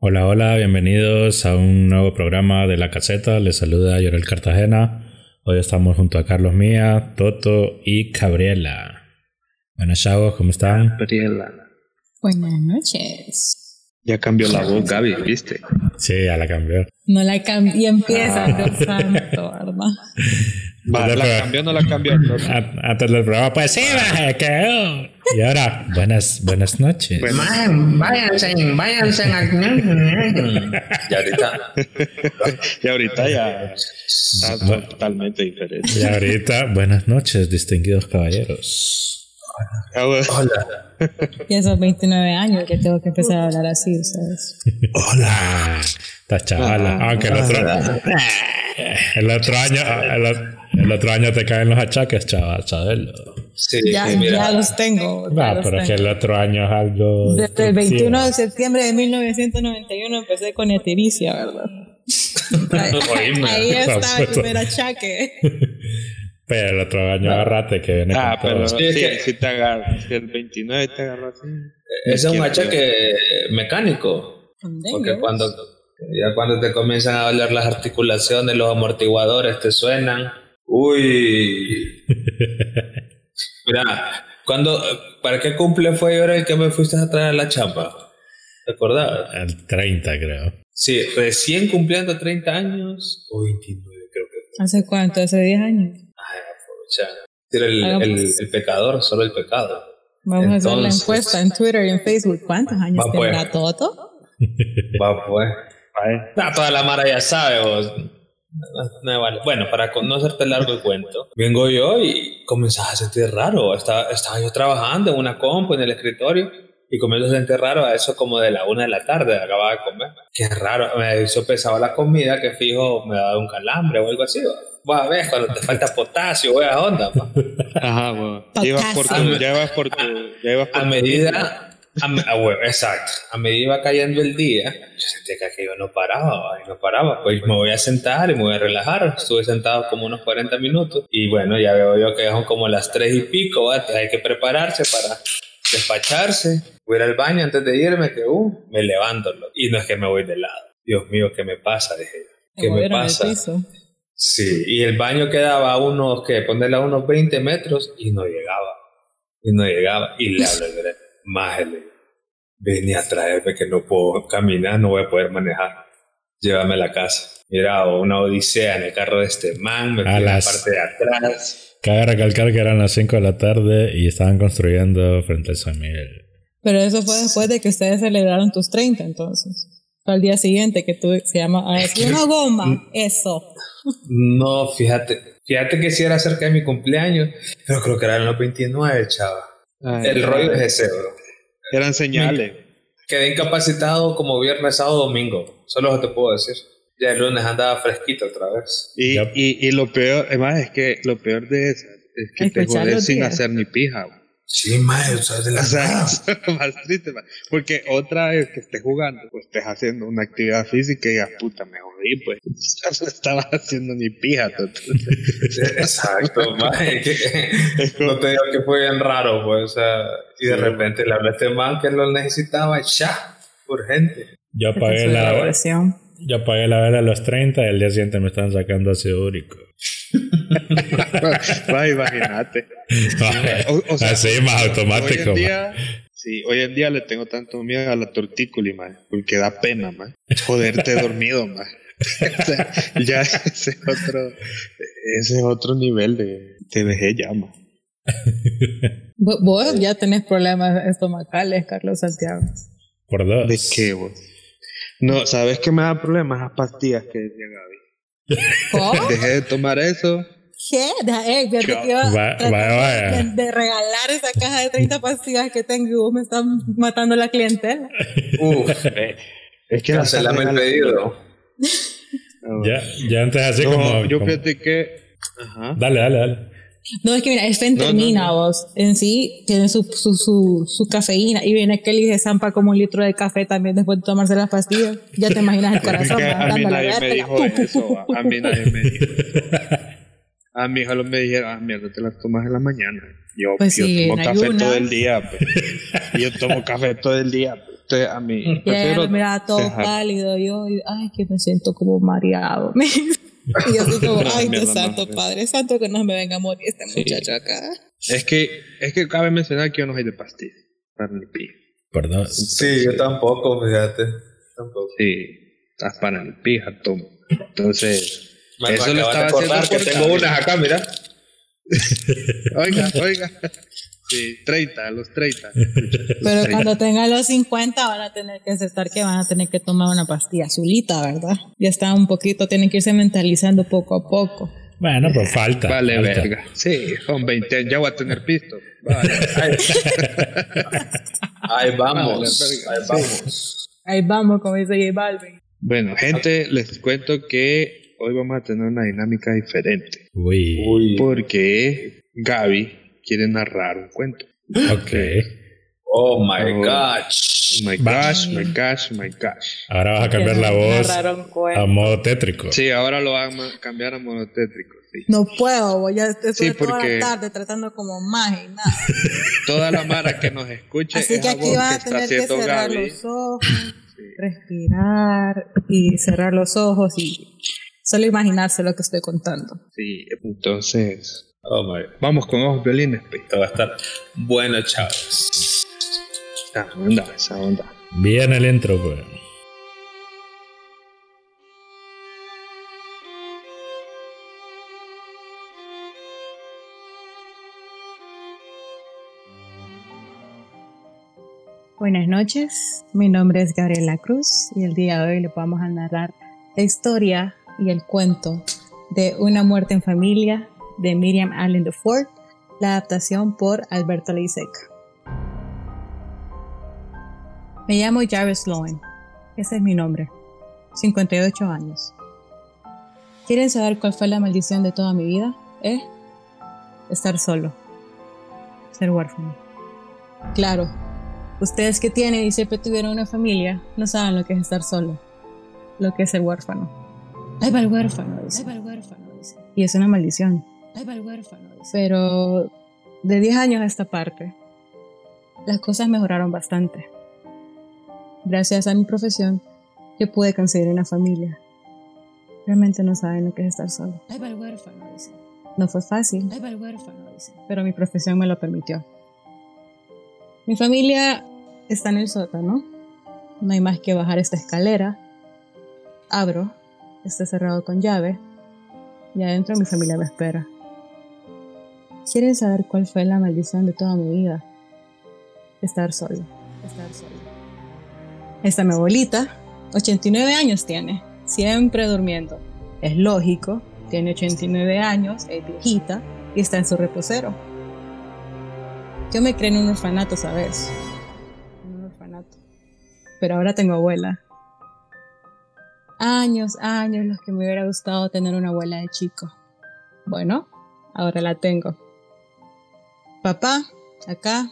Hola, hola, bienvenidos a un nuevo programa de La Caseta. Les saluda Yorel Cartagena. Hoy estamos junto a Carlos Mía, Toto y Gabriela. Buenas chavos, ¿cómo están? Gabriela. Buenas noches. Ya cambió la voz, Gaby, ¿viste? Sí, ya la cambió. No la cambié y empieza, Dios santo, ¿verdad? Va, ¿La cambió o no la cambió? Antes del programa, pues sí, baje, que Y ahora, buenas, buenas noches. Bueno. Man, váyanse, váyanse. Y ahorita, Y ahorita ya está totalmente diferente. Y ahorita, buenas noches, distinguidos caballeros. Ah, bueno. hola. Ya son 29 años que tengo que empezar a hablar así, ¿sabes? Hola. Estás chavala. Aunque el otro, el otro año, el, el otro año te caen los achaques, chaval, sabelo. Sí, Ya, los tengo. ya No, los pero es que el otro año es algo. Desde el 21 de septiembre de 1991 empecé con etiricia, ¿verdad? Ahí, está el primer achaque. Pero el otro año agarrate que viene Ah, con pero todo. sí, que- si te agarra, si el 29 te agarra así. Ese es un achaque mecánico. Porque cuando, ya cuando te comienzan a doler las articulaciones, los amortiguadores te suenan. Uy. Mira, cuando, ¿para qué cumple fue ahora el que me fuiste a traer a la chamba? ¿Te acordás? El 30, creo. Sí, recién cumpliendo 30 años. O 29, creo que fue. ¿Hace cuánto? ¿Hace 10 años? Ay, aprovecha. Era el, el, el pecador, solo el pecado. Vamos a hacer la Entonces- encuesta en Twitter y en Facebook. ¿Cuántos años Va, pues. tendrá Toto? Va, pues. Ay, Ah, toda la mara ya sabe, vos. No, no vale. Bueno, para no hacerte largo el cuento, vengo yo y comenzaba a sentir raro. Estaba, estaba yo trabajando en una compu en el escritorio y comienzo a sentir raro a eso como de la una de la tarde, acababa de comer. Qué raro, me hizo pesado la comida que fijo me daba un calambre o algo así. va. Vos a ver, cuando te falta potasio, wea onda. pa. Ajá, bueno. Llevas por tu, ya vas por tu, ya ibas por A tu- medida, a, a huevo, exacto, a medida iba cayendo el día, yo sentía que aquello no paraba, y no paraba, pues me voy a sentar y me voy a relajar, estuve sentado como unos 40 minutos, y bueno, ya veo yo que son como las 3 y pico, hay que prepararse para despacharse, voy a ir al baño antes de irme, que uh, me levanto, y no es que me voy de lado, Dios mío, ¿qué me pasa? Dije, yo. ¿qué me pasa? Sí, y el baño quedaba a unos, que ponerle a unos 20 metros y no llegaba. Y no llegaba. Y le hablo más le vení a traerme que no puedo caminar, no voy a poder manejar. Llévame a la casa. Mira, una odisea en el carro de este man, me fui A en la las- parte de atrás. Cabe recalcar que eran las 5 de la tarde y estaban construyendo frente a San Miguel. Pero eso fue después de que ustedes celebraron tus 30, entonces. Fue al día siguiente que tú se llama una goma. Eso. No, fíjate, fíjate que si era cerca de mi cumpleaños, pero creo que eran los 29, chava. Ay, El rollo es ese, bro. Eran señales. Quedé incapacitado como viernes, sábado, domingo. Solo eso te puedo decir. Ya el lunes andaba fresquito otra vez. Y, Yep. y, y lo peor, además es que lo peor de eso es que te Escuchar jodes los sin días. hacer ni pija. güey. Sí, mae, o sea, de la O sea, más triste, man. Porque otra vez que estés jugando, pues estés haciendo una actividad física y digas, puta, me pues. No estabas haciendo ni pija. Exacto, que- No te digo que fue bien raro, pues. O sea, y de Sí. repente le hablé a este man que lo necesitaba, ya, urgente. Yo pagué la, depresión. yo pagué la vela a los 30 y el día siguiente me estaban sacando ácido úrico. Imagínate. O- o sea, Así más automático. Hoy en man. día, sí, hoy en día le tengo tanto miedo a la tortícula, man, porque da pena, man. Joderte dormido, man. O sea, ya ese es otro, ese es otro nivel de, de vejez ya, man. Vo- Vos ya tenés problemas estomacales, Carlos Santiago. Por dos. ¿De qué, vos? No, ¿sabes qué me da problemas? Las pastillas que decía Gaby. ¿Cómo? Dejé de tomar eso. ¿Qué? Eh, fíjate que iba a Va-. De, de regalar esa caja de 30 pastillas que tengo y vos me estás matando la clientela. Uf, Es que las cancelame el están pedido. Ya, ya antes así No, como. yo como- fíjate que. Ajá. Dale, dale, dale. No, es que mira, es fentermina, No, no, no. vos. En sí, tiene su, su, su, su cafeína. Y viene Kelly se zampa como un litro de café también después de tomarse las pastillas. Ya te imaginas el corazón. a mí nadie me dijo eso. A mí nadie me dijo. A mi hija me dijeron, ah, mierda, te las tomas en la mañana. Yo, Pues yo sí, tomo café ayunas. todo el día. pues. yo tomo café todo el día. pues. Entonces, a mí, Y ella prefiero me miraba todo dejar- pálido. Yo, ay, que me siento como mareado. y yo así como, ay, Dios santo. Padre Santo, que no me venga a morir este Sí. muchacho acá. Es que, es que cabe mencionar que yo no soy de pastillas para el pija. Perdón. Sí, yo tampoco, fíjate. Tampoco. Sí, estás para el pija, tomo. Entonces, Me Eso lo estaba haciendo que tengo unas acá, mira. Oiga, oiga. Sí, 30, a los 30. Pero cuando tengan los 50 van a tener que aceptar que van a tener que tomar una pastilla azulita, ¿verdad? Ya está un poquito, tienen que irse mentalizando poco a poco. Bueno, pues falta. Vale, falta. verga. Sí, son 20 años, ya voy a tener pisto. Vale. Ahí, ahí vamos. Ahí vamos. Ahí vamos, como dice J Balvin. Bueno, gente, les cuento que hoy vamos a tener una dinámica diferente. Uy. Uy. Porque Gaby quiere narrar un cuento. Ok. Oh my Oh. gosh. My gosh, my gosh, my gosh. Ahora vas a cambiar la voz a modo tétrico. Sí, ahora lo van a cambiar a monotétrico. Sí. No puedo, voy a estoy Sí, toda la tarde tratando como magia y nada. Toda la mara que nos escuche Así es que aquí que a está tener que haciendo cerrar Gaby. los ojos, respirar y cerrar los ojos y solo imaginarse lo que estoy contando. Sí, entonces, Oh my. vamos con ojos violines, pe. Esto va a estar bueno, chavos. Esa onda, esa onda. Bien el intro, pues. Buenas noches, mi nombre es Gabriela Cruz y el día de hoy le vamos a narrar la historia y el cuento de Una muerte en familia de Miriam Allen de Ford, la adaptación por Alberto Leiseca. Me llamo Jarvis Lowen, ese es mi nombre, 58 años. ¿Quieren saber cuál fue la maldición de toda mi vida? ¿Eh? Estar solo, ser huérfano. Claro, Ustedes que tienen y siempre tuvieron una familia, no saben lo que es estar solo, lo que es ser huérfano. Ahí va el huérfano, dice. Y es una maldición. Pero de 10 años a esta parte, las cosas mejoraron bastante. Gracias a mi profesión, yo pude conseguir una familia. Realmente no saben lo que es estar solo. No fue fácil, pero mi profesión me lo permitió. Mi familia está en el sótano. No hay más que bajar esta escalera. Abro. Está cerrado con llave. Y adentro mi familia me espera. ¿Quieren saber cuál fue la maldición de toda mi vida? Estar solo. Estar solo. Esta mi abuelita, 89 años tiene. Siempre durmiendo. Es lógico. Tiene 89 años, es viejita y está en su reposero. Yo me creé en un orfanato, ¿sabes? En un orfanato. Pero ahora tengo abuela. Años, años los que me hubiera gustado tener una abuela de chico. Bueno, ahora la tengo. Papá, acá,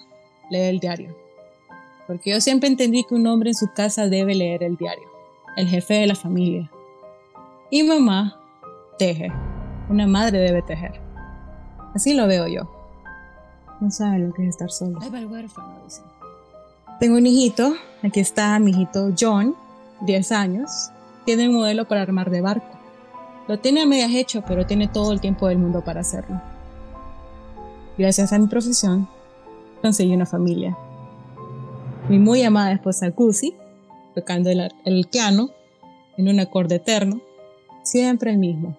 lee el diario. Porque yo siempre entendí que un hombre en su casa debe leer el diario. El jefe de la familia. Y mamá, teje. Una madre debe tejer. Así lo veo yo. No saben lo que es estar solo. Tengo un hijito, aquí está mi hijito John, 10 años. Tiene un modelo para armar de barco. Lo tiene a medias hecho, pero tiene todo el tiempo del mundo para hacerlo. Gracias a mi profesión, conseguí una familia. Mi muy amada esposa Gussie, tocando el, el piano en un acorde eterno, siempre el mismo.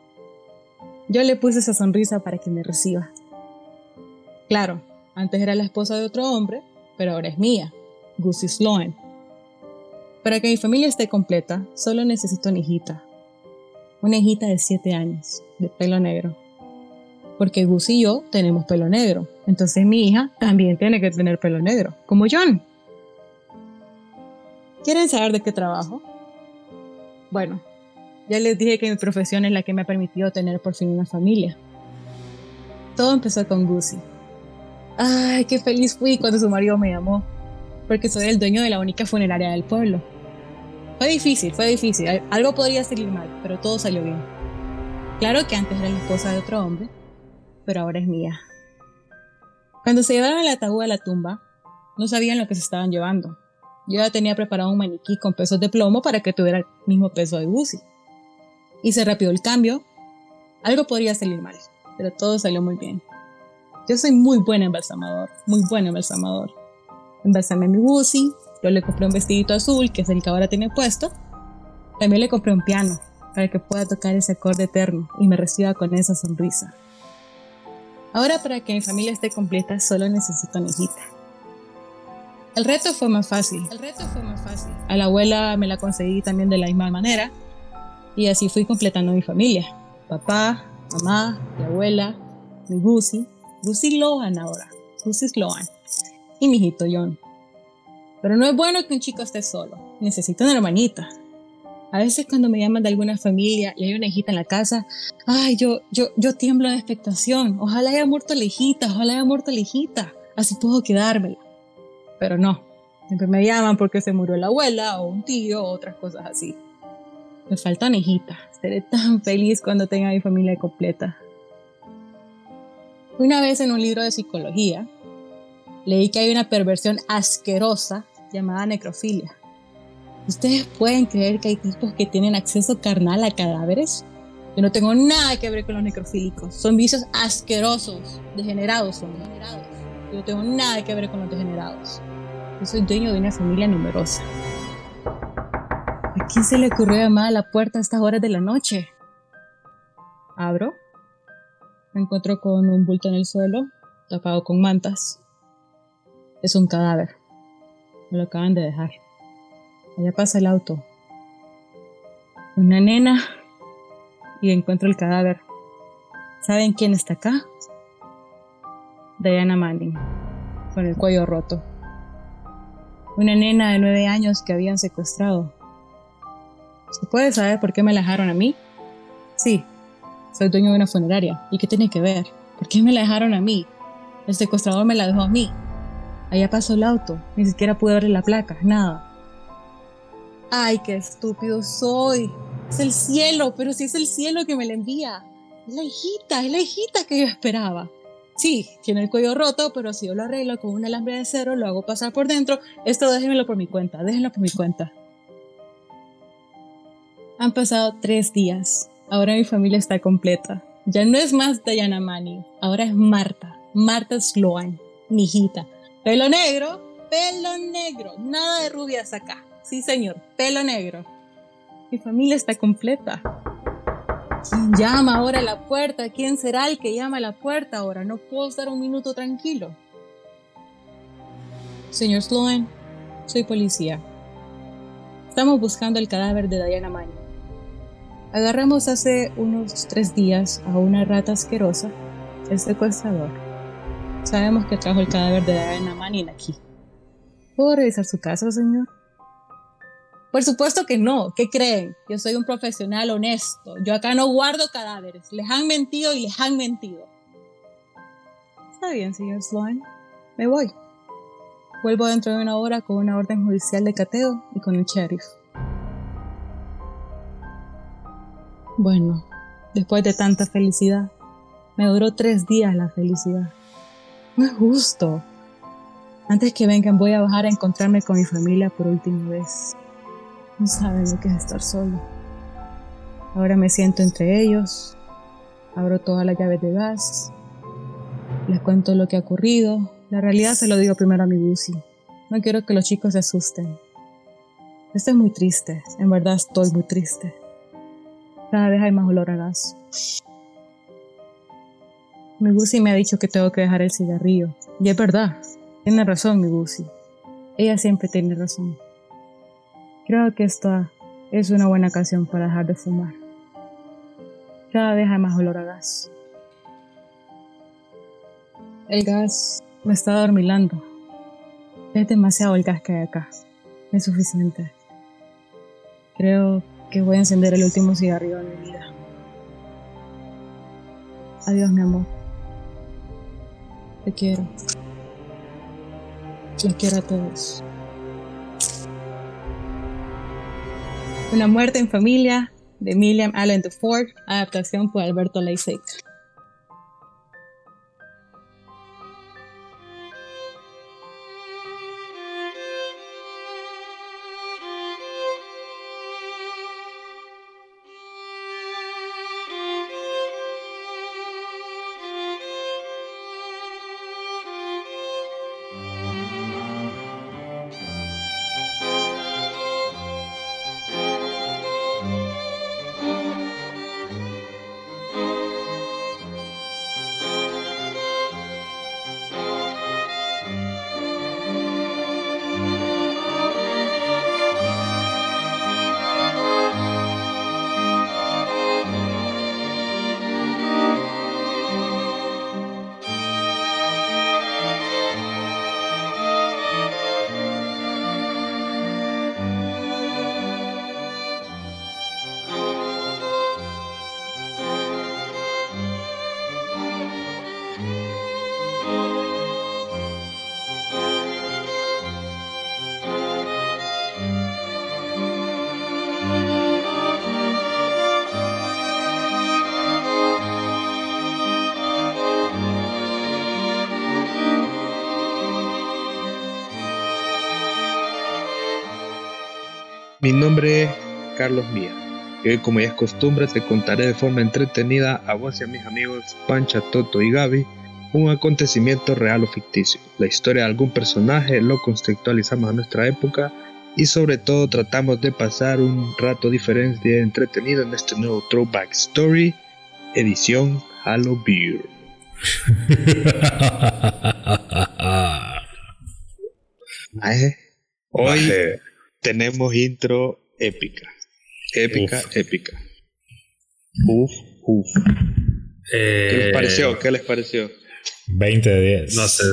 Yo le puse esa sonrisa para que me reciba. Claro, antes era la esposa de otro hombre, pero ahora es mía, Gussie Sloan. Para que mi familia esté completa, solo necesito una hijita. Una hijita de 7 años, de pelo negro. Porque Gussie y yo tenemos pelo negro, entonces mi hija también tiene que tener pelo negro, como John. ¿Quieren saber de qué trabajo? Bueno, ya les dije que mi profesión es la que me ha permitido tener por fin una familia. Todo empezó con Gussie. Ay, qué feliz fui cuando su marido me llamó, porque soy el dueño de la única funeraria del pueblo. Fue difícil, fue difícil. Al- Algo podría salir mal, pero todo salió bien. Claro que antes era la esposa de otro hombre, pero ahora es mía. Cuando se llevaron el ataúd a la tumba, no sabían lo que se estaban llevando. Yo ya tenía preparado un maniquí con pesos de plomo para que tuviera el mismo peso de Lucy. Hice rápido el cambio. Algo podría salir mal, pero todo salió muy bien. Yo soy muy buen embalsamador, muy buen embalsamador. Embalsamé mi Lucy, yo le compré un vestidito azul, que es el que ahora tiene puesto. También le compré un piano, para que pueda tocar ese acorde eterno y me reciba con esa sonrisa. Ahora para que mi familia esté completa solo necesito una hijita. El reto fue más fácil. El reto fue más fácil. A la abuela me la conseguí también de la misma manera y así fui completando mi familia. Papá, mamá, mi abuela, mi Gusi, Gusi Lohan ahora, Gusi Sloan y mi hijito John. Pero no es bueno que un chico esté solo. Necesita una hermanita. A veces cuando me llaman de alguna familia y hay una hijita en la casa, ay, yo, yo, yo tiemblo de expectación. Ojalá haya muerto la hijita, ojalá haya muerto la hijita. Así puedo quedármela. Pero no. Siempre me llaman porque se murió la abuela o un tío o otras cosas así. Me falta una hijita. Seré tan feliz cuando tenga mi familia completa. Una vez en un libro de psicología, leí que hay una perversión asquerosa llamada necrofilia ¿Ustedes pueden creer que hay tipos que tienen acceso carnal a cadáveres? Yo no tengo nada que ver con los necrofílicos. Son vicios asquerosos. Degenerados son. Degenerados. Yo no tengo nada que ver con los degenerados. Yo soy dueño de una familia numerosa. ¿A quién se le ocurrió llamar a la puerta a estas horas de la noche? Abro. Me encuentro con un bulto en el suelo, tapado con mantas. Es un cadáver. Me lo acaban de dejar. Allá pasa el auto. Una nena y encuentro el cadáver. ¿Saben quién está acá? Diana Manning, con el cuello roto. Una nena de nueve años que habían secuestrado. ¿Se puede saber por qué me la dejaron a mí? Sí, soy dueño de una funeraria. ¿Y qué tiene que ver? ¿Por qué me la dejaron a mí? El secuestrador me la dejó a mí. Allá pasó el auto, ni siquiera pude ver la placa, nada. Ay, qué estúpido soy. Es el cielo, pero si es el cielo que me la envía. Es la hijita, es la hijita que yo esperaba. Sí, tiene el cuello roto, pero si yo lo arreglo con un alambre de cero, lo hago pasar por dentro. Esto déjenmelo por mi cuenta, déjenlo por mi cuenta. Han pasado tres días. Ahora mi familia está completa. Ya no es más Diana Manning, ahora es Marta. Marta Sloan, mi hijita. Pelo negro, pelo negro. Nada de rubias acá. Sí, señor, pelo negro. Mi familia está completa. ¿Quién llama ahora a la puerta? ¿Quién será el que llama a la puerta ahora? No puedo estar un minuto tranquilo. Señor Sloan, soy policía. Estamos buscando el cadáver de Diana Manning. Agarramos hace unos tres días a una rata asquerosa, el secuestrador. Sabemos que trajo el cadáver de Diana Manning aquí. ¿Puedo revisar su casa, señor? Por supuesto que no. ¿Qué creen? Yo soy un profesional honesto. Yo acá no guardo cadáveres. Les han mentido y les han mentido. Está bien, señor Sloan. Me voy. Vuelvo dentro de una hora con una orden judicial de cateo y con el sheriff. Bueno, después de tanta felicidad, me duró tres días la felicidad. No es justo. Antes que vengan voy a bajar a encontrarme con mi familia por última vez. No saben lo que es estar solo. Ahora me siento entre ellos, abro todas las llaves de gas, les cuento lo que ha ocurrido. La realidad se lo digo primero a mi Lucy. No quiero que los chicos se asusten. Estoy muy triste, en verdad estoy muy triste. Cada vez hay más olor a gas. Mi Lucy me ha dicho que tengo que dejar el cigarrillo. Y es verdad, tiene razón mi Lucy. Ella siempre tiene razón. Creo que esta es una buena ocasión para dejar de fumar. Cada vez hay más olor a gas. El gas me está dormilando. Es demasiado el gas que hay acá. Es suficiente. Creo que voy a encender el último cigarrillo de mi vida. Adiós, mi amor. Te quiero. Los quiero a todos. Una muerte en familia de William Allen Ford, adaptación por Alberto Leisek. Mi nombre es Carlos Mía. Y hoy, como ya es costumbre, te contaré de forma entretenida a vos y a mis amigos Pancha, Toto y Gaby un acontecimiento real o ficticio. La historia de algún personaje lo contextualizamos a nuestra época y sobre todo tratamos de pasar un rato diferente y entretenido en este nuevo Throwback Story, edición Halo Beer. Hoy tenemos intro épica. Épica, épica. Uf, uf. ¿Qué les Eh, pareció? ¿Qué les pareció? 20 de 10. No sé.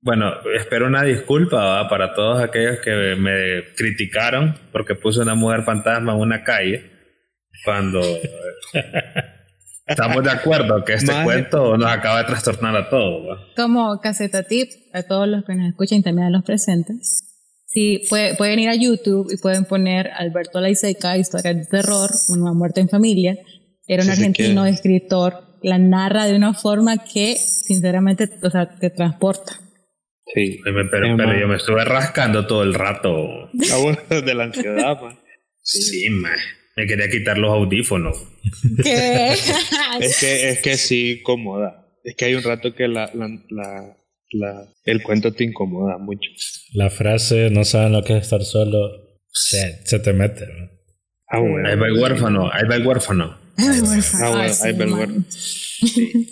Bueno, espero una disculpa ¿va? para todos aquellos que me criticaron porque puse una mujer fantasma en una calle cuando eh, estamos de acuerdo que este cuento nos acaba de trastornar a todos. ¿va? Como caseta tip a todos los que nos escuchan y también a los presentes. Sí, puede- pueden ir a YouTube y pueden poner Alberto Laiseca, Historia de Terror, Una muerte en familia. Era un Sí, argentino escritor. La narra de una forma que, sinceramente, o sea, te transporta. Sí. Pero, pero- pero ma. yo me estuve rascando todo el rato. Ah, de la ansiedad, man. Sí, ma. Me quería quitar los audífonos. ¿Qué? Es que, es que sí incomoda. Es que hay un rato que la, la, la, la- el cuento te incomoda mucho. La frase, no saben lo que es estar solo, se, se te mete. ¿no? Ah, bueno. Ahí va el huérfano, ahí va el huérfano. Ay, huérfano. Ah, bueno, sí, ahí va el huérfano.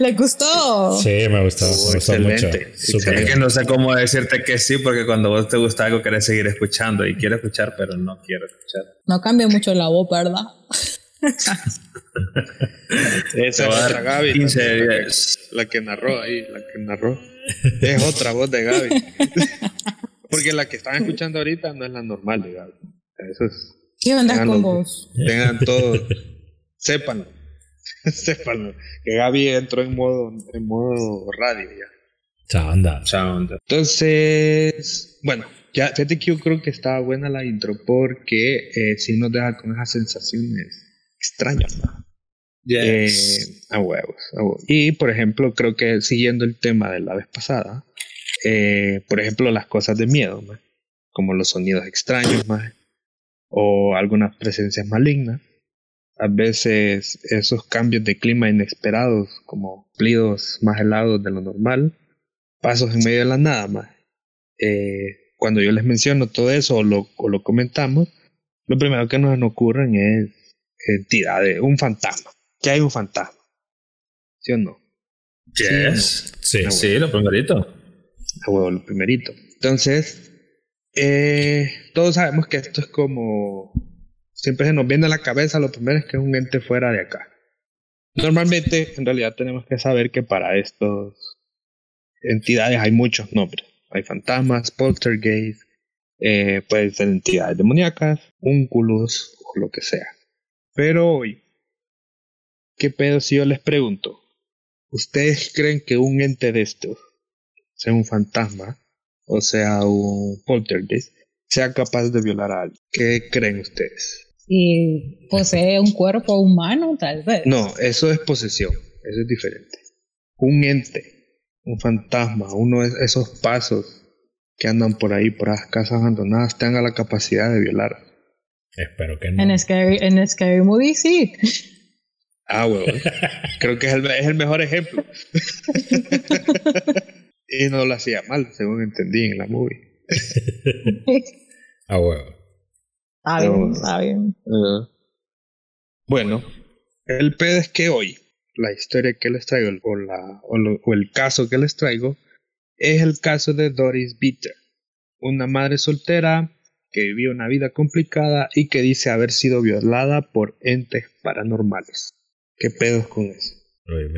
¿Le gustó? Sí, me gustó, me gustó excelente, mucho. Es que no sé cómo decirte que sí, porque cuando vos te gusta algo querés seguir escuchando y quiero escuchar, pero no quiero escuchar. No cambia mucho la voz, ¿verdad? Esa es otra Gaby. 15 también, la, que, días. la que narró ahí, la que narró. Es otra voz de Gaby. Porque la que están escuchando ahorita no es la normal de Gaby. Eso es. ¿Qué onda Tengan con los- vos? Tengan todos. sépanlo. sépanlo. Que Gaby entró en modo, en modo radio ya. Chao, anda. Chao, onda. Entonces, bueno, ya fíjate que yo creo que estaba buena la intro porque eh, sí nos deja con esas sensaciones extrañas. ¿no? Eh, a huevos, a huevos. Y por ejemplo, creo que siguiendo el tema de la vez pasada, eh, por ejemplo, las cosas de miedo, como los sonidos extraños, ¿no? o algunas presencias malignas. A veces esos cambios de clima inesperados, como plidos más helados de lo normal, pasos en medio de la nada más. Eh, cuando yo les menciono todo eso o lo, o lo comentamos, lo primero que nos ocurren es entidades, un fantasma. Que hay un fantasma. ¿Sí o no? Yes. Sí, Ah, Sí, lo primerito. A huevo, lo primerito. Entonces, eh, todos sabemos que esto es como. Siempre se nos viene a la cabeza lo primero es que es un ente fuera de acá. Normalmente, en realidad, tenemos que saber que para estas entidades hay muchos nombres. Hay fantasmas, poltergeist, eh, pueden ser entidades demoníacas, únculos o lo que sea. Pero hoy, ¿qué pedo si yo les pregunto? ¿Ustedes creen que un ente de estos, sea un fantasma o sea un poltergeist, sea capaz de violar a alguien? ¿Qué creen ustedes? Si posee un cuerpo humano, tal vez. No, eso es posesión, eso es diferente. Un ente, un fantasma, uno de esos pasos que andan por ahí, por las casas abandonadas, tenga la capacidad de violar. Espero que no. En Scary, en Scary Movie sí. Ah, huevo. Creo que es el, es el mejor ejemplo. y no lo hacía mal, según entendí en la movie. A huevo. Está bien, está bien. Bueno, el pedo es que hoy la historia que les traigo o, la, o, lo- o el caso que les traigo es el caso de Doris Bitter, una madre soltera que vivió una vida complicada y que dice haber sido violada por entes paranormales. ¿Qué pedos con eso? Uy,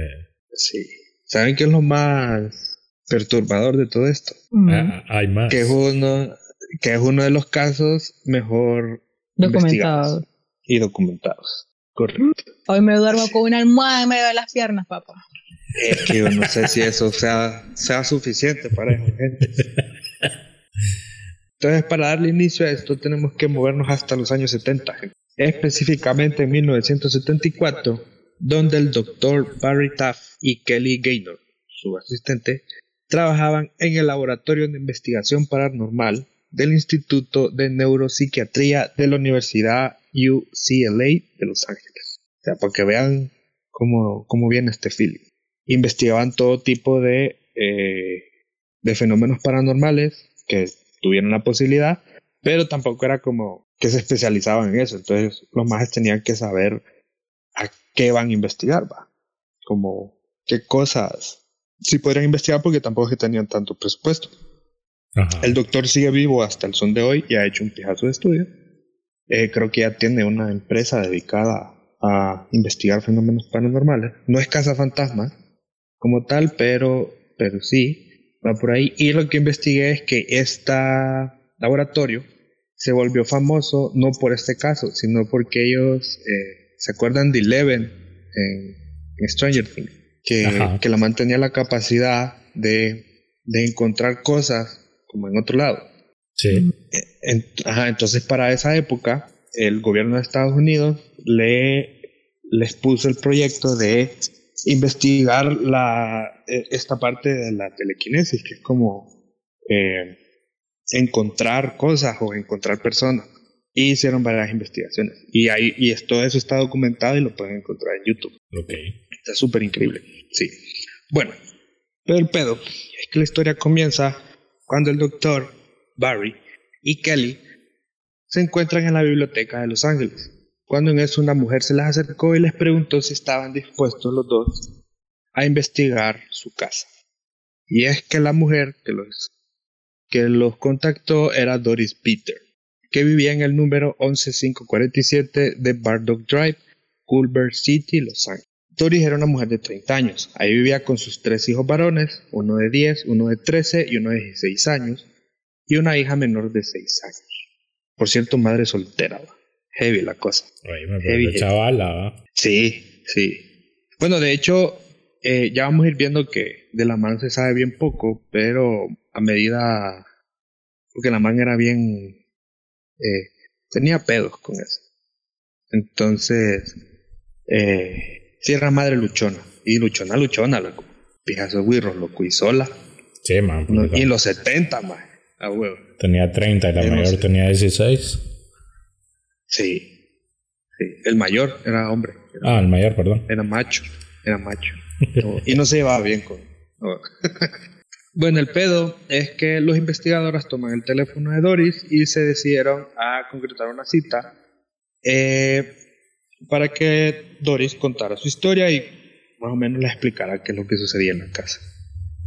Sí. ¿Saben qué es lo más perturbador de todo esto? Mm, Ah, hay más. Que es uno, que es uno de los casos mejor Documentado. investigados y documentados. Correcto. Hoy me duermo con una almohada en medio de las piernas, papá. Es que yo no sé si eso sea, sea suficiente para esa gente. Entonces, para darle inicio a esto, tenemos que movernos hasta los años 70, gente. específicamente en 1974, donde el doctor Barry Taff y Kelly Gaynor, su asistente, trabajaban en el laboratorio de investigación paranormal del Instituto de Neuropsiquiatría de la Universidad UCLA de Los Ángeles. O sea, para que vean cómo, cómo viene este feeling. Investigaban todo tipo de, eh, de fenómenos paranormales que tuvieron la posibilidad, pero tampoco era como que se especializaban en eso. Entonces los más tenían que saber a qué van a investigar, va. Como qué cosas sí podrían investigar porque tampoco que tenían tanto presupuesto. El doctor sigue vivo hasta el son de hoy y ha hecho un pijazo de estudio. Eh, creo que ya tiene una empresa dedicada a investigar fenómenos paranormales. No es casa fantasma como tal, pero, pero sí, va por ahí. Y lo que investigué es que este laboratorio se volvió famoso no por este caso, sino porque ellos eh, se acuerdan de Eleven en, Stranger Things, que, que, la mantenía la capacidad de, de encontrar cosas como en otro lado. Sí. entonces para esa época el gobierno de Estados Unidos le, les puso el proyecto de investigar la, e, esta parte de la telequinesis, que es como eh, encontrar cosas o encontrar personas. Y hicieron varias investigaciones. Y, ahí, y todo eso está documentado y lo pueden encontrar en YouTube. Ok. Está súper increíble. Sí. Bueno, pero el pedo es que la historia comienza cuando el doctor Barry y Kelly se encuentran en la biblioteca de Los Ángeles, cuando en eso una mujer se les acercó y les preguntó si estaban dispuestos los dos a investigar su casa. Y es que la mujer que los, que los contactó era Doris Peter, que vivía en el número 11547 de Bardock Drive, Culver City, Los Ángeles. Doris era una mujer de 30 años. Ahí vivía con sus tres hijos varones, uno de 10, uno de 13 y uno de 16 años, y una hija menor de 6 años. Por cierto, madre soltera. Heavy la cosa. Ay, me heavy, chavala. Sí, sí. Bueno, de hecho, eh, ya vamos a ir viendo que de la man se sabe bien poco, pero a medida... Porque la man era bien... Eh, tenía pedos con eso. Entonces... Eh, Sí, era madre luchona. Y luchona, luchona, loco. Pijazo Wirros, loco. Y sola. Sí, man. y los 70, man. A huevo. Tenía 30 y la mayor tenía 16. Sí. sí. El mayor era hombre. ah, el mayor, perdón. Era macho. Era macho. y no se llevaba bien con. bueno, el pedo es que los investigadores toman el teléfono de Doris y se decidieron a concretar una cita. Eh, para que Doris contara su historia y más o menos le explicara qué es lo que sucedía en la casa.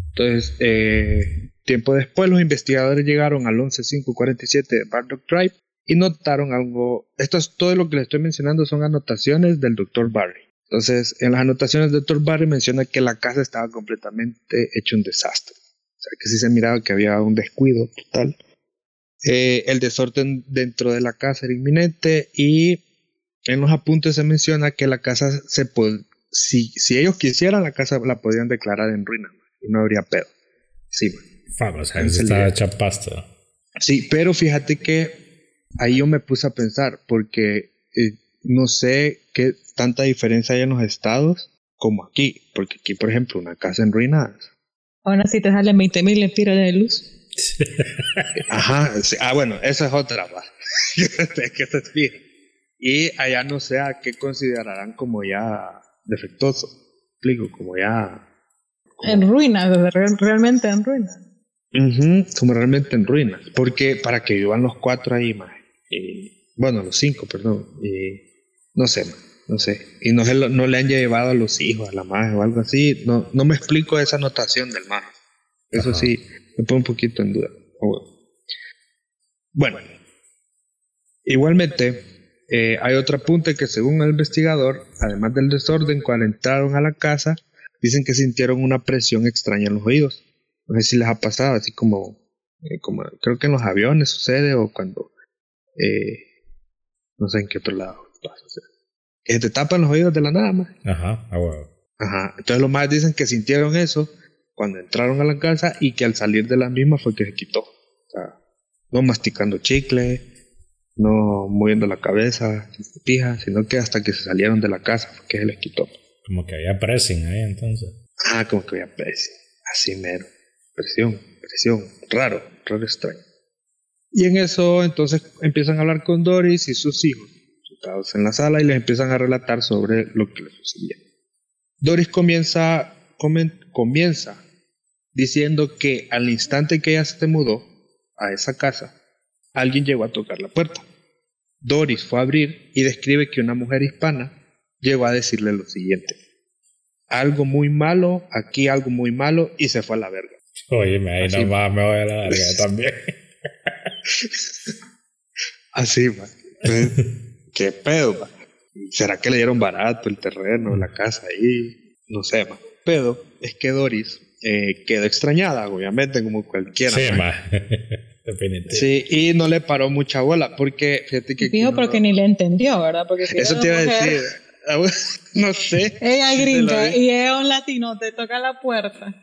Entonces, eh, tiempo después, los investigadores llegaron al 11547 de Bardock Drive y notaron algo. Esto es todo lo que les estoy mencionando, son anotaciones del Dr. Barry. Entonces, en las anotaciones del Dr. Barry menciona que la casa estaba completamente hecho un desastre. O sea, que sí se miraba que había un descuido total. Eh, el desorden dentro de la casa era inminente y en los apuntes se menciona que la casa se si, si ellos quisieran, la casa la podían declarar en ruina y no habría pedo. Sí, Vamos, está hecha pasta. Sí, pero fíjate que ahí yo me puse a pensar porque eh, no sé qué tanta diferencia hay en los estados como aquí, porque aquí, por ejemplo, una casa en ruinas. Ahora sí te salen 20 mil lempiras de luz. Ajá, ah, bueno, esa es otra, va. que te y allá no sé a qué considerarán como ya defectuoso. Explico, como ya. En ruinas, realmente en ruinas. como realmente en ruinas. Porque para que vivan los cuatro ahí, más. Bueno, los cinco, perdón. Y, no sé, no sé. Y no, no le han llevado a los hijos, a la madre o algo así. No, no me explico esa notación del mar. Eso sí, me pone un poquito en duda. Bueno, igualmente, eh, hay otro apunte que según el investigador, además del desorden, cuando entraron a la casa, dicen que sintieron una presión extraña en los oídos. No sé si les ha pasado, así como, eh, como creo que en los aviones sucede o cuando, eh, no sé en qué otro lado pasa. que te tapan los oídos de la nada más. Ajá, ah, Ajá, entonces los más dicen que sintieron eso cuando entraron a la casa y que al salir de la misma fue que se quitó. O sea, no masticando chicle, no moviendo la cabeza, pija, sino que hasta que se salieron de la casa fue que se les quitó. Como que había pressing ahí entonces. Ah, como que había pressing, así mero. Presión, presión, raro, raro extraño. Y en eso entonces empiezan a hablar con Doris y sus hijos, sentados en la sala, y les empiezan a relatar sobre lo que les sucedía. Doris comienza, comienza diciendo que al instante que ella se mudó a esa casa, alguien llegó a tocar la puerta. Doris fue a abrir y describe que una mujer hispana llegó a decirle lo siguiente. Algo muy malo, aquí algo muy malo, y se fue a la verga. Oye, ahí nomás me voy a la verga también. Así, man. ¿Qué pedo, man? ¿Será que le dieron barato el terreno, la casa ahí? No sé, man. Pedo es que Doris eh, quedó extrañada, obviamente, como cualquiera. Sí, man. Sí, y no le paró mucha bola, porque fíjate que. Dijo porque ni le entendió, ¿verdad? Porque Eso te iba a decir. no sé. Ella gringa y es un latino, te toca la puerta.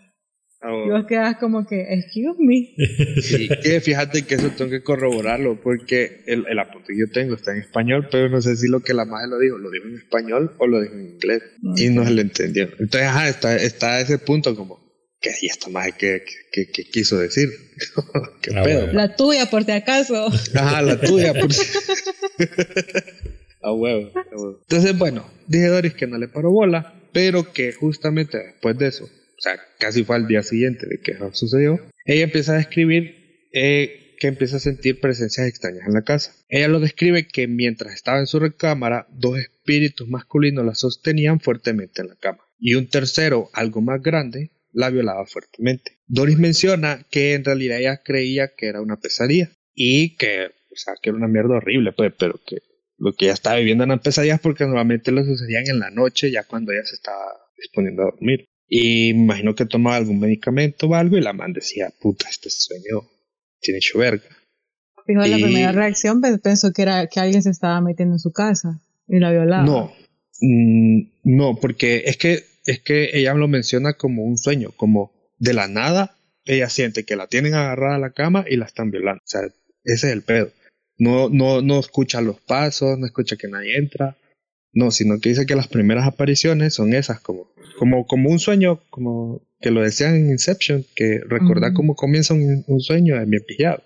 Oh. Y vos quedas como que, excuse me. Sí, que fíjate que eso tengo que corroborarlo, porque el, el apunte que yo tengo está en español, pero no sé si lo que la madre lo dijo, lo dijo en español o lo dijo en inglés. Y no se le entendió. Entonces, ajá, está, está ese punto como, que ahí está más que, que, que, quiso decir. ¿Qué ah, pedo? La tuya, por si acaso. Ajá, la tuya, por si A huevo, a huevo. Entonces, bueno, dije Doris que no le paró bola, pero que justamente después de eso, o sea, casi fue al día siguiente de que eso sucedió, ella empieza a describir eh, que empieza a sentir presencias extrañas en la casa. Ella lo describe que mientras estaba en su recámara, dos espíritus masculinos la sostenían fuertemente en la cama. Y un tercero, algo más grande, la violaba fuertemente. Doris menciona que en realidad ella creía que era una pesadilla y que, o sea, que era una mierda horrible, pues, pero que lo que ella estaba viviendo eran pesadillas porque normalmente lo sucedían en la noche, ya cuando ella se estaba disponiendo a dormir. Y me imagino que tomaba algún medicamento o algo y la man decía, puta, este sueño tiene hecho verga. Fijo, la primera reacción pensó que era que alguien se estaba metiendo en su casa y la violaba. No, mm, no, porque es que, es que ella lo menciona como un sueño, como de la nada ella siente que la tienen agarrada a la cama y la están violando. O sea, ese es el pedo. No, no, no escucha los pasos, no escucha que nadie entra. No, sino que dice que las primeras apariciones son esas, como, como, como un sueño, como que lo decían en Inception, que recordar cómo comienza un, sueño es bien pillado,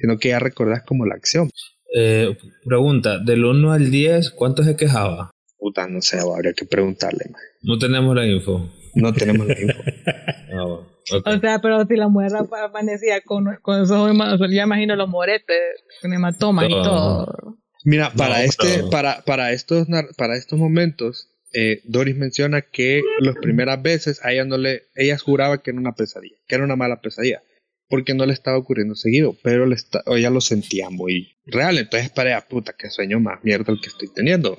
sino que ya recordás como la acción. Eh, pregunta, del 1 al 10, ¿cuánto se quejaba? Puta, no sé, habría que preguntarle. No tenemos la info. No tenemos la info. Ah, o sea, pero si la mujer amanecía con, con esos ojos, ya imagino los moretes, con hematomas y todo. Mira, para este, para, para estos, para estos momentos, eh, Doris menciona que las primeras veces a ella no le, ella juraba que era una pesadilla, que era una mala pesadilla, porque no le estaba ocurriendo seguido, pero le ella lo sentía muy real. Entonces, para ella, puta, qué sueño más mierda el que estoy teniendo.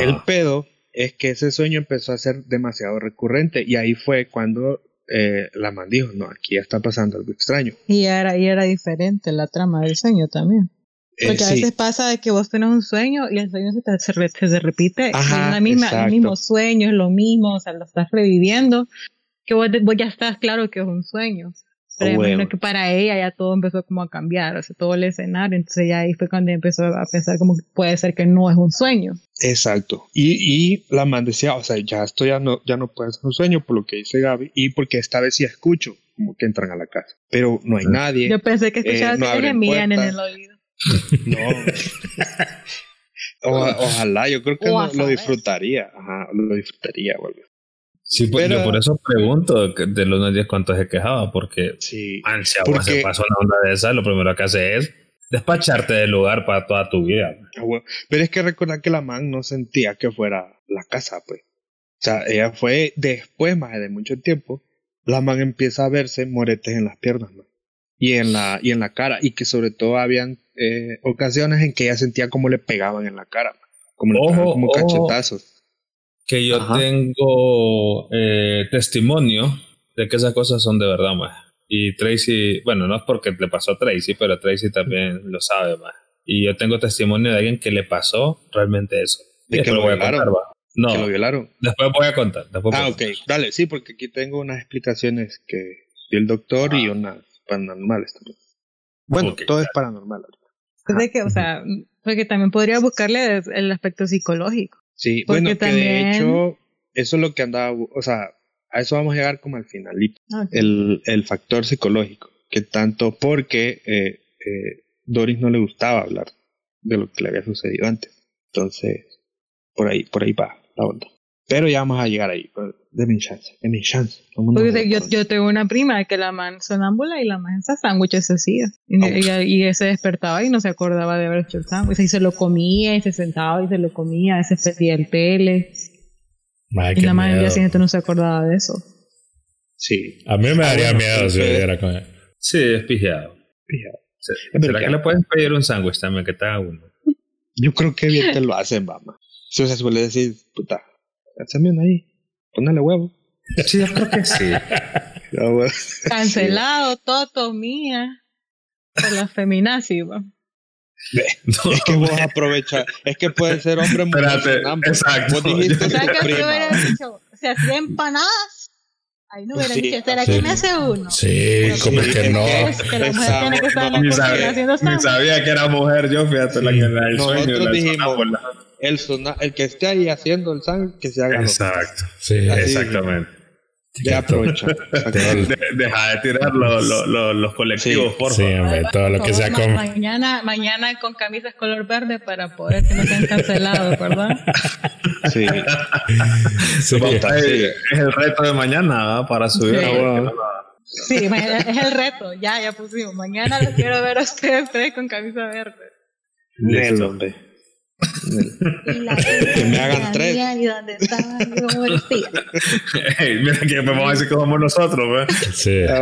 El pedo es que ese sueño empezó a ser demasiado recurrente y ahí fue cuando eh, la man dijo, no, aquí ya está pasando algo extraño. Y era, y era diferente la trama del sueño también. Eh, Porque a veces pasa de que vos tenés un sueño y el sueño se, te, se, repite. es la misma, el mismo sueño, es lo mismo, o sea, lo estás reviviendo. Que vos, ya estás claro que es un sueño. Pero bueno. que para ella ya todo empezó como a cambiar, o sea, todo el escenario. Entonces ya ahí fue cuando empezó a pensar como que puede ser que no es un sueño. Exacto. Y, y la man decía, o sea, ya esto ya no, ya no puede ser un sueño por lo que dice Gaby y porque esta vez sí escucho como que entran a la casa. Pero no hay nadie. Yo pensé que escuchabas eh, no en el oído. No. ojalá, yo creo que lo, disfrutaría. Ajá, lo disfrutaría, Sí, pues yo por eso pregunto de los 10 cuántos se quejaba, porque sí, ansia, porque, se pasó una onda de esa, lo primero que hace es despacharte del lugar para toda tu vida. Ah, Pero es que recordar que la man no sentía que fuera la casa, pues. O sea, ella fue después, más de mucho tiempo, la man empieza a verse moretes en las piernas, ¿no? Y en la, y en la cara, y que sobre todo habían eh, ocasiones en que ella sentía como le pegaban en la cara, como, como cachetazos. Que yo tengo eh, testimonio de que esas cosas son de verdad, más. Y Tracy, bueno, no es porque le pasó a Tracy, pero Tracy también lo sabe, más. Y yo tengo testimonio de alguien que le pasó realmente eso. ¿De que lo violaron? no. ¿Que lo violaron? Después voy a contar. ah, ok. Dale, sí, porque aquí tengo unas explicaciones que dio el doctor y unas paranormales también. Bueno, todo es paranormal. Pues que, o sea, porque también podría buscarle el aspecto psicológico. Sí, bueno, que de hecho, eso es lo que andaba, o sea, a eso vamos a llegar como al final, el, el factor psicológico, que tanto porque eh, eh, Doris no le gustaba hablar de lo que le había sucedido antes. Entonces, por ahí, por ahí va la onda. Pero ya vamos a llegar ahí. De mi chance, de mi chance. Porque yo, yo, tengo una prima que la man sonámbula y la man esa sándwiches se hacía. Y, y, y, se despertaba y no se acordaba de haber hecho el sándwich. Y se lo comía y se sentaba y se lo comía. Veces pedía el tele. y la man el día siguiente no se acordaba de eso. Sí. A mí me daría ah, miedo si viviera con él. Sí, es pijado. Pijado. Sí. ¿Será que le pueden pedir un sándwich también que te haga uno? Yo creo que bien te lo hacen, mamá. Si o sea, suele decir, puta, también ahí, ponle huevo. Sí, yo creo que sí. Cancelado, Toto, mía. Por la feminazi, Es que vos aprovechas, es que puede ser hombre muy Exacto. Vos dijiste o sea, que prima. Dicho, se hacía empanadas Ahí no hubiera dicho, ¿será que me hace uno? Sí, como es que no. Es que la mujer tiene que estar ni, sabía, ni sabía que era mujer yo, fíjate, la que la el Nosotros dijimos, el, el que esté ahí haciendo el sangre, que se haga Exacto, sí, exactamente. De aprovecha. deja de tirar los colectivos, sí, por favor. Sí, hombre, todo lo que sea como. Mañana, mañana con camisas color verde para poder que no sean cancelados, ¿verdad? Sí. sí. Es el reto de mañana para subir sí. a Sí, es el reto, ya, ya pusimos. Mañana los quiero ver a ustedes tres con camisa verde. Nel, hombre que me hagan tres. Y dónde estaba, hey, mira que vamos a decir que somos nosotros, Sí.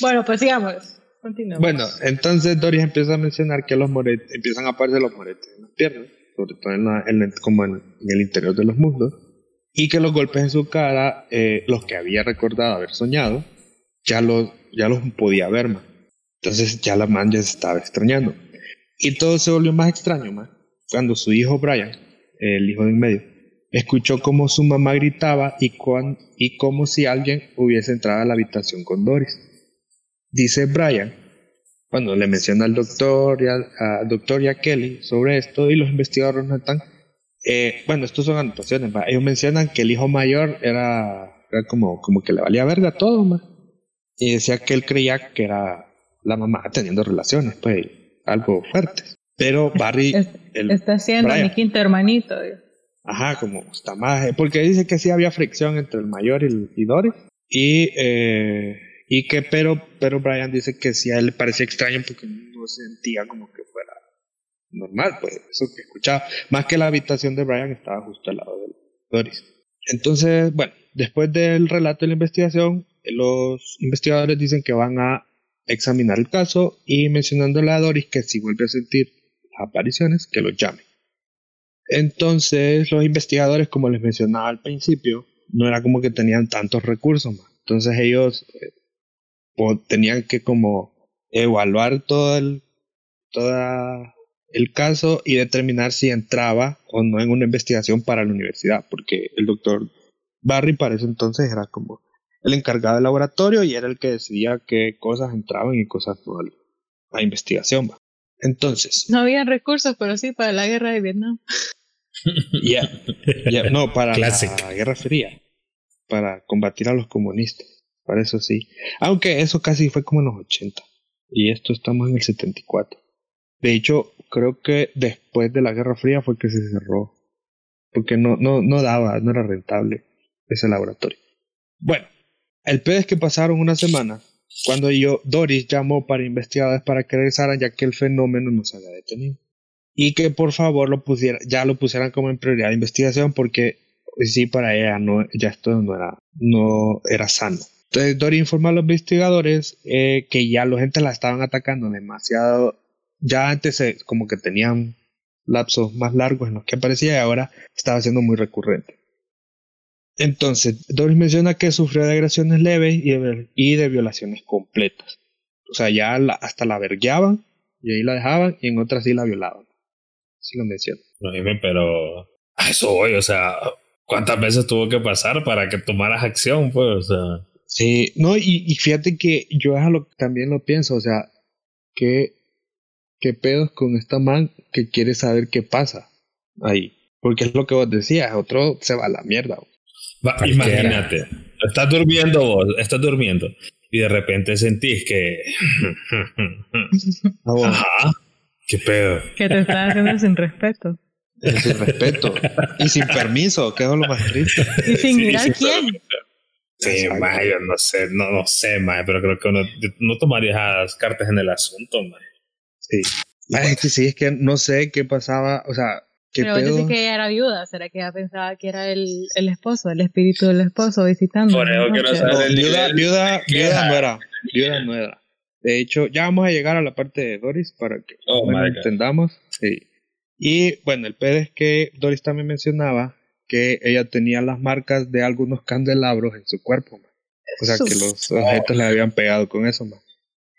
Bueno, pues sigamos. Continuamos. Bueno, entonces Doris empieza a mencionar que los moretes, empiezan a aparecer los moretes en las piernas, sobre todo en, la, en como en, el interior de los muslos, y que los golpes en su cara, eh, los que había recordado haber soñado, ya los, ya los podía ver más. Entonces ya la man ya se estaba extrañando. Y todo se volvió más extraño, cuando su hijo Brian, el hijo de en medio, escuchó como su mamá gritaba y, y como si alguien hubiese entrado a la habitación con Doris. Dice Brian, cuando le menciona al doctor y a, doctor y a Kelly sobre esto y los investigadores no están, eh, bueno, estos son anotaciones, ellos mencionan que el hijo mayor era, era, como, como que le valía verga todo, más y decía que él creía que era la mamá teniendo relaciones, pues algo fuerte. Pero Barry... está siendo mi quinto hermanito. Ajá, como está más... Eh, porque dice que sí había fricción entre el mayor y, Doris. Y, eh, y que pero, pero Brian dice que sí a él le parecía extraño porque no sentía como que fuera normal, pues eso que escuchaba. Más que la habitación de Brian estaba justo al lado de Doris. Entonces, bueno, después del relato de la investigación, los investigadores dicen que van a examinar el caso y mencionándole a Doris que si vuelve a sentir apariciones, que lo llame. Entonces los investigadores, como les mencionaba al principio, no era como que tenían tantos recursos más. Entonces ellos eh, tenían que como evaluar todo el, el caso y determinar si entraba o no en una investigación para la universidad, porque el doctor Barry para ese entonces era como el encargado del laboratorio y era el que decidía qué cosas entraban y cosas no a investigación. Entonces. No había recursos, pero sí para la guerra de Vietnam. Ya, no, para la Guerra Fría, para combatir a los comunistas, para eso sí. Aunque eso casi fue como en los 80 y esto estamos en el 74. De hecho, creo que después de la Guerra Fría fue que se cerró, porque no, no, no daba, no era rentable ese laboratorio. Bueno, el peor es que pasaron una semana cuando yo, Doris llamó para investigadores para que regresaran ya que el fenómeno no se había detenido. Y que por favor lo pusiera, ya lo pusieran como en prioridad de investigación porque sí para ella no, ya esto no era, no era sano. Entonces Doris informó a los investigadores eh, que ya los gente la estaban atacando demasiado. Ya antes como que tenían lapsos más largos en los que aparecía y ahora estaba siendo muy recurrente. Entonces, Doris menciona que sufrió de agresiones leves y de, violaciones completas. O sea, ya hasta la vergueaban y ahí la dejaban y en otras sí la violaban. Sí lo menciona. No, pero a eso voy, o sea, ¿cuántas veces tuvo que pasar para que tomaras acción? Pues, o sea. Sí, no, y, fíjate que yo lo, también lo pienso, o sea, ¿qué, qué pedos con esta man que quiere saber qué pasa ahí. Porque es lo que vos decías, otro se va a la mierda. Va, imagínate, estás durmiendo vos, estás durmiendo. y de repente sentís que... Ajá, qué pedo. Que te están haciendo sin respeto. Sin respeto. y sin permiso, que es lo más triste. Y sin Sí, mirar quién. Sí, Exacto. mae, yo no sé, no, no sé, mae, pero creo que uno no tomaría esas cartas en el asunto, mae. Sí. Es que sí, es que no sé qué pasaba, o sea, Pero vos decís que ella era viuda. ¿Será que ella pensaba que era el, el esposo, el espíritu del esposo visitando? Por eso quiero saber viuda, viuda, ¿Qué viuda no era. Viuda no era. De hecho, ya vamos a llegar a la parte de Doris para que Oh, entendamos. Sí. Y bueno, el pedo es que Doris también mencionaba que ella tenía las marcas de algunos candelabros en su cuerpo. ma. O sea, que los objetos le habían pegado con eso. ma.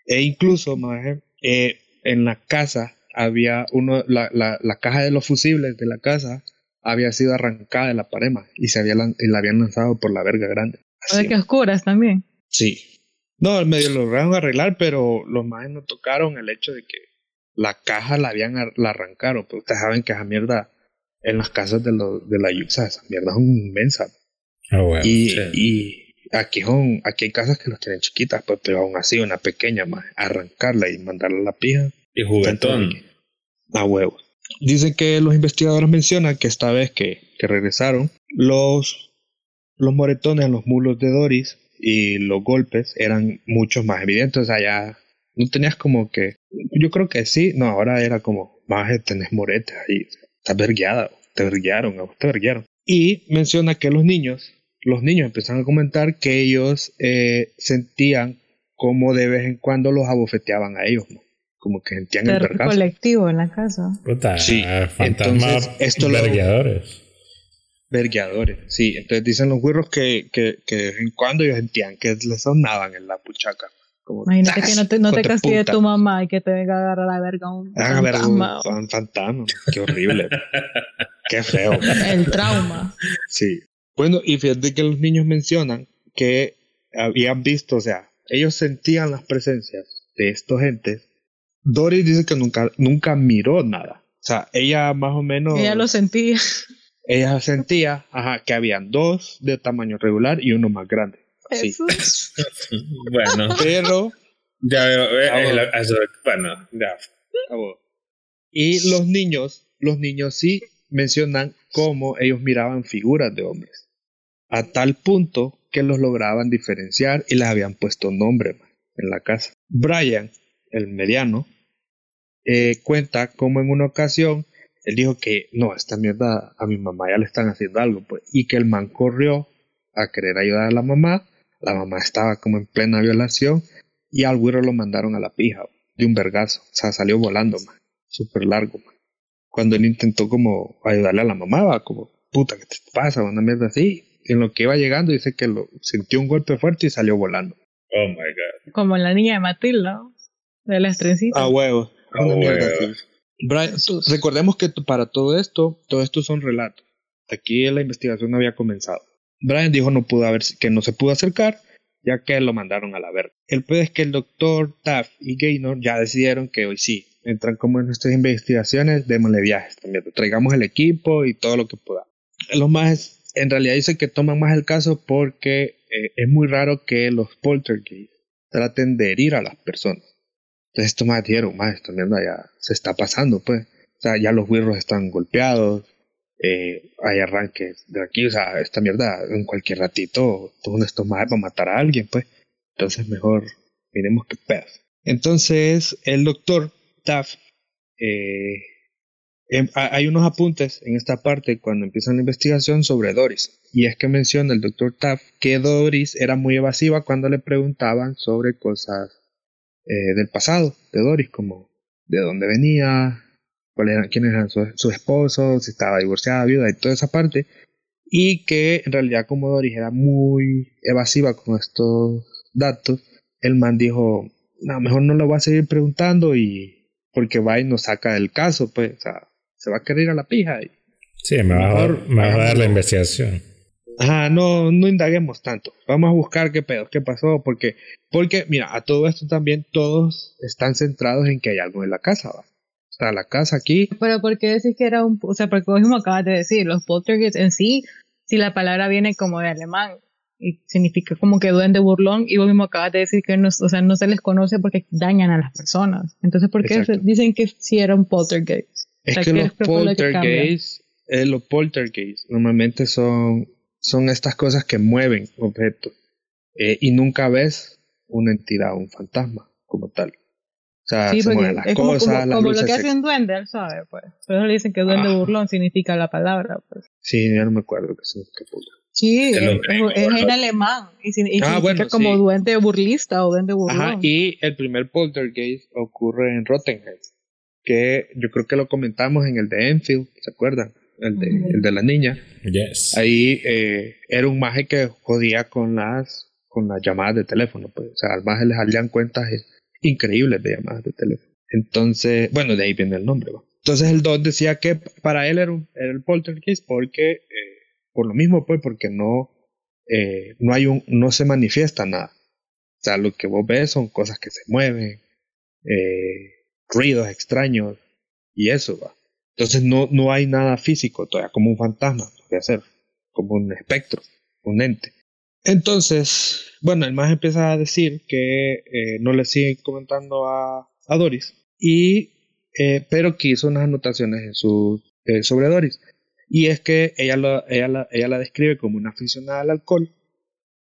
E incluso, ma, eh, en la casa había uno, la, la, la caja de los fusibles de la casa había sido arrancada de la pared ma, y se había y la habían lanzado por la verga grande. O Así, que oscuras también. Sí. No, medio lo lograron arreglar, pero los más no tocaron el hecho de que la caja la habían la arrancaron. Pero ustedes saben que esa mierda en las casas de, los de la Yusa, esa mierda son inmensas. Ah, bueno. y, sí. y aquí son, aquí hay casas que los tienen chiquitas, pues, pero aún así una pequeña más, arrancarla y mandarla a la pija. Y juguetón. A huevo. Dice que los investigadores mencionan que esta vez que, que regresaron, los, los moretones en los mulos de Doris y los golpes eran mucho más evidentes. O sea, ya no tenías como que. Yo creo que sí, no, ahora era como más de tenés moretes ahí. Estás vergueada, te verguearon, te verguearon. Y menciona que los niños, los niños empezaron a comentar que ellos eh, sentían como de vez en cuando los abofeteaban a ellos, ¿no? Como que sentían el Terror vergazo. colectivo en la casa. Puta, Sí, fantasmas entonces, esto lo- vergueadores. Vergueadores, sí. Entonces dicen los güirros que, que, que de vez en cuando ellos sentían que les sonaban en la puchaca. Como, Imagínate que no te, no te castigue tu mamá y que te venga a agarrar la verga un Ah, ver, fantasma. un fan- fantasma. Qué horrible. Qué feo. El trauma. Sí. Bueno, y fíjate que los niños mencionan que habían visto, o sea, ellos sentían las presencias de estos gentes. Doris dice que nunca, nunca miró nada. O sea, ella más o menos. Ella lo sentía. ella sentía ajá, que habían dos de tamaño regular y uno más grande. Sí. Bueno, Pero ya veo. eh, eh, bueno. la- eso- bueno, ya. Y los niños, los niños sí mencionan cómo ellos miraban figuras de hombres. A tal punto que los lograban diferenciar y les habían puesto nombre en la casa. Brian, el mediano, eh, cuenta cómo en una ocasión él dijo que no, esta mierda a mi mamá ya le están haciendo algo, pues. Y que el man corrió a querer ayudar a la mamá. La mamá estaba como en plena violación y al güiro lo mandaron a la pija de un vergazo. O sea, salió volando, man. Súper largo, man. Cuando él intentó como ayudarle a la mamá, va como, puta, ¿qué te pasa? Una mierda así. En lo que iba llegando, dice que lo sintió un golpe fuerte y salió volando. Oh my god. Como la niña de Matilda. ¿no? De las trencitas. A huevo. A Una mierda huevo. así. Brian, recordemos que para todo esto, todo esto son relatos. Aquí la investigación no había comenzado. Brian dijo no pudo haber, que no se pudo acercar, ya que lo mandaron a la verga. El peor es que el doctor Taff y Gaynor ya decidieron que hoy sí, entran como en nuestras investigaciones, démosle viajes también. Traigamos el equipo y todo lo que pueda. Los más, en realidad dicen que toman más el caso porque eh, es muy raro que los poltergeists traten de herir a las personas. Entonces estos más dijeron, más esta mierda ya se está pasando, pues. O sea, ya los birros están golpeados, eh, hay arranques de aquí, o sea, esta mierda en cualquier ratito, todos estos más va a matar a alguien, pues. Entonces mejor miremos qué pedo. Entonces el doctor Taff, eh, em- ha- hay unos apuntes en esta parte cuando empiezan la investigación sobre Doris. Y es que menciona el doctor Taff que Doris era muy evasiva cuando le preguntaban sobre cosas eh, del pasado de Doris, como de dónde venía, cuáles eran, quiénes eran sus su esposos, si estaba divorciada, viuda y toda esa parte. Y que en realidad como Doris era muy evasiva con estos datos, el man dijo, no, mejor no lo voy a seguir preguntando y porque va y nos saca del caso, pues, o sea, se va a querer ir a la pija. Y, Sí, me va, a, Mejor me va a dar la investigación. Ajá, no, no indaguemos tanto. Vamos a buscar qué pedo, qué pasó, porque, porque, mira, a todo esto también todos están centrados en que hay algo en la casa, ¿va? O sea, la casa aquí, Pero ¿por qué decís que era un... O sea, porque vos mismo acabas de decir, los poltergeists en sí, si la palabra viene como de alemán, y significa como que duende burlón y vos mismo acabas de decir que no, o sea, no se les conoce porque dañan a las personas. Entonces, ¿por qué dicen que sí era un poltergeist? Es que los poltergeists, eh, los poltergeists normalmente son, son estas cosas que mueven objetos eh, y nunca ves una entidad, un fantasma como tal. O sea, se mueven las cosas, como, como lo que hace un duende, él sabe, pues. Por eso le dicen que duende ah. burlón significa la palabra, pues. Sí, yo no me acuerdo qué significa Sí, es, en alemán y, ah, significa como duende burlista o duende burlón. Ajá, y el primer poltergeist ocurre en Rottenheim, que yo creo que lo comentamos en el de Enfield, ¿se acuerdan? El de, el de la niña. Yes. Ahí eh, era un maje que jodía con las con las llamadas de teléfono, pues. O sea, al maje le salían cuentas increíbles de llamadas de teléfono. Entonces, bueno, de ahí viene el nombre, Entonces el Don decía que para él era, un, era el poltergeist porque eh, por lo mismo, pues, porque no, eh, no hay un, no se manifiesta nada. O sea, lo que vos ves son cosas que se mueven, eh, ruidos extraños y eso va. Entonces no, no hay nada físico todavía, como un fantasma, podría ser, como un espectro, un ente. Entonces, bueno, el más empieza a decir que eh, no le sigue comentando a, a Doris, y, eh, pero que hizo unas anotaciones en su, eh, sobre Doris. Y es que ella, lo, ella, la, ella la describe como una aficionada al alcohol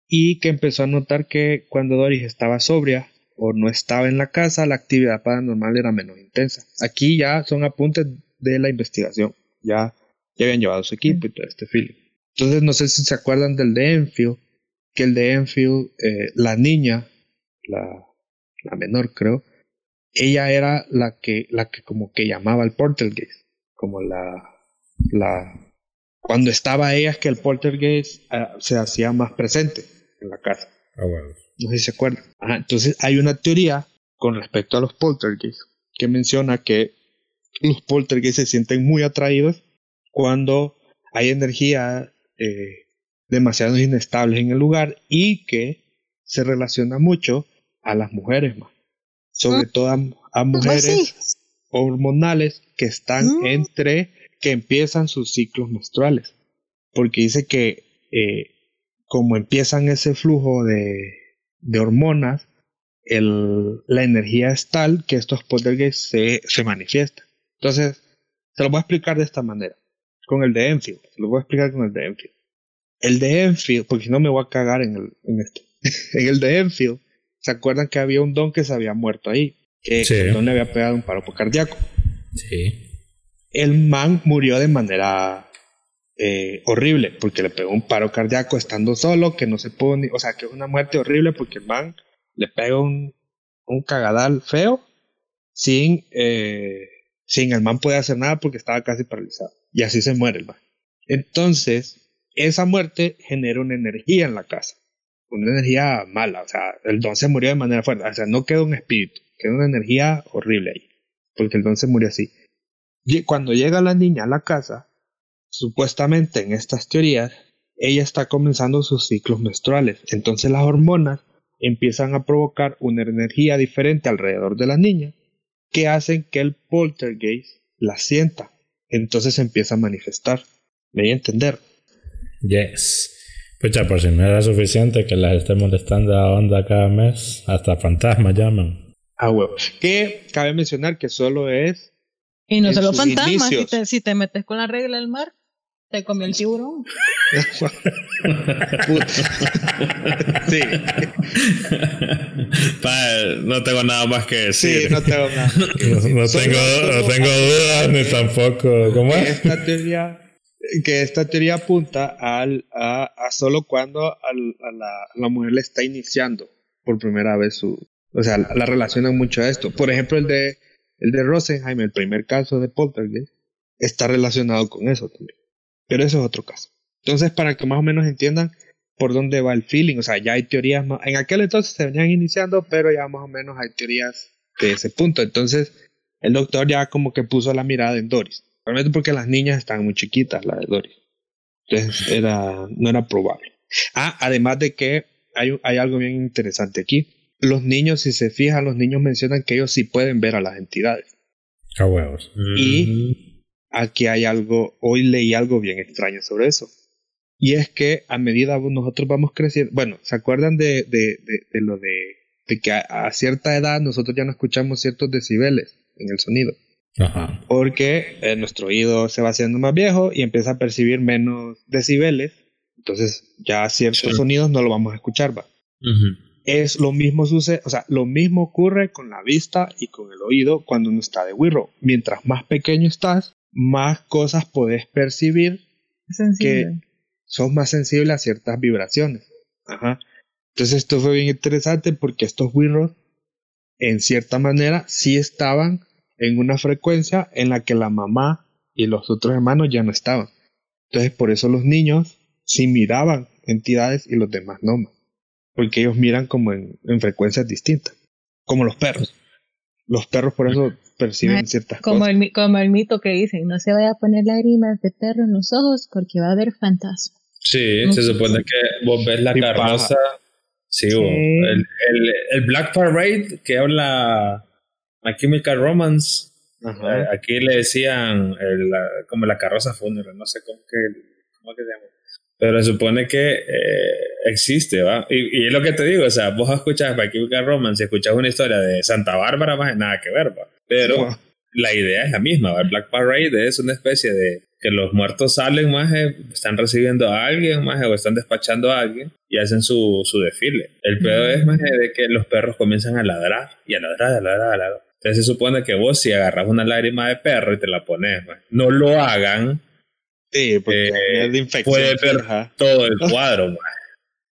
y que empezó a notar que cuando Doris estaba sobria o no estaba en la casa, la actividad paranormal era menos intensa. Aquí ya son apuntes de la investigación. Ya, ya habían llevado su equipo y todo este feeling. Entonces, no sé si se acuerdan del de Enfield, que el de Enfield, eh, la niña, la, la menor creo, ella era la que, la que como que llamaba al poltergeist, como la, la, cuando estaba ella es que el poltergeist uh, se hacía más presente en la casa. Ah, bueno. No sé si se acuerdan. entonces hay una teoría con respecto a los poltergeists que menciona que los poltergeists se sienten muy atraídos cuando hay energía eh, demasiado inestables en el lugar y que se relaciona mucho a las mujeres más. Sobre mm. todo a, mujeres hormonales que están mm. entre que empiezan sus ciclos menstruales. Porque dice que eh, como empiezan ese flujo de, de hormonas, el, la energía es tal que estos poltergeists se, se manifiestan. Entonces, se lo voy a explicar de esta manera. Con el de Enfield. Se lo voy a explicar con el de Enfield. El de Enfield, porque si no me voy a cagar en, el, en esto. en el de Enfield, ¿se acuerdan que había un don que se había muerto ahí? Que el don le había pegado un paro cardíaco. Sí el man murió de manera eh, horrible, porque le pegó un paro cardíaco estando solo, que no se pudo ni, o sea, que es una muerte horrible porque el man le pega un, un cagadal feo sin, eh, sin el man poder hacer nada porque estaba casi paralizado. Y así se muere el man. Entonces, esa muerte genera una energía en la casa, una energía mala, o sea, el don se murió de manera fuerte, o sea, no quedó un espíritu, quedó una energía horrible ahí, porque el don se murió así. Cuando llega la niña a la casa, supuestamente en estas teorías, ella está comenzando sus ciclos menstruales. Entonces las hormonas empiezan a provocar una energía diferente alrededor de la niña que hacen que el poltergeist la sienta. Entonces empieza a manifestar. ¿Me voy a entender? Yes. Pucha, por si no era suficiente que las esté molestando a onda cada mes, hasta fantasmas llaman. Ah, huevo. Que cabe mencionar que solo es y no solo fantasmas, si te, si te metes con la regla del mar, te comió el tiburón. sí. no tengo nada más que decir. Sí, no tengo nada. no, tengo, no tengo dudas ni tampoco. ¿Cómo es? Esta teoría, que esta teoría apunta al, a, a solo cuando al, a la, la, mujer le está iniciando por primera vez su. O sea, la relacionan mucho a esto. Por ejemplo, el de el de Rosenheim, el primer caso de Poltergeist, está relacionado con eso también. Pero eso es otro caso. Entonces, para que más o menos entiendan por dónde va el feeling, o sea, ya hay teorías más. En aquel entonces se venían iniciando, pero ya más o menos hay teorías de ese punto. Entonces, el doctor ya como que puso la mirada en Doris. Realmente porque las niñas estaban muy chiquitas, la de Doris. Entonces, era, no era probable. Ah, además de que hay, hay algo bien interesante aquí los niños, si se fijan, los niños mencionan que ellos sí pueden ver a las entidades. A huevos. Y aquí hay algo, hoy leí algo bien extraño sobre eso. Y es que a medida nosotros vamos creciendo, bueno, ¿se acuerdan de, de, de, lo de, que a, cierta edad nosotros ya no escuchamos ciertos decibeles en el sonido? Ajá. Porque eh, nuestro oído se va haciendo más viejo y empieza a percibir menos decibeles. Entonces ya ciertos sonidos no lo vamos a escuchar, va. Es lo mismo sucede, o sea, lo mismo ocurre con la vista y con el oído cuando uno está de wirro. Mientras más pequeño estás, más cosas podés percibir que son más sensibles a ciertas vibraciones. Ajá. Entonces esto fue bien interesante porque estos wirros, en cierta manera, sí estaban en una frecuencia en la que la mamá y los otros hermanos ya no estaban. Entonces por eso los niños sí miraban entidades y los demás no. Porque ellos miran como en, en frecuencias distintas. Como los perros. Los perros por eso perciben ciertas como cosas. El, como el mito que dicen, no se vaya a poner lágrimas de perro en los ojos porque va a haber fantasmas. Sí, se supone que vos ves la carroza. Sí, El, el, el, Black Parade que habla My Chemical Romance. Eh, aquí le decían como la carroza fúnebre, no sé cómo que, cómo que se llama. Pero se supone que eh, existe, ¿va? Y, y, es lo que te digo, o sea, vos escuchas My Chemical Romance y escuchas una historia de Santa Bárbara, más nada que ver, ¿va? Pero la idea es la misma. El Black Parade es una especie de que los muertos salen más, están recibiendo a alguien más o están despachando a alguien y hacen su, su desfile. El pedo es más de que los perros comienzan a ladrar y a ladrar, a ladrar, a ladrar. Entonces se supone que vos si agarras una lágrima de perro y te la pones, no lo hagan. Sí, porque eh, es de infección. Puedes ver todo el cuadro,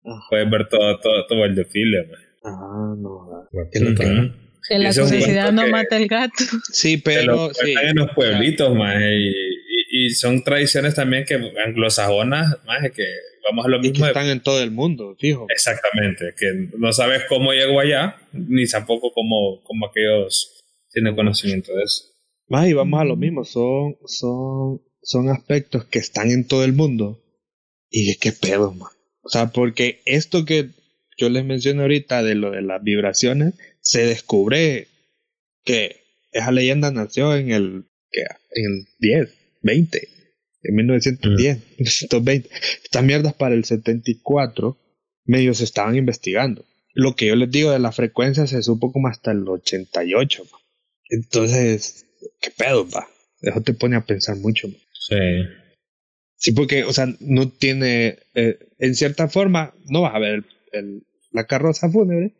puedes ver todo, todo, todo el desfile. Ah, no. Que la curiosidad no mata el gato. Sí, pero. sí. En los pueblitos, más y y son tradiciones también que anglosajonas, más que vamos a lo mismo. que están en todo el mundo, fijo. Exactamente, que no sabes cómo llegó allá, ni tampoco cómo, cómo aquellos tienen conocimiento de eso. Más y vamos a lo mismo, son, son, son aspectos que están en todo el mundo. Y qué pedo, man. O sea, porque esto que yo les mencioné ahorita de lo de las vibraciones, se descubre que esa leyenda nació en el, en el 10, 20, en 1910, 1920. Estas mierdas para el 74 medios se estaban investigando. Lo que yo les digo de la frecuencia se supo como hasta el 88. Entonces, ¿qué pedo, va? Eso te pone a pensar mucho. Sí. Sí, porque, o sea, no tiene, eh, en cierta forma, no vas a ver la carroza fúnebre,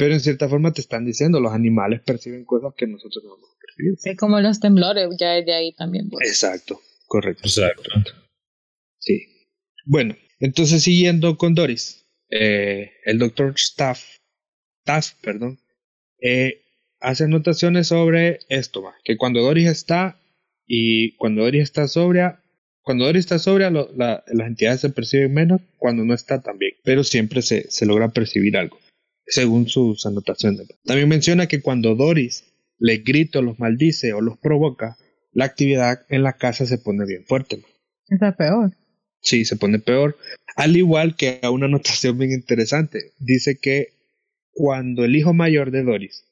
pero en cierta forma te están diciendo, los animales perciben cosas que nosotros no vamos a percibir. Sí, como los temblores, ya es de ahí también. Pues. Exacto, correcto. Exacto. Sí. Bueno, entonces siguiendo con Doris, eh, el doctor Staff, Staff, perdón, eh, hace anotaciones sobre esto, que cuando Doris está y cuando Doris está sobria, cuando Doris está sobria, las entidades se perciben menos, cuando no está también, pero siempre se, se logra percibir algo según sus anotaciones. También menciona que cuando Doris le grita, los maldice o los provoca, la actividad en la casa se pone bien fuerte. Está peor. Sí, se pone peor. Al igual que a una anotación bien interesante. Dice que cuando el hijo mayor de Doris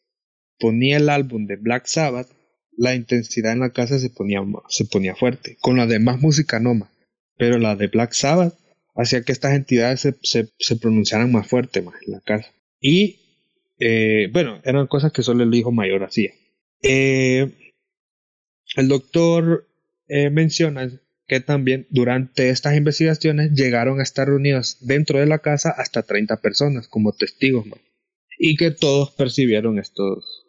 ponía el álbum de Black Sabbath, la intensidad en la casa se ponía, se ponía fuerte. Con la demás música no más. Pero la de Black Sabbath hacía que estas entidades se, se, se pronunciaran más fuerte más en la casa. Y eh, bueno, eran cosas que solo el hijo mayor hacía. Eh, el doctor eh, menciona que también durante estas investigaciones llegaron a estar reunidos dentro de la casa hasta 30 personas como testigos y que todos percibieron estos,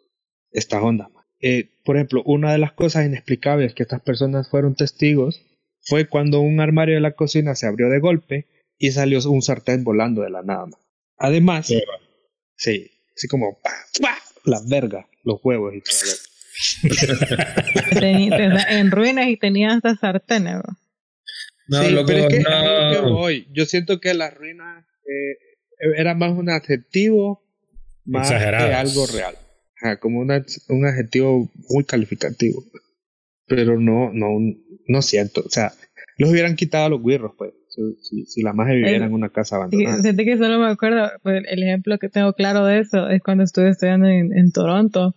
estas ondas. por ejemplo, una de las cosas inexplicables que estas personas fueron testigos fue cuando un armario de la cocina se abrió de golpe y salió un sartén volando de la nada. Además, así como las vergas, los huevos y todo. en ruinas y tenías hasta sartenes. No, lo que, voy. Yo siento que las ruinas eh, era más un adjetivo más que algo real. como un adjetivo muy calificativo. Pero no, no, no siento. O sea, los hubieran quitado a los guirros, pues si, si la madre viviera en una casa abandonada. Siento que solo me acuerdo, pues, el ejemplo que tengo claro de eso es cuando estuve estudiando en, en Toronto.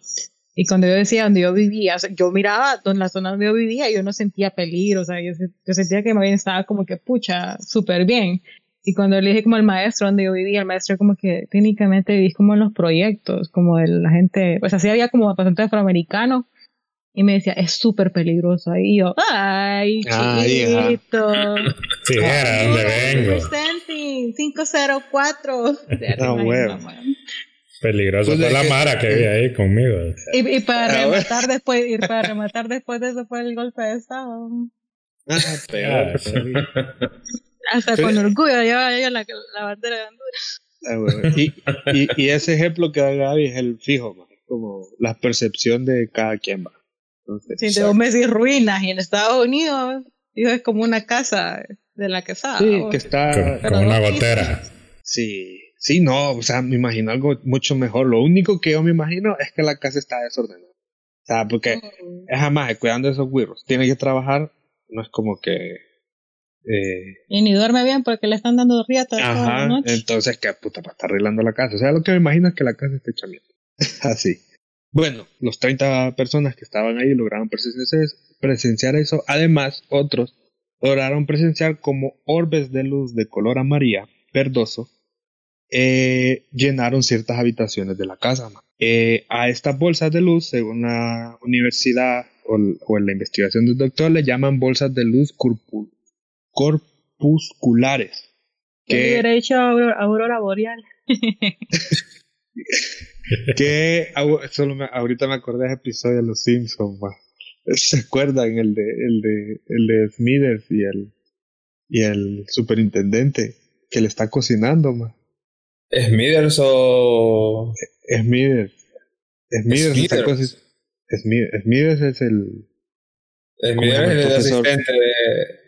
Y cuando yo decía donde yo vivía, o sea, yo miraba en la zona donde yo vivía y yo no sentía peligro, o sea, yo, yo sentía que más bien estaba como que, pucha, súper bien. Y cuando le dije como al maestro donde yo vivía, el maestro como que técnicamente vivís como en los proyectos, como de la gente, pues así había como bastante afroamericano. Y me decía, es súper peligroso. ahí. Y yo, ay, chiquito. Sí, era donde vengo. 504. No, huevo. Peligroso pues fue la Mara que había ahí conmigo. Y, y para rematar después, y para rematar después de eso fue el golpe de estado. Ah, peor. Hasta con orgullo lleva ella la, la bandera de Honduras. Ah, y, y, y, ese ejemplo que da Gaby es el fijo, man. como la percepción de cada quien va. Entonces, sí, de Messi ruinas y en Estados Unidos es como una casa de la que sabe. Sí, que está como, una gotera. Sí, sí, no, o sea, me imagino algo mucho mejor. Lo único que yo me imagino es que la casa está desordenada. O sea, porque mm. es jamás cuidando de esos güiros. Tiene que trabajar, no es como que eh, y ni duerme bien porque le están dando riata Ajá, entonces, ¿qué puta para estar arreglando la casa? O sea, lo que me imagino es que la casa esté hecha Así. Bueno, los 30 personas que estaban ahí lograron presenciar eso. Además, otros lograron presenciar como orbes de luz de color amarilla, verdoso, eh, llenaron ciertas habitaciones de la casa. Eh, a estas bolsas de luz, según la universidad o, o, en la investigación del doctor, le llaman bolsas de luz corpusculares. Que hubiera hecho aurora boreal. que solo ahorita me acordé de ese episodio de Los Simpsons. ¿Se acuerdan el de el de el de Smithers y el y el superintendente que le está cocinando, ma? Smithers o Smithers. Smithers, Smithers. Smithers es el Smithers es el asistente de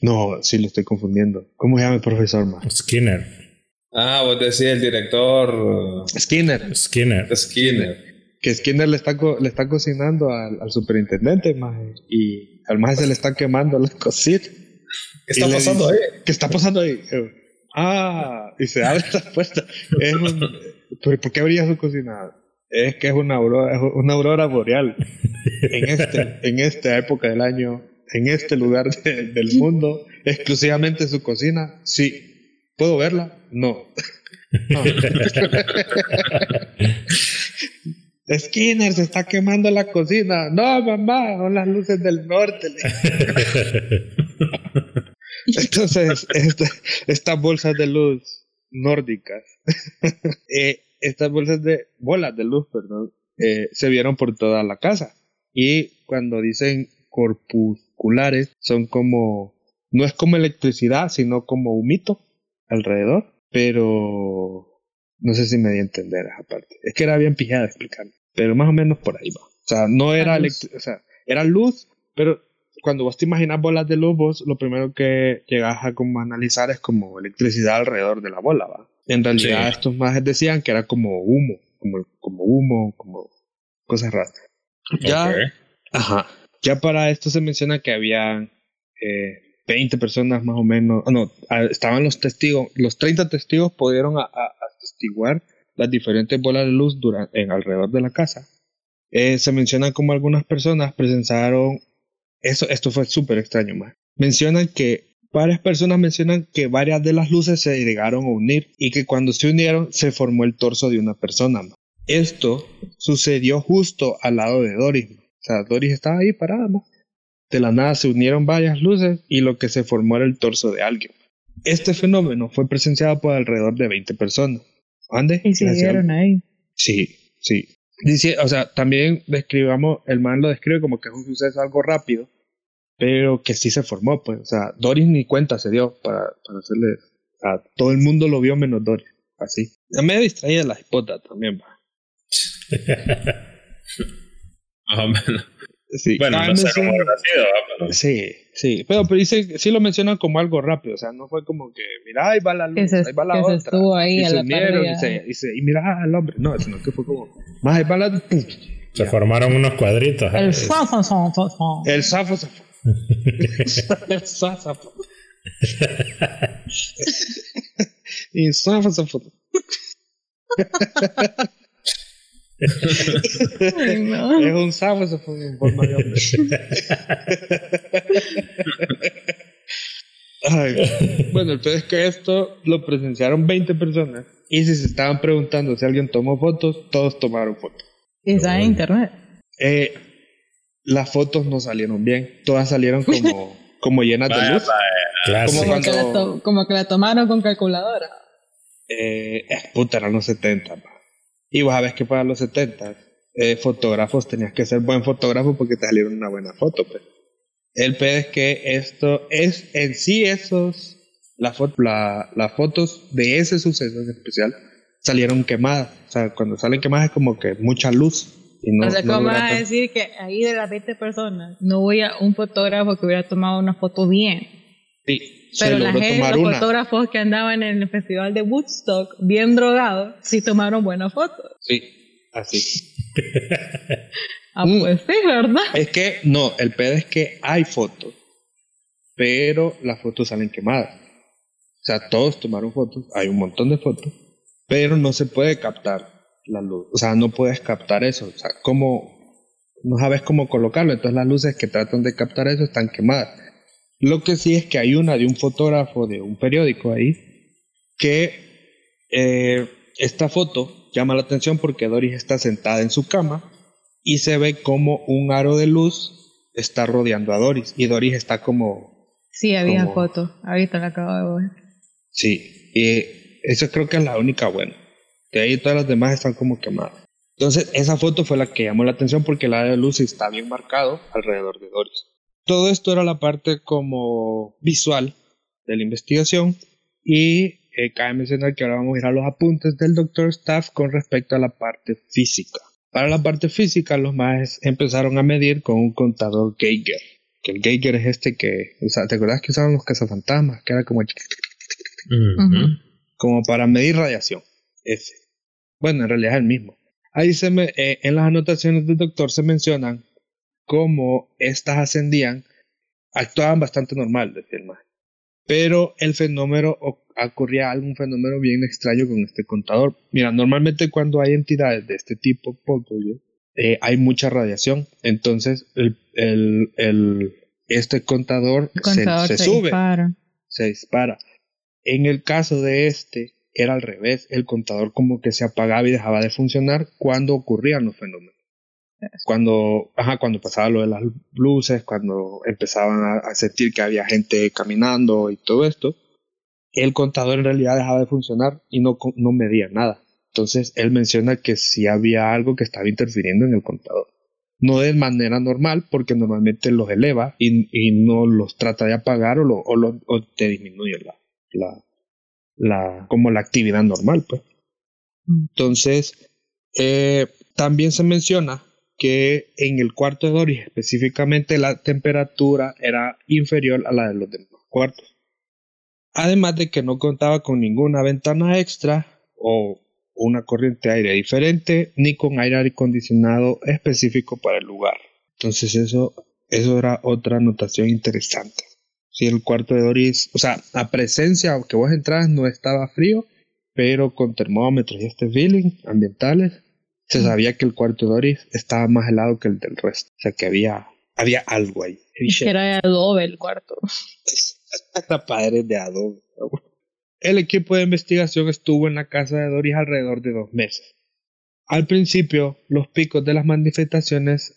no, sí lo estoy confundiendo. ¿Cómo se llama el profesor, ma? Skinner. Ah, vos decís el director. Skinner. Skinner. Skinner. Que Skinner le está, le está cocinando al, al superintendente, ma, y al más se le está quemando la cosita. ¿Qué está pasando ahí? ¿Qué está pasando ahí? Ah, y se abre la puerta. Es un, ¿Por qué habría su cocinado? Es que es una aurora, una aurora boreal. En, este, en esta época del año en este lugar del mundo, exclusivamente su cocina? Sí. ¿Puedo verla? No. Skinner se está quemando la cocina. No, mamá, son las luces del norte. Entonces, estas bolsas de luz nórdicas, eh, estas bolsas de bolas de luz, perdón, eh, se vieron por toda la casa. Y cuando dicen corpusculares son como, no es como electricidad, sino como humito alrededor, pero no sé si me di a entender esa parte. Es que era bien pijada explicar, pero más o menos por ahí va. O sea, no era o sea, era luz, pero cuando vos te imaginas bolas de luz, vos lo primero que llegas a como analizar es como electricidad alrededor de la bola, ¿va? En realidad estos más decían que era como humo, como, como humo, como cosas raras. Ya, ajá. Ya para esto se menciona que había eh, 20 personas más o menos, no, estaban los testigos, los 30 testigos pudieron atestiguar las diferentes bolas de luz durante, alrededor de la casa. Eh, se menciona como algunas personas presenciaron, eso, esto fue súper extraño más. Mencionan que varias personas mencionan que varias de las luces se llegaron a unir y que cuando se unieron se formó el torso de una persona. Esto sucedió justo al lado de Doris. O sea, Doris estaba ahí parada, ¿no? De la nada se unieron varias luces y lo que se formó era el torso de alguien. Este fenómeno fue presenciado por alrededor de 20 personas. ¿Ande? Y siguieron ahí. Sí, sí. Dice, o sea, también describamos, el man lo describe como que es un suceso algo rápido, pero que sí se formó, pues. O sea, Doris ni cuenta se dio para, para hacerle. O sea, todo el mundo lo vio menos Doris. Así. Ya me distraía la hipota también, va. Más o menos. Sí. Bueno, no sé cómo habrá sido, pero... Sí, sí. Pero, pero dice, sí lo mencionan como algo rápido. O sea, no fue como que, mira, ahí va la luz, se, ahí va la otra. Se estuvo ahí y a se la unieron y, se, y, se, y mira al hombre. No, sino que fue como, más ahí va la. ¡pum! Se formaron unos cuadritos. El ¿eh? zafo, zafo, zafo. El zafo, zafo. el zafo. Ay, no. Es un sapo, se fue en forma de hombre. Ay, bueno, el peor es que esto lo presenciaron 20 personas. Y si se estaban preguntando si alguien tomó fotos, todos tomaron fotos. Y está en internet. Eh, las fotos no salieron bien. Todas salieron como, como llenas de luz. Como, que la cuando- to- como que la tomaron con calculadora. Eh, eh, puta, eran los 70. pa. Y vos sabés que para los 70, eh, fotógrafos tenías que ser buen fotógrafo porque te salieron una buena foto. Pues. El pedo es que esto es en sí esos, la fo- la- las fotos de ese suceso en especial salieron quemadas. O sea, cuando salen quemadas es como que mucha luz. Y no, o sea, no ¿cómo vas a decir que ahí de las 20 personas no voy a un fotógrafo que hubiera tomado una foto bien? Sí, Pero la gente, los una. fotógrafos que andaban en el festival de Woodstock, bien drogados, sí tomaron buenas fotos. Sí, así. Ah, pues sí, ¿verdad? Es que no, el pedo es que hay fotos, pero las fotos salen quemadas. O sea, todos tomaron fotos, hay un montón de fotos, pero no se puede captar la luz. O sea, no puedes captar eso. O sea, como no sabes cómo colocarlo, entonces las luces que tratan de captar eso están quemadas. Lo que sí es que hay una de un fotógrafo de un periódico ahí que eh, esta foto llama la atención porque Doris está sentada en su cama y se ve como un aro de luz está rodeando a Doris y Doris está como Sí, había Como- fotos. Ahorita la acabo de ver. sí y eso creo que es la única buena de ahí todas las demás están como quemadas entonces esa foto fue la que llamó la atención porque el aro de luz está bien marcado alrededor de Doris todo esto era la parte como visual de la investigación y eh, cabe mencionar que ahora vamos a ir a los apuntes del doctor Staff con respecto a la parte física. Para la parte física, los más empezaron a medir con un contador Geiger. Que el Geiger es este que, o sea, ¿te acuerdas que usaban los cazafantasmas? Que era como, como para medir radiación. Ese. Bueno, en realidad es el mismo. Ahí se me, eh, en las anotaciones del doctor se mencionan cómo estas ascendían, actuaban bastante normal, decía el maestro. Pero el fenómeno, o- ocurría algún fenómeno bien extraño con este contador. Mira, normalmente cuando hay entidades de este tipo, eh, hay mucha radiación. Entonces, el, el, el- este contador, El se- contador se, se sube dispara. se dispara. En el caso de este, era al revés. El contador como que se apagaba y dejaba de funcionar cuando ocurrían los fenómenos. Cuando, ajá, cuando pasaba lo de las luces, cuando empezaban a, a sentir que había gente caminando y todo esto, el contador en realidad dejaba de funcionar y no, no medía nada. Entonces él menciona que sí había algo que estaba interfiriendo en el contador. No de manera normal, porque normalmente los eleva y, y no los trata de apagar o, lo, o, lo- o te disminuye la, la, la, como la actividad normal, pues. Mm. Entonces, eh, también se menciona que en el cuarto de Doris específicamente la temperatura era inferior a la de los demás cuartos. Además de que no contaba con ninguna ventana extra o una corriente de aire diferente ni con aire acondicionado específico para el lugar. Entonces eso, eso era otra anotación interesante. Si el cuarto de Doris, o sea, a presencia, aunque vos entras, no estaba frío, pero con termómetros y este feeling ambientales, se sabía que el cuarto de Doris estaba más helado que el del resto. O sea, que había, había algo ahí. Es que era de adobe el cuarto. Padres de Adobe. El equipo de investigación estuvo en la casa de Doris alrededor de dos meses. Al principio, los picos de las manifestaciones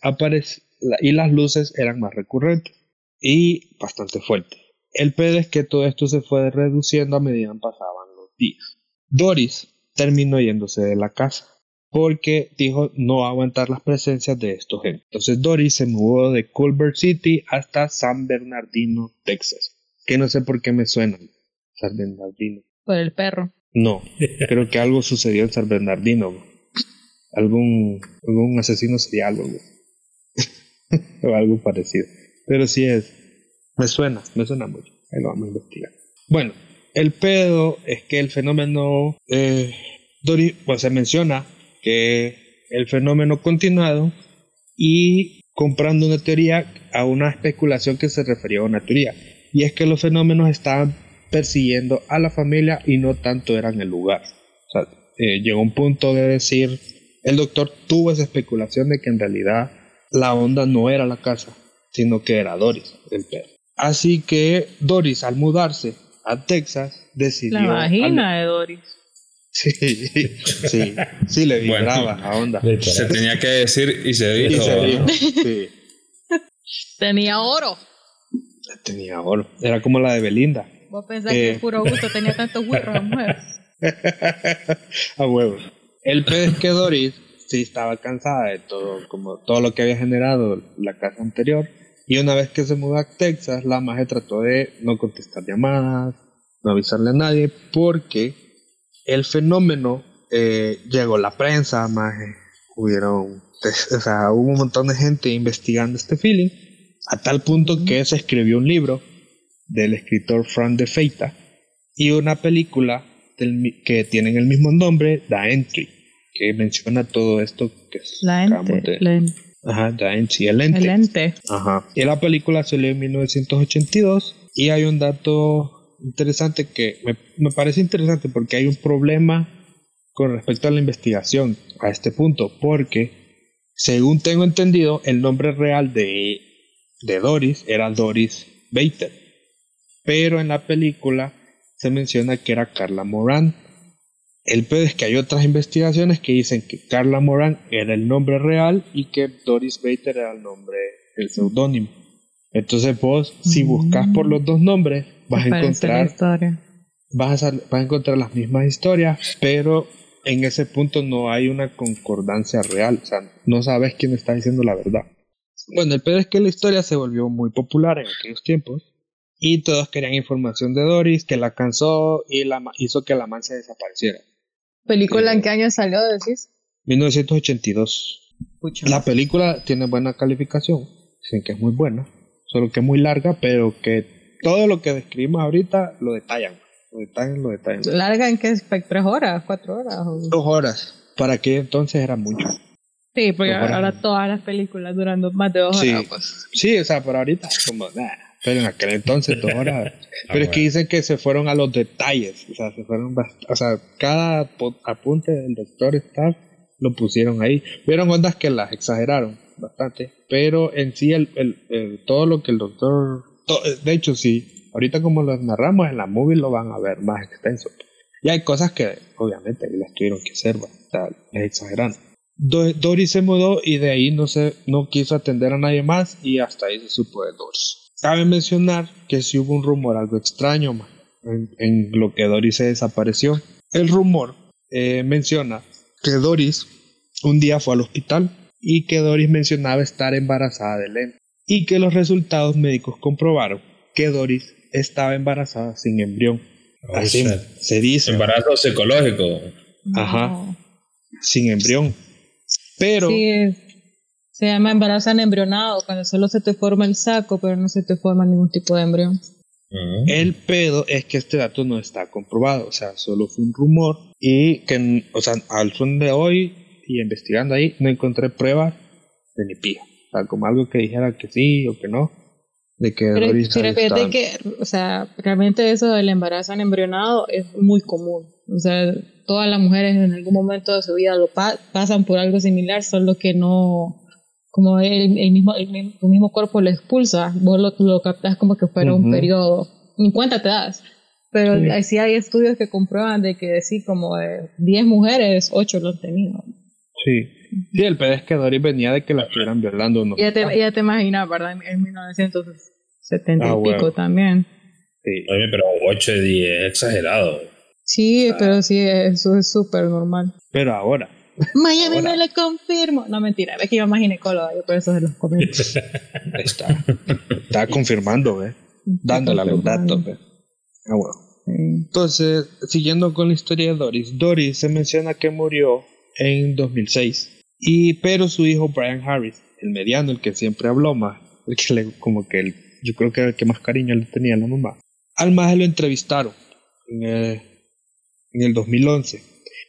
y las luces eran más recurrentes y bastante fuertes. El pedo es que todo esto se fue reduciendo a medida que pasaban los días. Doris terminó yéndose de la casa porque dijo no aguantar las presencias de estos gente. Entonces Doris se mudó de Culver City hasta San Bernardino, Texas. Que no sé por qué me suena San Bernardino. Por el perro. No, creo que algo sucedió en San Bernardino. Algún, algún asesino serial o algo parecido. Pero sí es. Me suena, me suena mucho. Ahí lo vamos a investigar. Bueno, el pedo es que el fenómeno. Eh, Doris, pues se menciona que el fenómeno continuado y comprando una teoría a una especulación que se refería a una teoría. Y es que los fenómenos estaban persiguiendo a la familia y no tanto eran el lugar. O sea, eh, llegó un punto de decir El doctor tuvo esa especulación de que en realidad la onda no era la casa, sino que era Doris, el perro. Así que Doris, al mudarse a Texas, decidió. La vagina de Doris. Sí, sí, sí, le vibraba a onda. Se tenía que decir y se dijo. Y se dijo, sí. Tenía oro. Tenía oro. Era como la de Belinda. Vos pensás que Eh. puro gusto tenía tantos huevos la mujer. a huevo. El pez es que Doris sí estaba cansada de todo, como todo lo que había generado la casa anterior. Y una vez que se mudó a Texas, la maje trató de no contestar llamadas, no avisarle a nadie, porque el fenómeno eh, llegó a la prensa, maje. Hubieron, o sea, hubo un montón de gente investigando este feeling, a tal punto que se escribió un libro del escritor Frank de Feita y una película del que tienen el mismo nombre, The Entry, que menciona todo esto que La acabamos ente. de- La en- Ajá, The Entry, el ente. el ente. Ajá. Y la película salió en 1982 y hay un dato interesante que me, me parece interesante porque hay un problema con respecto a la investigación a este punto, porque según tengo entendido, el nombre real de, de Doris era Doris Bater, pero en la película se menciona que era Carla Moran. El peor es que hay otras investigaciones que dicen que Carla Moran era el nombre real y que Doris Bater era el nombre, el seudónimo. Entonces vos, si buscas por los dos nombres, vas a encontrar vas a, vas a encontrar las mismas historias, pero en ese punto no hay una concordancia real, o sea, no sabes quién está diciendo la verdad. Bueno, el peor es que la historia se volvió muy popular en aquellos tiempos y todos querían información de Doris, que la cansó y la hizo que la man se desapareciera. ¿Película en qué año salió, decís? 1982. Pucha. La película tiene buena calificación, dicen que es muy buena, solo que es muy larga, pero que todo lo que describimos ahorita lo detallan, lo detallan, lo detallan. ¿Larga en qué? ¿Tres horas? ¿Cuatro horas? o- Dos horas. Para que entonces era mucho. Sí, porque Dos horas. ahora todas las películas durando más de dos Sí. horas. Pues. Sí, o sea, pero ahorita es como, nah, pero en aquel entonces dos horas. pero es que dicen que se fueron a los detalles, o sea, se fueron, bast- o sea, cada apunte del doctor Starr lo pusieron ahí. Vieron ondas que las exageraron bastante, pero en sí el, el- el- todo lo que el doctor, to- de hecho sí, ahorita como lo narramos en la movie lo van a ver más extenso. Y hay cosas que obviamente las tuvieron que hacer, ¿va? o sea, les exageraron. Do- Doris se mudó y de ahí no, se, no quiso atender a nadie más y hasta ahí se supo de Doris. Cabe mencionar que sí hubo un rumor algo extraño en lo que Doris se desapareció. El rumor eh, menciona que Doris un día fue al hospital y que Doris mencionaba estar embarazada de Len y que los resultados médicos comprobaron que Doris estaba embarazada sin embrión. Oh, Así shit. se dice, Embarazo psicológico. Ajá. No. sin embrión. Pero Sí, se llama embarazo embrionado, cuando solo se te forma el saco, pero no se te forma ningún tipo de embrión. Ujú. El pedo es que este dato no está comprobado, o sea, solo fue un rumor y que, o sea, al son de hoy y investigando ahí no encontré pruebas de ni pija, sea, como algo que dijera que sí o que no, de que Pero, pero fíjate que, o sea, realmente eso del embarazo embrionado es muy común. O sea, todas las mujeres en algún momento de su vida lo pa- pasan por algo similar, solo que no, como el, el mismo, el, mismo- cuerpo lo expulsa, vos lo, lo captas como que fuera un Ujú. periodo, ni cuenta te das. Pero Sí. sí hay estudios que comprueban de que sí, como de 10 mujeres, 8 lo han tenido. Sí. Sí, el pedo es que Doris venía de que la estuvieran violando no. Ya te, ya te imaginas, ¿verdad? En, en 1970 Ah, y pico bueno. también. Sí. Oye, pero 8 de 10, exagerado. Sí, pero sí, eso es súper normal. Pero ahora, Miami Ahora. me lo confirmo. No, mentira, es que yo más ginecóloga, yo por eso se los comento. está, está confirmando, ¿ves? Dándole a los datos, ¿ves? Ah, bueno. Entonces, siguiendo con la historia de Doris, Doris se menciona que murió en 2006, y, pero su hijo Brian Harris, el mediano, el que siempre habló más, el que le, como que el- yo creo que era el que más cariño le tenía a la mamá, al más lo entrevistaron en el, en el 2011.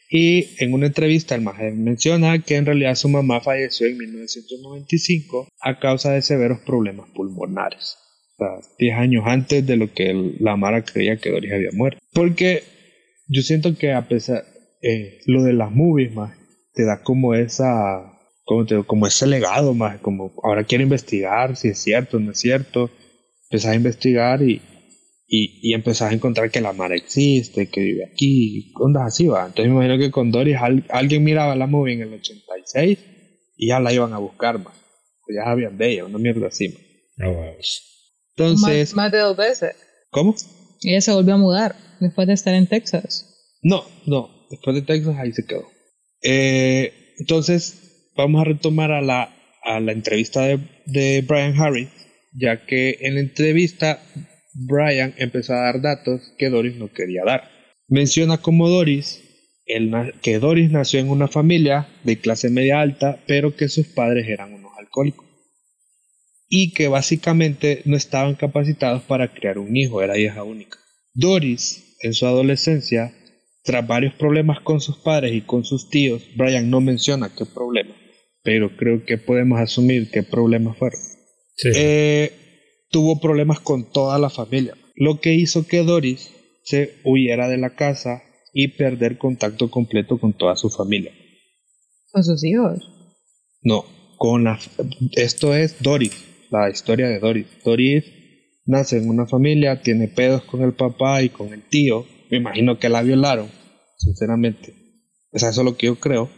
Y en una entrevista el menciona que en realidad su mamá falleció en 1995 a causa de severos problemas pulmonares. O sea, 10 años antes de lo que la Mara creía que Doris había muerto. Porque yo siento que a pesar, eh, lo de las movies más, te da como esa, como, te, como ese legado más, como ahora quiero investigar si es cierto o no es cierto, empezás a investigar y, y, y empezás a encontrar que la mar existe, que vive aquí, ondas así va. Entonces me imagino que con Doris alguien miraba la movie en el 86 y ya la iban a buscar más. Pues ya sabían de ella, una mierda así. Oh, wow. Entonces, Más, más de dos veces. ¿cómo? Ella se volvió a mudar después de estar en Texas. No, no, después de Texas ahí se quedó. Eh, entonces, vamos a retomar a la, a la entrevista de, de Brian Harry, ya que en la entrevista Brian empezó a dar datos que Doris no quería dar. Menciona como Doris na- que Doris nació en una familia de clase media alta, pero que sus padres eran unos alcohólicos. Y que básicamente no estaban capacitados para criar un hijo, era hija única. Doris, en su adolescencia, tras varios problemas con sus padres y con sus tíos, Brian no menciona qué problemas, pero creo que podemos asumir qué problemas fueron. Sí. Eh, tuvo problemas con toda la familia, lo que hizo que Doris se huyera de la casa y perder contacto completo con toda su familia. Con sus hijos. No, con la, esto es Doris, la historia de Doris. Doris nace en una familia, tiene pedos con el papá y con el tío. Me imagino que la violaron, sinceramente. O sea, eso es lo que yo creo.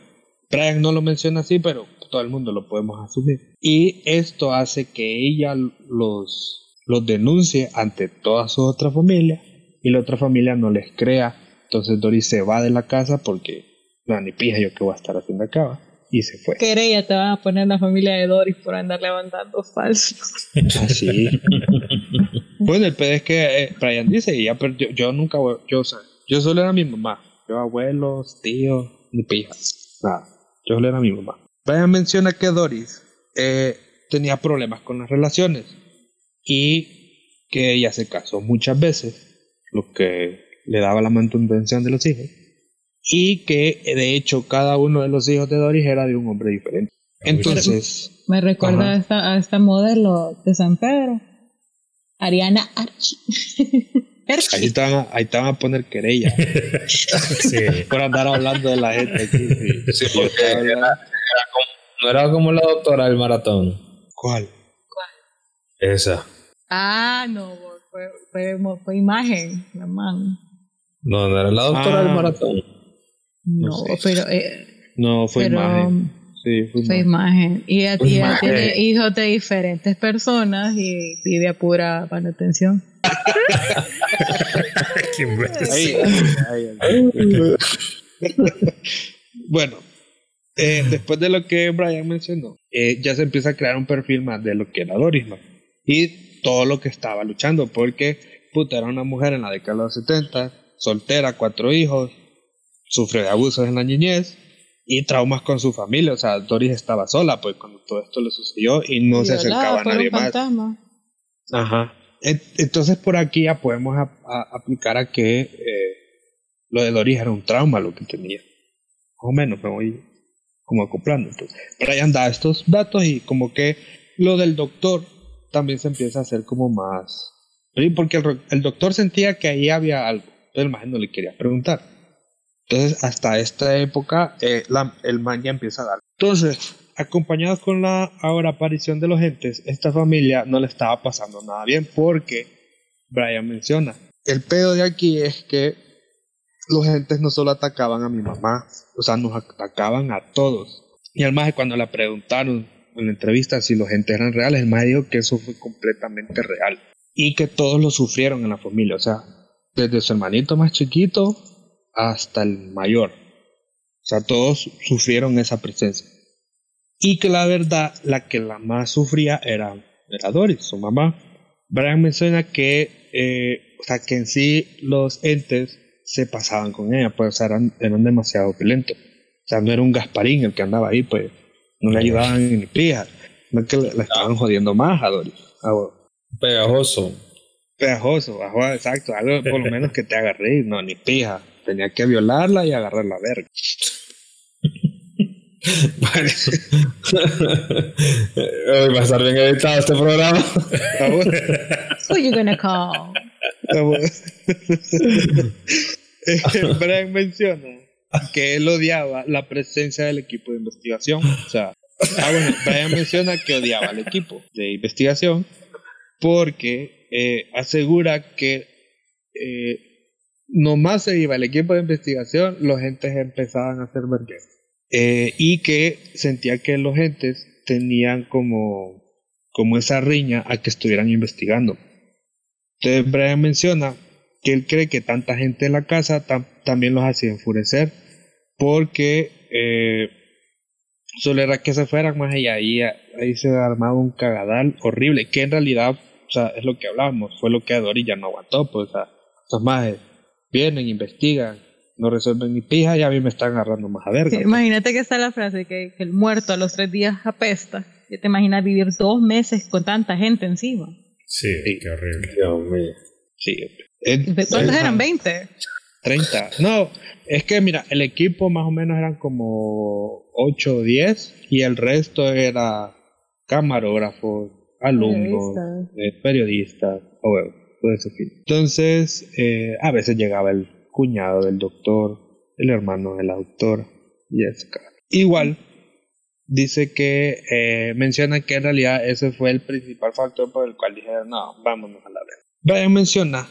Brian no lo menciona así, pero todo el mundo lo podemos asumir. Y esto hace que ella los, los denuncie ante toda su otra familia y la otra familia no les crea. Entonces Doris se va de la casa porque, no, ni pija yo que voy a estar haciendo acá. va. Y se fue. Querella te van a poner la familia de Doris por andar levantando falsos. Así. Bueno, el pedo es que eh, Brian dice, y ya perdió, yo nunca, voy- yo, o sea, yo solo era mi mamá. Yo abuelos, tíos, ni pijas. Nada. Yo solo era mi mamá. Brian menciona que Doris eh, tenía problemas con las relaciones y que ella se casó muchas veces, lo que le daba la manutención de los hijos, y que de hecho cada uno de los hijos de Doris era de un hombre diferente. Entonces, Me recuerda Ajá. a esta, a esta modelo de San Pedro. Ariana Archie. ahí te van a, ahí te van a poner querella. sí. por andar hablando de la gente aquí. Sí, porque era como- no era como la doctora del maratón. ¿Cuál? Esa. Ah, no, fue, fue, fue imagen, la man. No, no era la doctora Ah. del maratón. No, No sé. pero, eh, No, fue pero imagen. Sí, fue fue imagen. Y ella, Fue y imagen. tiene hijos de diferentes personas y pide a pura manutención. Ahí, ahí, ahí. bueno, eh, después de lo que Brian mencionó, eh, ya se empieza a crear un perfil más de lo que era Doris, ¿no? Y todo lo que estaba luchando, porque puta, era una mujer en la década de los 70, soltera, cuatro hijos, sufre de abusos en la niñez y traumas con su familia. O sea, Doris estaba sola, pues cuando todo esto le sucedió y no se acercaba a nadie más. fantasma. Ajá. En- Entonces por aquí ya podemos a- a- aplicar a que eh, lo de Doris era un trauma lo que tenía. Más o menos me voy como acoplando. Entonces, Brian da estos datos y como que lo del doctor también se empieza a hacer como más... Sí, Porque el, ro- el doctor sentía que ahí había algo. Entonces el no le quería preguntar. Entonces hasta esta época eh, la- el man ya empieza a dar. Entonces, acompañados con la ahora aparición de los entes, esta familia no le estaba pasando nada bien porque Brian menciona, el pedo de aquí es que los entes no solo atacaban a mi mamá, o sea, nos atacaban a todos. Y el maje cuando le preguntaron en la entrevista si los entes eran reales, el maje dijo que eso fue completamente real y que todos lo sufrieron en la familia, o sea, desde su hermanito más chiquito hasta el mayor. O sea, todos sufrieron esa presencia. Y que la verdad, la que la más sufría era, era Doris, su mamá. Brian menciona que, eh, o sea, que en sí los entes se pasaban con ella, pues o sea, eran, eran demasiado violentos. O sea, no era un Gasparín el que andaba ahí, pues no le ayudaban ni pija. No es que le, le estaban jodiendo más a Doris. Bueno. Pegajoso. Pegajoso, ajá, exacto, algo por lo menos que te haga reír, no, ni pija. Tenía que violarla y agarrar la verga. Bueno. Hoy va a estar bien editado este programa. Ah. Who you gonna call? Ah. Eh, Brian menciona que él odiaba la presencia del equipo de investigación. O sea, ah, bueno, Brian menciona que odiaba al equipo de investigación porque eh, asegura que eh, nomás se iba el equipo de investigación, los gentes empezaban a hacer vergüenza. Eh, y que sentía que los gentes tenían como, como esa riña a que estuvieran investigando. Entonces Brian menciona que él cree que tanta gente en la casa también los hacía enfurecer porque eh, solo era que se fueran más allá ahí, ahí se armaba un cagadal horrible que en realidad o sea, es lo que hablábamos, fue lo que Adori ya no aguantó, pues, o sea, esos más vienen, investigan, no resuelven ni pija y a mí me están agarrando más a verga. imagínate que está la frase que, el muerto a los tres días apesta. ¿Te imaginas vivir dos meses con tanta gente encima? Sí, qué horrible. Dios mío. Sí. ¿Cuántos eran? ¿20? 30. No, es que mira, el equipo más o menos eran como 8 o 10 y el resto era camarógrafos, alumnos, periodistas, eh, o todo ese fin. Entonces, eh, a veces llegaba el cuñado del doctor, el hermano de la doctora y Igual, dice que eh, menciona que en realidad ese fue el principal factor por el cual dijeron, no, vámonos a la vez. Brian menciona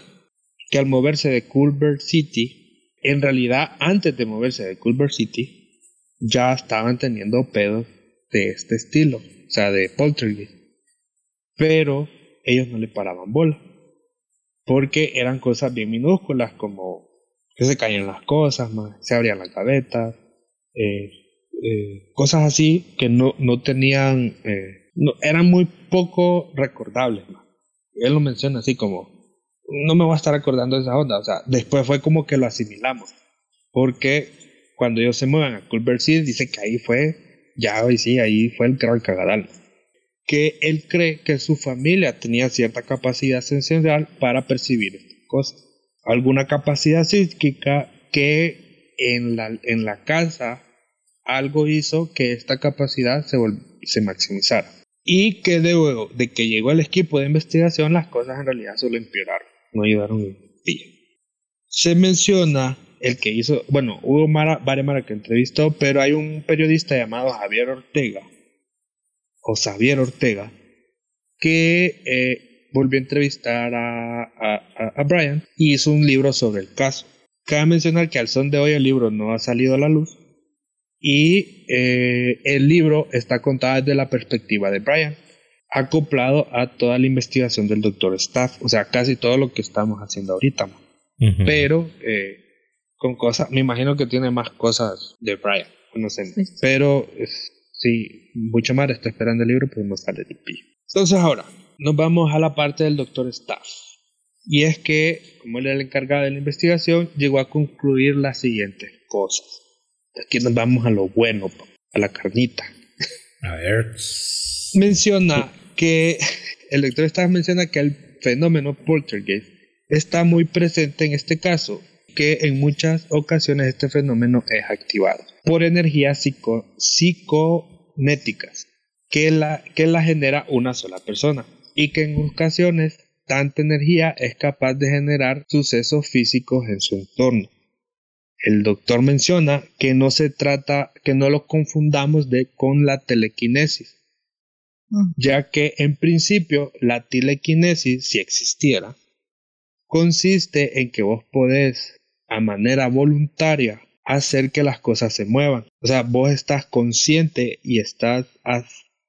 que al moverse de Culver City, en realidad antes de moverse de Culver City, ya estaban teniendo pedos de este estilo, o sea, de poltergeist. Pero ellos no le paraban bola, porque eran cosas bien minúsculas como que se caían las cosas, se abrían las gavetas, eh, eh, cosas así que no, no tenían, eh, eran muy poco recordables. Él lo menciona así como, no me voy a estar acordando de esa onda, o sea, después fue como que lo asimilamos, porque cuando ellos se mueven a Culver City, dice que ahí fue, ya hoy sí, ahí fue el gran cagadal que él cree que su familia tenía cierta capacidad sensorial para percibir cosas. Alguna capacidad psíquica que en la, en la casa algo hizo que esta capacidad se, se maximizara. Y que luego de que llegó el equipo de investigación, las cosas en realidad solo empeoraron, no ayudaron un día. Se menciona el que hizo, bueno, hubo Mara, varias que entrevistó, pero hay un periodista llamado Javier Ortega, o Xavier Ortega, que eh, volvió a entrevistar a, a, Brian y hizo un libro sobre el caso. Cabe mencionar que al son de hoy el libro no ha salido a la luz y eh, el libro está contado desde la perspectiva de Brian, acoplado a toda la investigación del doctor Staff, o sea, casi todo lo que estamos haciendo ahorita. Pero eh, con cosas, me imagino que tiene más cosas de Brian, no sé, pero si mucho más está esperando el libro, pues no sale de pie. Entonces ahora, nos vamos a la parte del doctor Staff. Y es que, como él era el encargado de la investigación, llegó a concluir las siguientes cosas. Aquí nos vamos a lo bueno, a la carnita. A ver. Menciona que el doctor Staff menciona que el fenómeno poltergeist está muy presente en este caso, que en muchas ocasiones este fenómeno es activado por energías psico, psiconéticas que la, que la genera una sola persona y que en ocasiones tanta energía es capaz de generar sucesos físicos en su entorno. El doctor menciona que no se trata, que no lo confundamos de, con la telequinesis, mm. ya que en principio la telequinesis, si existiera, consiste en que vos podés a manera voluntaria hacer que las cosas se muevan. O sea, vos estás consciente y estás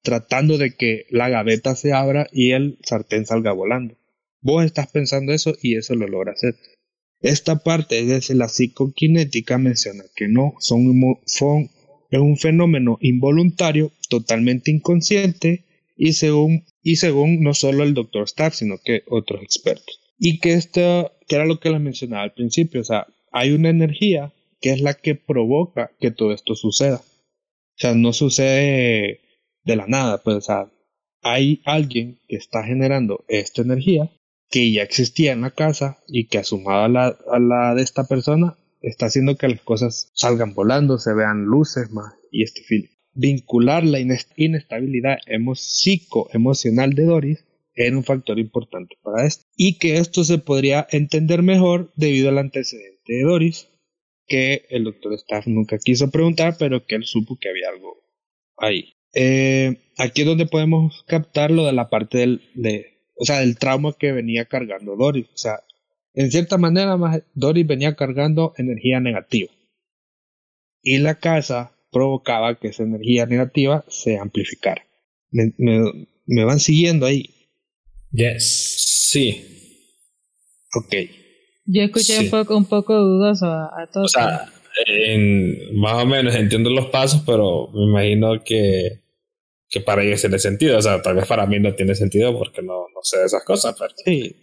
tratando de que la gaveta se abra y el sartén salga volando. Vos estás pensando eso y eso lo logra hacer. Esta parte desde la psicoquinética menciona que no son, son es un fenómeno involuntario, totalmente inconsciente y según, y según no solo el doctor Staff, sino que otros expertos. Y que esto, que era lo que les mencionaba al principio, o sea, hay una energía que es la que provoca que todo esto suceda. O sea, no sucede de la nada, pues, o sea, hay alguien que está generando esta energía que ya existía en la casa y que asumada a la, a la de esta persona está haciendo que las cosas salgan volando, se vean luces más y este film. Vincular la inestabilidad psicoemocional de Doris era un factor importante para esto. Y que esto se podría entender mejor debido al antecedente de Doris, que el doctor Staff nunca quiso preguntar, pero que él supo que había algo ahí. Eh, aquí es donde podemos captar lo de la parte del, de, o sea, del trauma que venía cargando Doris. O sea, en cierta manera, Doris venía cargando energía negativa. Y la casa provocaba que esa energía negativa se amplificara. ¿Me, me, van siguiendo ahí? Yes. Sí. Ok. Yo escuché un poco un poco dudoso a, a todos. O sea, más o menos entiendo los pasos, pero me imagino que, que para ellos tiene sentido. O sea, tal vez para mí no tiene sentido porque no, no sé de esas cosas. Pero, sí,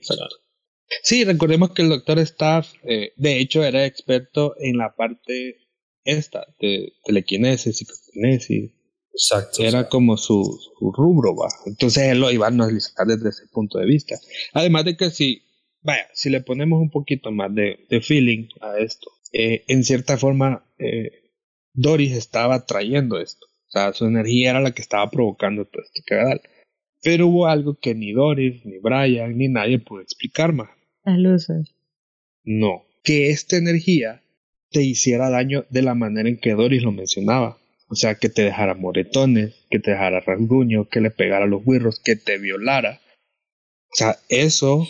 Sí, recordemos que el doctor Staff, eh, de hecho, era experto en la parte esta de telequinesis, psicoquinesis. Exacto. Era como su, su, rubro, va. Entonces él lo iba a analizar desde ese punto de vista. Además de que si, vaya, si le ponemos un poquito más de, de feeling a esto, eh, en cierta forma, eh, Doris estaba trayendo esto. O sea, su energía era la que estaba provocando todo esto que Pero hubo algo que ni Doris, ni Brian, ni nadie pudo explicar más. Las luces. No, que esta energía te hiciera daño de la manera en que Doris lo mencionaba. O sea, que te dejara moretones, que te dejara rasguño, que le pegara los huirros, que te violara. O sea, eso,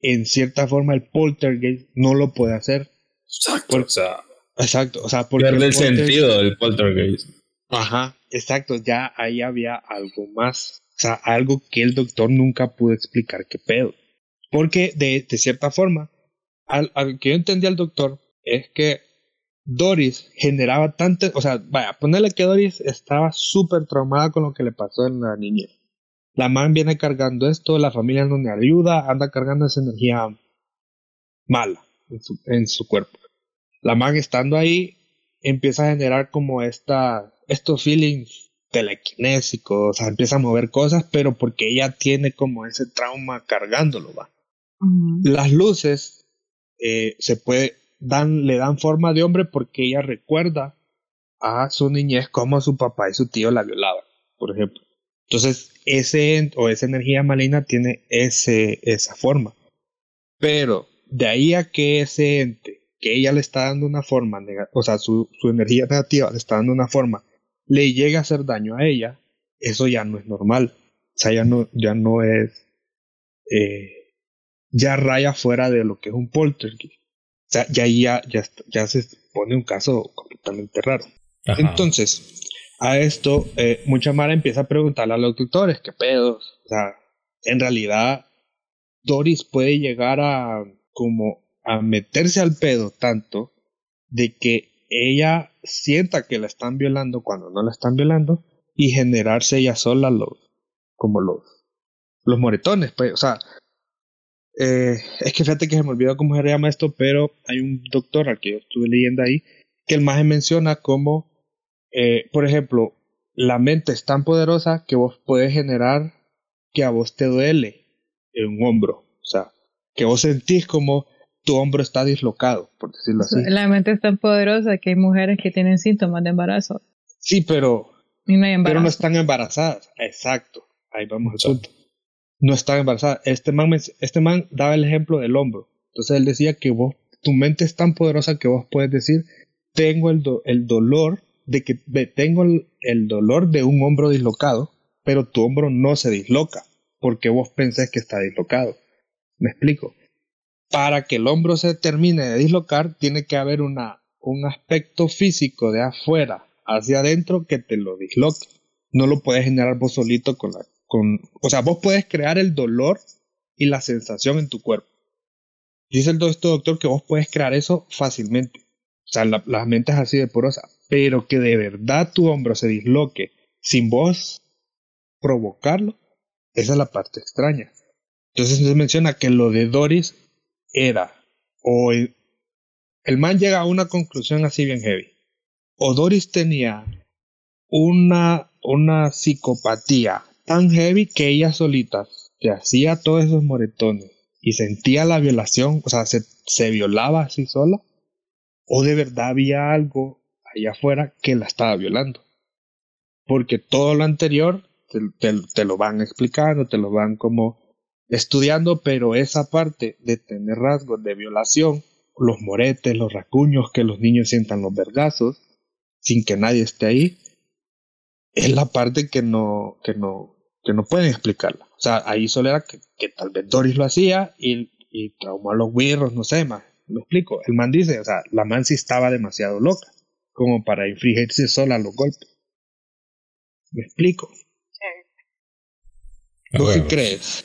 en cierta forma, el poltergeist no lo puede hacer. Exacto. o sea, exacto. O sea, porque pierde el, sentido del poltergeist. Ajá, exacto. Ya ahí había algo más. O sea, algo que el doctor nunca pudo explicar qué pedo. Porque de, de cierta forma, al, al, que yo entendí al doctor es que Doris generaba tanto, o sea, vaya, ponerle que Doris estaba súper traumada con lo que le pasó en la niñez. La man viene cargando esto, la familia no le ayuda, anda cargando esa energía mala en su, en su cuerpo. La man estando ahí empieza a generar como esta, estos feelings telequinésicos, o sea, empieza a mover cosas, pero porque ella tiene como ese trauma cargándolo, va. Las luces eh, se puede, le dan forma de hombre porque ella recuerda a su niñez como su papá y su tío la violaban, por ejemplo. Entonces, ese o esa energía maligna tiene ese, esa forma. Pero de ahí a que ese ente, que ella le está dando una forma, o sea, su, su energía negativa le está dando una forma, le llega a hacer daño a ella, eso ya no es normal. O sea, ya no, ya no es. Eh, ya raya fuera de lo que es un poltergeist sea, ya, ya, ya, ya se pone un caso completamente raro. Entonces, a esto, eh, mucha Mara empieza a preguntarle a los doctores, ¿qué pedos? O sea, en realidad, Doris puede llegar a como a meterse al pedo tanto de que ella sienta que la están violando cuando no la están violando y generarse ella sola los como los los moretones pues o sea eh, es que fíjate que se me olvidó cómo se llama esto, pero hay un doctor al que yo estuve leyendo ahí, que el más menciona como, eh, por ejemplo, la mente es tan poderosa que vos puedes generar que a vos te duele en un hombro. O sea, que vos sentís como tu hombro está dislocado, por decirlo así. La mente es tan poderosa que hay mujeres que tienen síntomas de embarazo. Sí, pero, no pero no están embarazadas. Exacto. Ahí vamos al punto no estaba embarazada. Este man, este man daba el ejemplo del hombro. Entonces él decía que vos, tu mente es tan poderosa que vos puedes decir, tengo el, el dolor de que tengo el, dolor de un hombro dislocado, pero tu hombro no se disloca, porque vos pensás que está dislocado. ¿Me explico? Para que el hombro se termine de dislocar, tiene que haber una, un aspecto físico de afuera hacia adentro que te lo disloque. No lo puedes generar vos solito con la, o sea, vos puedes crear el dolor y la sensación en tu cuerpo. Dice el doctor que vos puedes crear eso fácilmente. O sea, la, mente es así de porosa. Pero que de verdad tu hombro se disloque sin vos provocarlo, esa es la parte extraña. Entonces se menciona que lo de Doris era o el, el man llega a una conclusión así bien heavy. O Doris tenía una, una psicopatía tan heavy que ella solita se hacía todos esos moretones y sentía la violación, o sea, se, se violaba así sola, o de verdad había algo allá afuera que la estaba violando. Porque todo lo anterior te, te, lo van explicando, te lo van como estudiando, pero esa parte de tener rasgos de violación los moretes, los racuños, que los niños sientan los vergazos, sin que nadie esté ahí, es la parte que no, que no, que no pueden explicarla. O sea, ahí solo era que, que tal vez Doris lo hacía y, y traumó a los birros, no sé más. Me explico. El man dice, o sea, la man sí estaba demasiado loca como para infligirse sola los golpes. ¿Me explico? ¿Tú qué crees?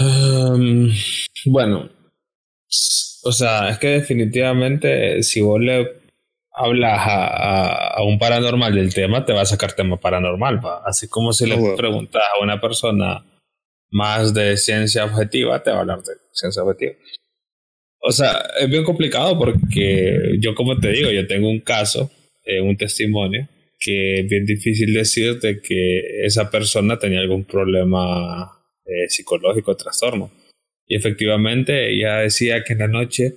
Um, bueno, o sea, es que definitivamente si vos le hablas a, a, un paranormal del tema, te va a sacar tema paranormal. Así como si le preguntas a una persona más de ciencia objetiva, te va a hablar de ciencia objetiva. O sea, es bien complicado porque yo, como te digo, yo tengo un caso, eh, un testimonio, que es bien difícil decirte que esa persona tenía algún problema eh, psicológico, trastorno. Y efectivamente ella decía que en la noche,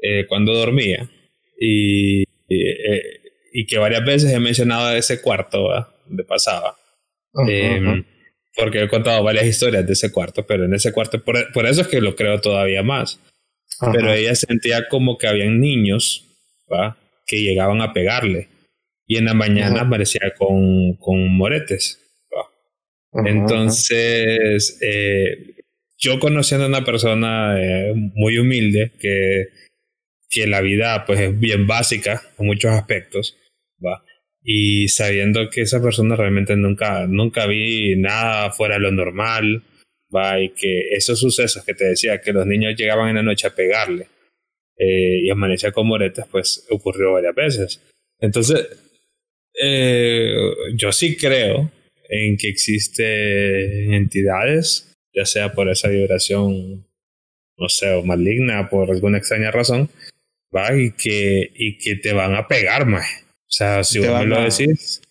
eh, cuando dormía, y, y, que varias veces he mencionado ese cuarto donde pasaba, em, porque he contado varias historias de ese cuarto, pero en ese cuarto, por, por eso es que lo creo todavía más. Pero ella sentía como que habían niños ¿va? que llegaban a pegarle. Y en la mañana aparecía con, con moretes. Entonces, eh, yo conociendo a una persona eh, muy humilde que, que la vida pues es bien básica en muchos aspectos, ¿va? y sabiendo que esa persona realmente nunca, nunca vi nada fuera de lo normal, ¿va? y que esos sucesos que te decía, que los niños llegaban en la noche a pegarle eh, y amanecía con moretas, pues ocurrió varias veces. Entonces, eh, yo sí creo en que existen entidades, ya sea por esa vibración, no sé, o maligna, por alguna extraña razón, ¿va? Y que, y que te van a pegar, más. O sea, si vos me lo decís,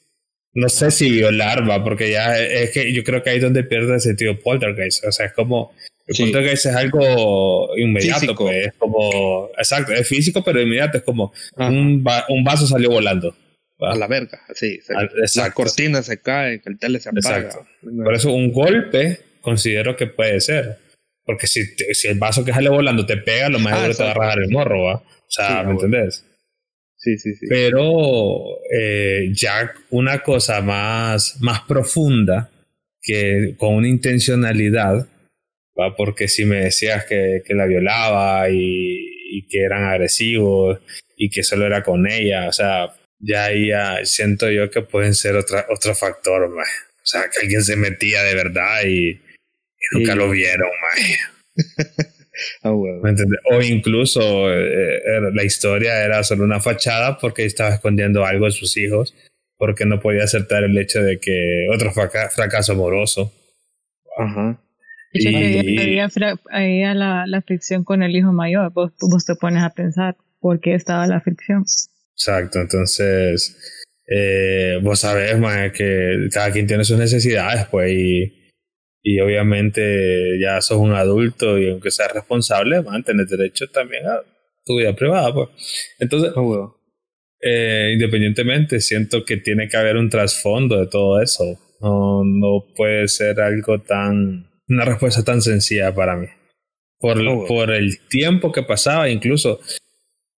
no sé si violar, va, porque ya es que yo creo que ahí es donde pierde el sentido poltergeist. O sea, es como. El poltergeist es algo inmediato, pues, es como. Exacto, es físico, pero inmediato. Es como un, un, vaso salió volando. A la verga, sí. Las cortinas se caen, el tele se apaga. Exacto. Por eso, un golpe considero que puede ser. Porque si, si el vaso que sale volando te pega, lo más ah, seguro te va a rajar el morro, ¿va? O sea, ¿me entendés? Sí, sí, sí. Pero eh, ya una cosa más, más profunda, que con una intencionalidad, ¿va? porque si me decías que, que la violaba y, y, que eran agresivos y que solo era con ella, o sea, ya ahí siento yo que pueden ser otra, otro factor, o sea, que alguien se metía de verdad y, nunca lo vieron. Ah, o incluso eh, la historia era solo una fachada porque estaba escondiendo algo de sus hijos, porque no podía aceptar el hecho de que otro fracaso amoroso. Ajá. Y, había, la, la, fricción con el hijo mayor, vos, te pones a pensar por qué estaba la fricción. Exacto, entonces eh, vos sabés que cada quien tiene sus necesidades, pues, y y obviamente ya sos un adulto y aunque seas responsable, van a tener derecho también a tu vida privada. Pues. Entonces, eh, independientemente, siento que tiene que haber un trasfondo de todo eso. No, no puede ser algo tan, una respuesta tan sencilla para mí. Por, por el tiempo que pasaba, incluso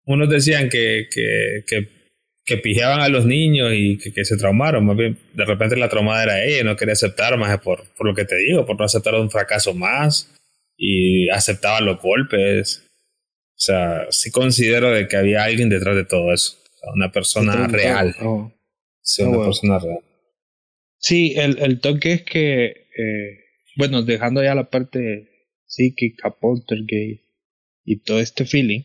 unos decían que, que, que que pijeaban a los niños y que, se traumaron. Más bien, de repente la traumada era ella, no quería aceptar más por, por lo que te digo, por no aceptar un fracaso más y aceptaba los golpes. O sea, sí considero de que había alguien detrás de todo eso. Una persona real. Oh. Sí, una persona real. Sí, el, el toque es que, eh, bueno, dejando ya la parte psíquica, poltergeist y todo este feeling,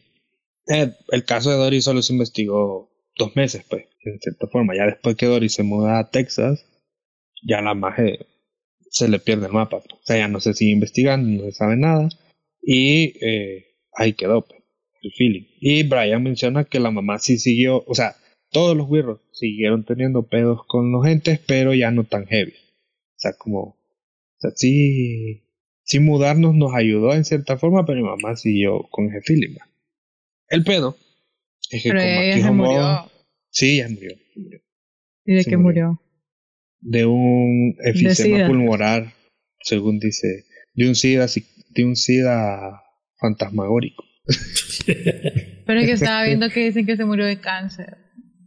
eh, el caso de Dory solo se investigó dos meses, pues, en cierta forma. Ya después que Dory se muda a Texas, ya la magia se le pierde el mapa. O sea, ya no se sigue investigando, no se sabe nada. Y eh, ahí quedó pues, el feeling. Y Brian menciona que la mamá sí siguió, o sea, todos los wirros siguieron teniendo pedos con los gentes, pero ya no tan heavy. O sea, como, o sea, sí, sí mudarnos nos ayudó en cierta forma, pero mi mamá siguió con ese feeling. El pedo pero ella se murió. Sí, ya murió. ¿Y de qué murió? De un efisema pulmonar, según dice. De un SIDA, de un SIDA fantasmagórico. Pero es que estaba viendo que dicen que se murió de cáncer.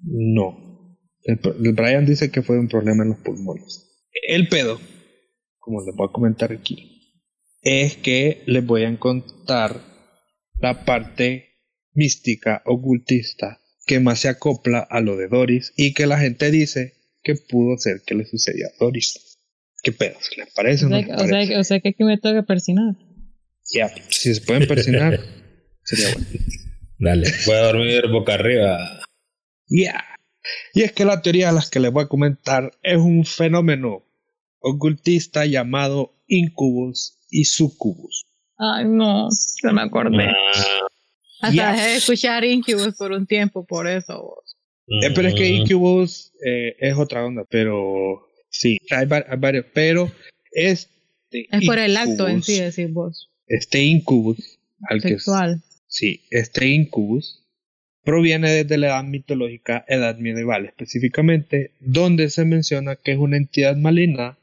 No. El, el Brian dice que fue un problema en los pulmones. El pedo, como les voy a comentar aquí, es que les voy a contar la parte mística, ocultista, que más se acopla a lo de Doris y que la gente dice que pudo ser que le sucedió a Doris. ¿Qué pedo? ¿Les parece O no sea, les o sea, parece? o sea que aquí me toca persinar. Ya, si se pueden persinar, sería bueno. Dale. Voy a dormir boca arriba. Ya. Y es que la teoría de las que les voy a comentar es un fenómeno ocultista llamado incubus y sucubus. Ay, no, se me acordé. Ah, Hasta dejé de escuchar Incubus por un tiempo, por eso. vos. Eh, pero es que incubus eh, es otra onda, pero sí, hay, va- hay varios, pero este Es por el acto en incubus- sí, decís vos. Este incubus, al que Sexual. Sí, este incubus proviene desde la edad mitológica, edad medieval específicamente, donde se menciona que es una entidad maligna,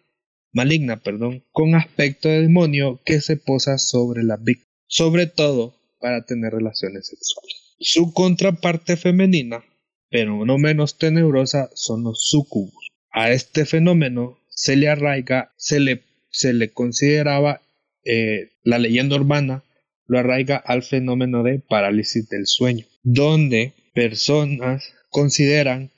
maligna, perdón, con aspecto de demonio que se posa sobre la víctima, sobre todo para tener relaciones sexuales. Su contraparte femenina, pero no menos tenebrosa, son los sucubus. A este fenómeno se le arraiga, se le, se le consideraba eh, la leyenda urbana lo arraiga al fenómeno de parálisis del sueño, donde personas consideran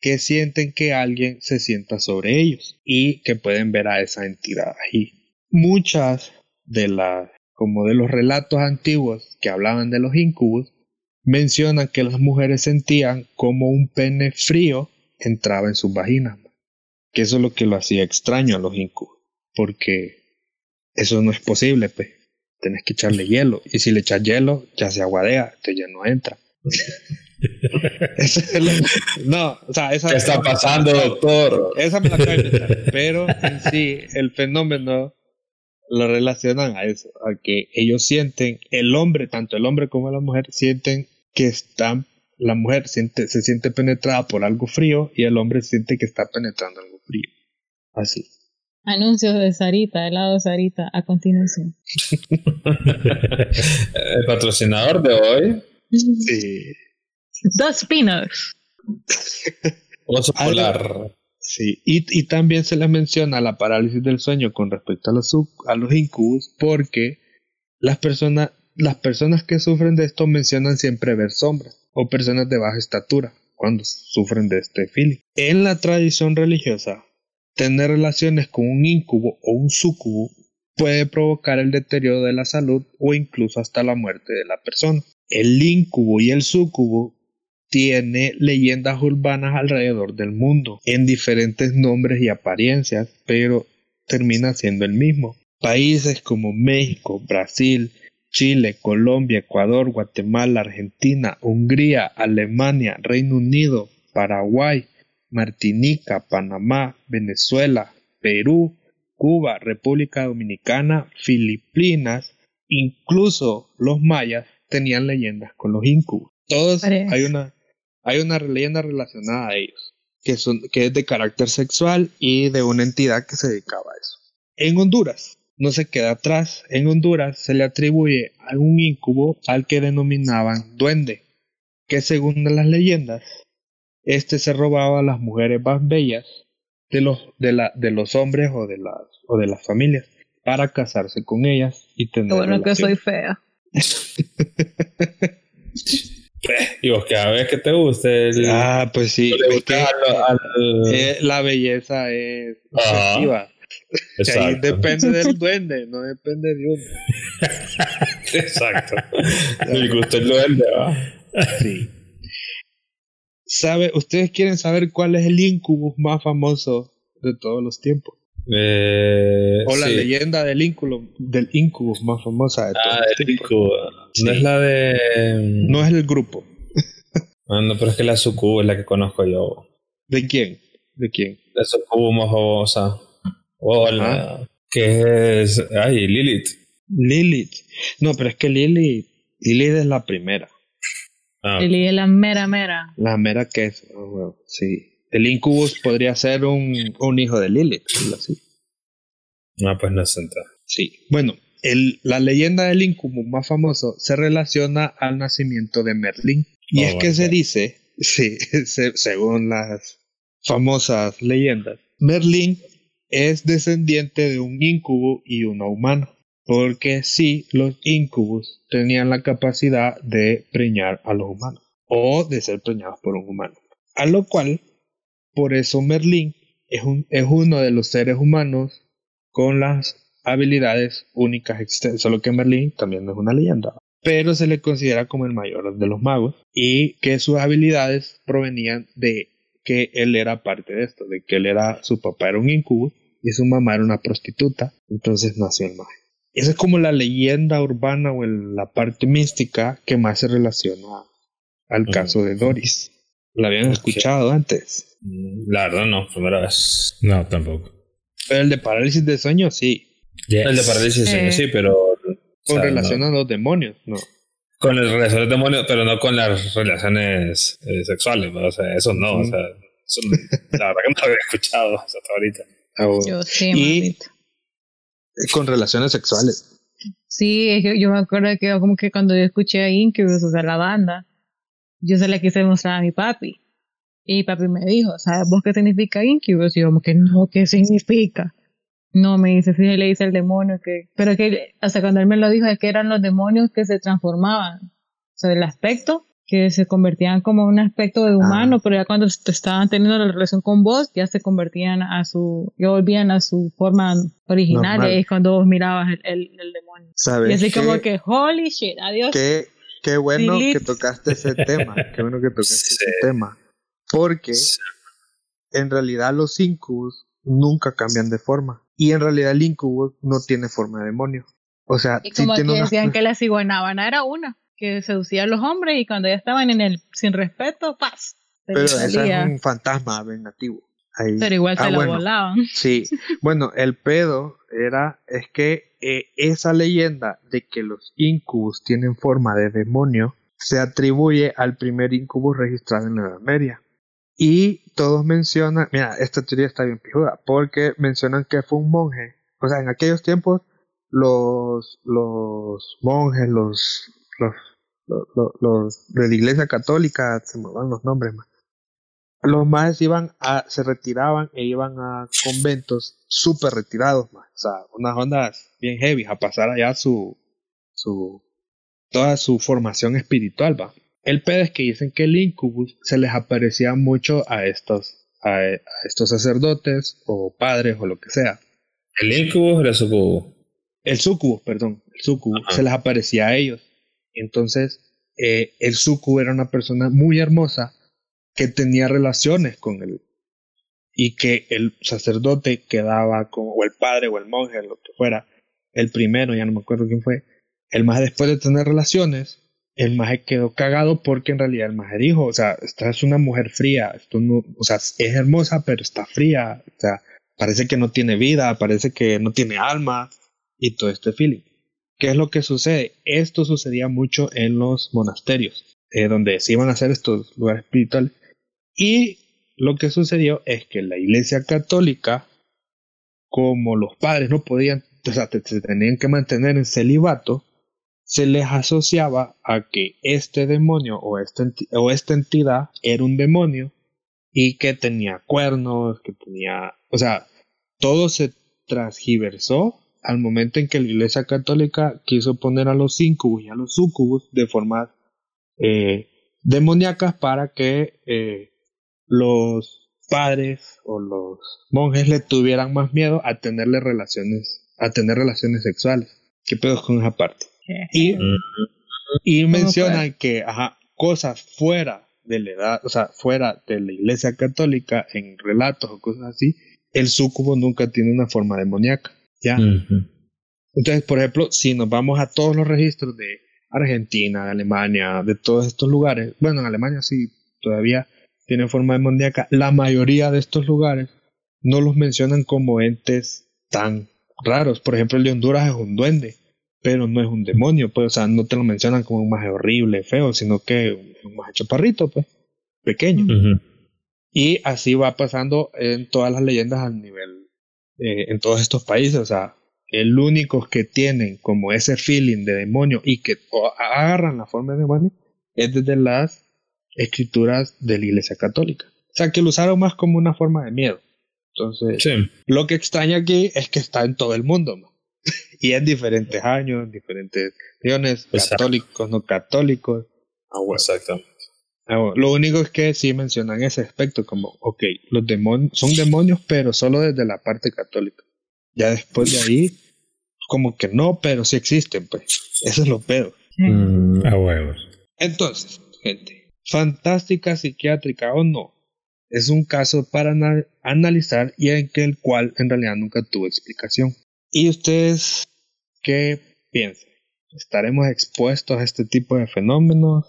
que sienten que alguien se sienta sobre ellos y que pueden ver a esa entidad ahí. Muchas de las, como de los relatos antiguos que hablaban de los incubus, mencionan que las mujeres sentían como un pene frío entraba en sus vaginas, que eso es lo que lo hacía extraño a los incubus, porque eso no es posible, pues tenés que echarle hielo. Y si le echas hielo, ya se aguadea, entonces ya no entra. No, o sea, esa, ¿Qué está pasando, doctor? esa me la inventar. Pero en sí, el fenómeno lo relacionan a eso, a que ellos sienten, el hombre, tanto el hombre como la mujer, sienten que están, la mujer siente, se siente penetrada por algo frío y el hombre siente que está penetrando algo frío. Así. Anuncios de Sarita, helado Sarita, a continuación. El patrocinador de hoy, Sí. Dos pinos. oso Algo- polar. Sí, y, y también se les menciona la parálisis del sueño con respecto a los, a los porque las personas, las personas que sufren de esto mencionan siempre ver sombras o personas de baja estatura cuando sufren de este feeling. En la tradición religiosa, tener relaciones con un incubo o un sucubo puede provocar el deterioro de la salud o incluso hasta la muerte de la persona. El incubo y el sucubo tiene leyendas urbanas alrededor del mundo, en diferentes nombres y apariencias, pero termina siendo el mismo. Países como México, Brasil, Chile, Colombia, Ecuador, Guatemala, Argentina, Hungría, Alemania, Reino Unido, Paraguay, Martinica, Panamá, Venezuela, Perú, Cuba, República Dominicana, Filipinas, incluso los mayas tenían leyendas con los incubos. Todos Parece. hay una hay una leyenda relacionada a ellos, que son que es de carácter sexual y de una entidad que se dedicaba a eso. En Honduras no se queda atrás. En Honduras se le atribuye a un incubo al que denominaban duende, que según las leyendas, este se robaba a las mujeres más bellas de los, de la, de los hombres o de las, o de las familias para casarse con ellas y tener bueno que soy fea. Y vos cada vez que te guste el, Ah, pues sí. que, al- al- eh, la belleza es Ajá. objetiva. Ahí exacto, depende del duende, no depende de uno. exacto. El gusto del duende, ¿va? Sí. ¿Sabe, ¿Ustedes quieren saber cuál es el incubus más famoso de todos los tiempos? Eh, O la sí. leyenda del incubus, del incubus más famosa de todos Ah, los el tiempos. incubo. No es la de. No es el grupo. Ah, no, pero es que la sucubo es la que conozco yo. ¿De quién? ¿De quién? La sucubo más famosa. O la. Que es. Ay, Lilith. Lilith. No, pero es que Lilith, Lilith es la primera. Ah, Lili es la mera mera. La mera que es. ah, sí. El incubus podría ser un, un hijo de Lilith. algo así. ah, pues no entonces. Sí. Bueno, el, la leyenda del incubo más famoso se relaciona al nacimiento de Merlín. Y Oh, es que se dice, sí, se- según las famosas leyendas, Merlín es descendiente de un incubo y uno humano. Porque sí, los incubos tenían la capacidad de preñar a los humanos. O de ser preñados por un humano. A lo cual, por eso Merlín es, un, es uno de los seres humanos con las habilidades únicas existentes. Solo que Merlín también no es una leyenda. Pero se le considera como el mayor de los magos. Y que sus habilidades provenían de que él era parte de esto. De que él era, su papá era un incubo y su mamá era una prostituta. Entonces nació el mago. Esa es como la leyenda urbana o el- la parte mística que más se relaciona al caso de Doris. ¿La habían escuchado antes? Mm, La verdad no, primera vez. No, tampoco. Pero el de parálisis de sueño sí. Yes. El de parálisis Eh. sí, pero... o Con sea, relación no. a los demonios, no. Con las relaciones demonios, pero no con las relaciones eh, sexuales, ¿no? o sea, eso no, o sea, eso la verdad que no lo había escuchado hasta ahorita. Ah, bueno. Yo sí, Y- mamita. Con relaciones sexuales. Sí, es que yo me acuerdo que yo como que cuando yo escuché a Incubus, o sea, la banda, yo se la quise mostrar a mi papi. Y papi me dijo, ¿sabes vos qué significa Incubus? Y yo como que no, ¿qué significa? No, me dice, sí, le dice el demonio que... Pero que hasta cuando él me lo dijo es que eran los demonios que se transformaban. O sea, el aspecto, que se convertían como un aspecto de humano, pero ya cuando est- estaban teniendo la relación con vos, ya se convertían a su... Ya volvían a su forma original. Normal. Y es cuando vos mirabas el, el, el demonio. ¿Sabes? Y así qué, como que, holy shit, adiós. qué, qué bueno Delete. que tocaste ese tema. Qué bueno que tocaste Sí. ese tema. Porque en realidad los incubus nunca cambian de forma. Y en realidad el incubus no tiene forma de demonio. O sea, Y sí como tiene que decían que la ciguanábana era una, que seducía a los hombres y cuando ya estaban en el sin respeto, paz. Pero ese es un fantasma vengativo. Ahí. Pero igual se Ah, la bueno. volaban. Sí, bueno, el pedo era, es que eh, esa leyenda de que los incubus tienen forma de demonio se atribuye al primer incubus registrado en la Edad Media. Y todos mencionan, mira, esta teoría está bien pijuda, porque mencionan que fue un monje. O sea, en aquellos tiempos los, los monjes, los, los, los- los de la iglesia católica, se me van los nombres más los más iban a, se retiraban e iban a conventos súper retirados más, o sea, unas ondas bien heavy, a pasar allá su, su, toda su formación espiritual, va. El pedo es que dicen que el incubus se les aparecía mucho a estos, a, a estos sacerdotes o padres o lo que sea. ¿El incubus o el sucubus? El sucubus, perdón, el sucubus Ajá. se les aparecía a ellos. Entonces, eh, el sucubus era una persona muy hermosa que tenía relaciones con él y que el sacerdote quedaba con, o el padre o el monje, lo que fuera, el primero, ya no me acuerdo quién fue, el más después de tener relaciones, el más quedó cagado porque en realidad el más dijo, o sea, esta es una mujer fría, esto no, o sea, es hermosa pero está fría, o sea, parece que no tiene vida, parece que no tiene alma y todo este feeling. ¿Qué es lo que sucede? Esto sucedía mucho en los monasterios, eh, donde se iban a hacer estos lugares espirituales. Y lo que sucedió es que la iglesia católica, como los padres no podían, o sea, se tenían que mantener en celibato, se les asociaba a que este demonio o esta, enti- o esta entidad era un demonio y que tenía cuernos, que tenía, o sea, todo se transgiversó al momento en que la Iglesia Católica quiso poner a los incubus y a los sucubus de formas eh, demoníacas para que eh, los padres o los monjes le tuvieran más miedo a tenerle relaciones, a tener relaciones sexuales. ¿Qué pedo con esa parte? Y, y ¿Cómo mencionan que ajá, cosas fuera de la edad, o sea, fuera de la iglesia católica, en relatos o cosas así, el súcubo nunca tiene una forma demoníaca. ¿ya? Entonces, por ejemplo, si nos vamos a todos los registros de Argentina, de Alemania, de todos estos lugares, bueno, en Alemania sí todavía tiene forma demoníaca, la mayoría de estos lugares no los mencionan como entes tan raros. Por ejemplo, el de Honduras es un duende, pero no es un demonio, pues, o sea, no te lo mencionan como un maje horrible, feo, sino que un maje chaparrito, pues, pequeño. Y así va pasando en todas las leyendas al nivel, eh, en todos estos países. O sea, el único que tienen como ese feeling de demonio y que agarran la forma de demonio es desde las escrituras de la Iglesia Católica. O sea, que lo usaron más como una forma de miedo. Entonces, lo que extraña aquí es que está en todo el mundo. y en diferentes años, en diferentes regiones, católicos, no católicos. Ah, Exactamente. Ah, lo único es que sí mencionan ese aspecto como, ok, los demonios son demonios, pero solo desde la parte católica. Ya después de ahí, como que no, pero sí existen, pues. Eso es lo peor. Mm, a huevos. Entonces, gente, fantástica psiquiátrica o no, es un caso para analizar y en que el cual en realidad nunca tuvo explicación. ¿Y ustedes qué piensan? ¿Estaremos expuestos a este tipo de fenómenos?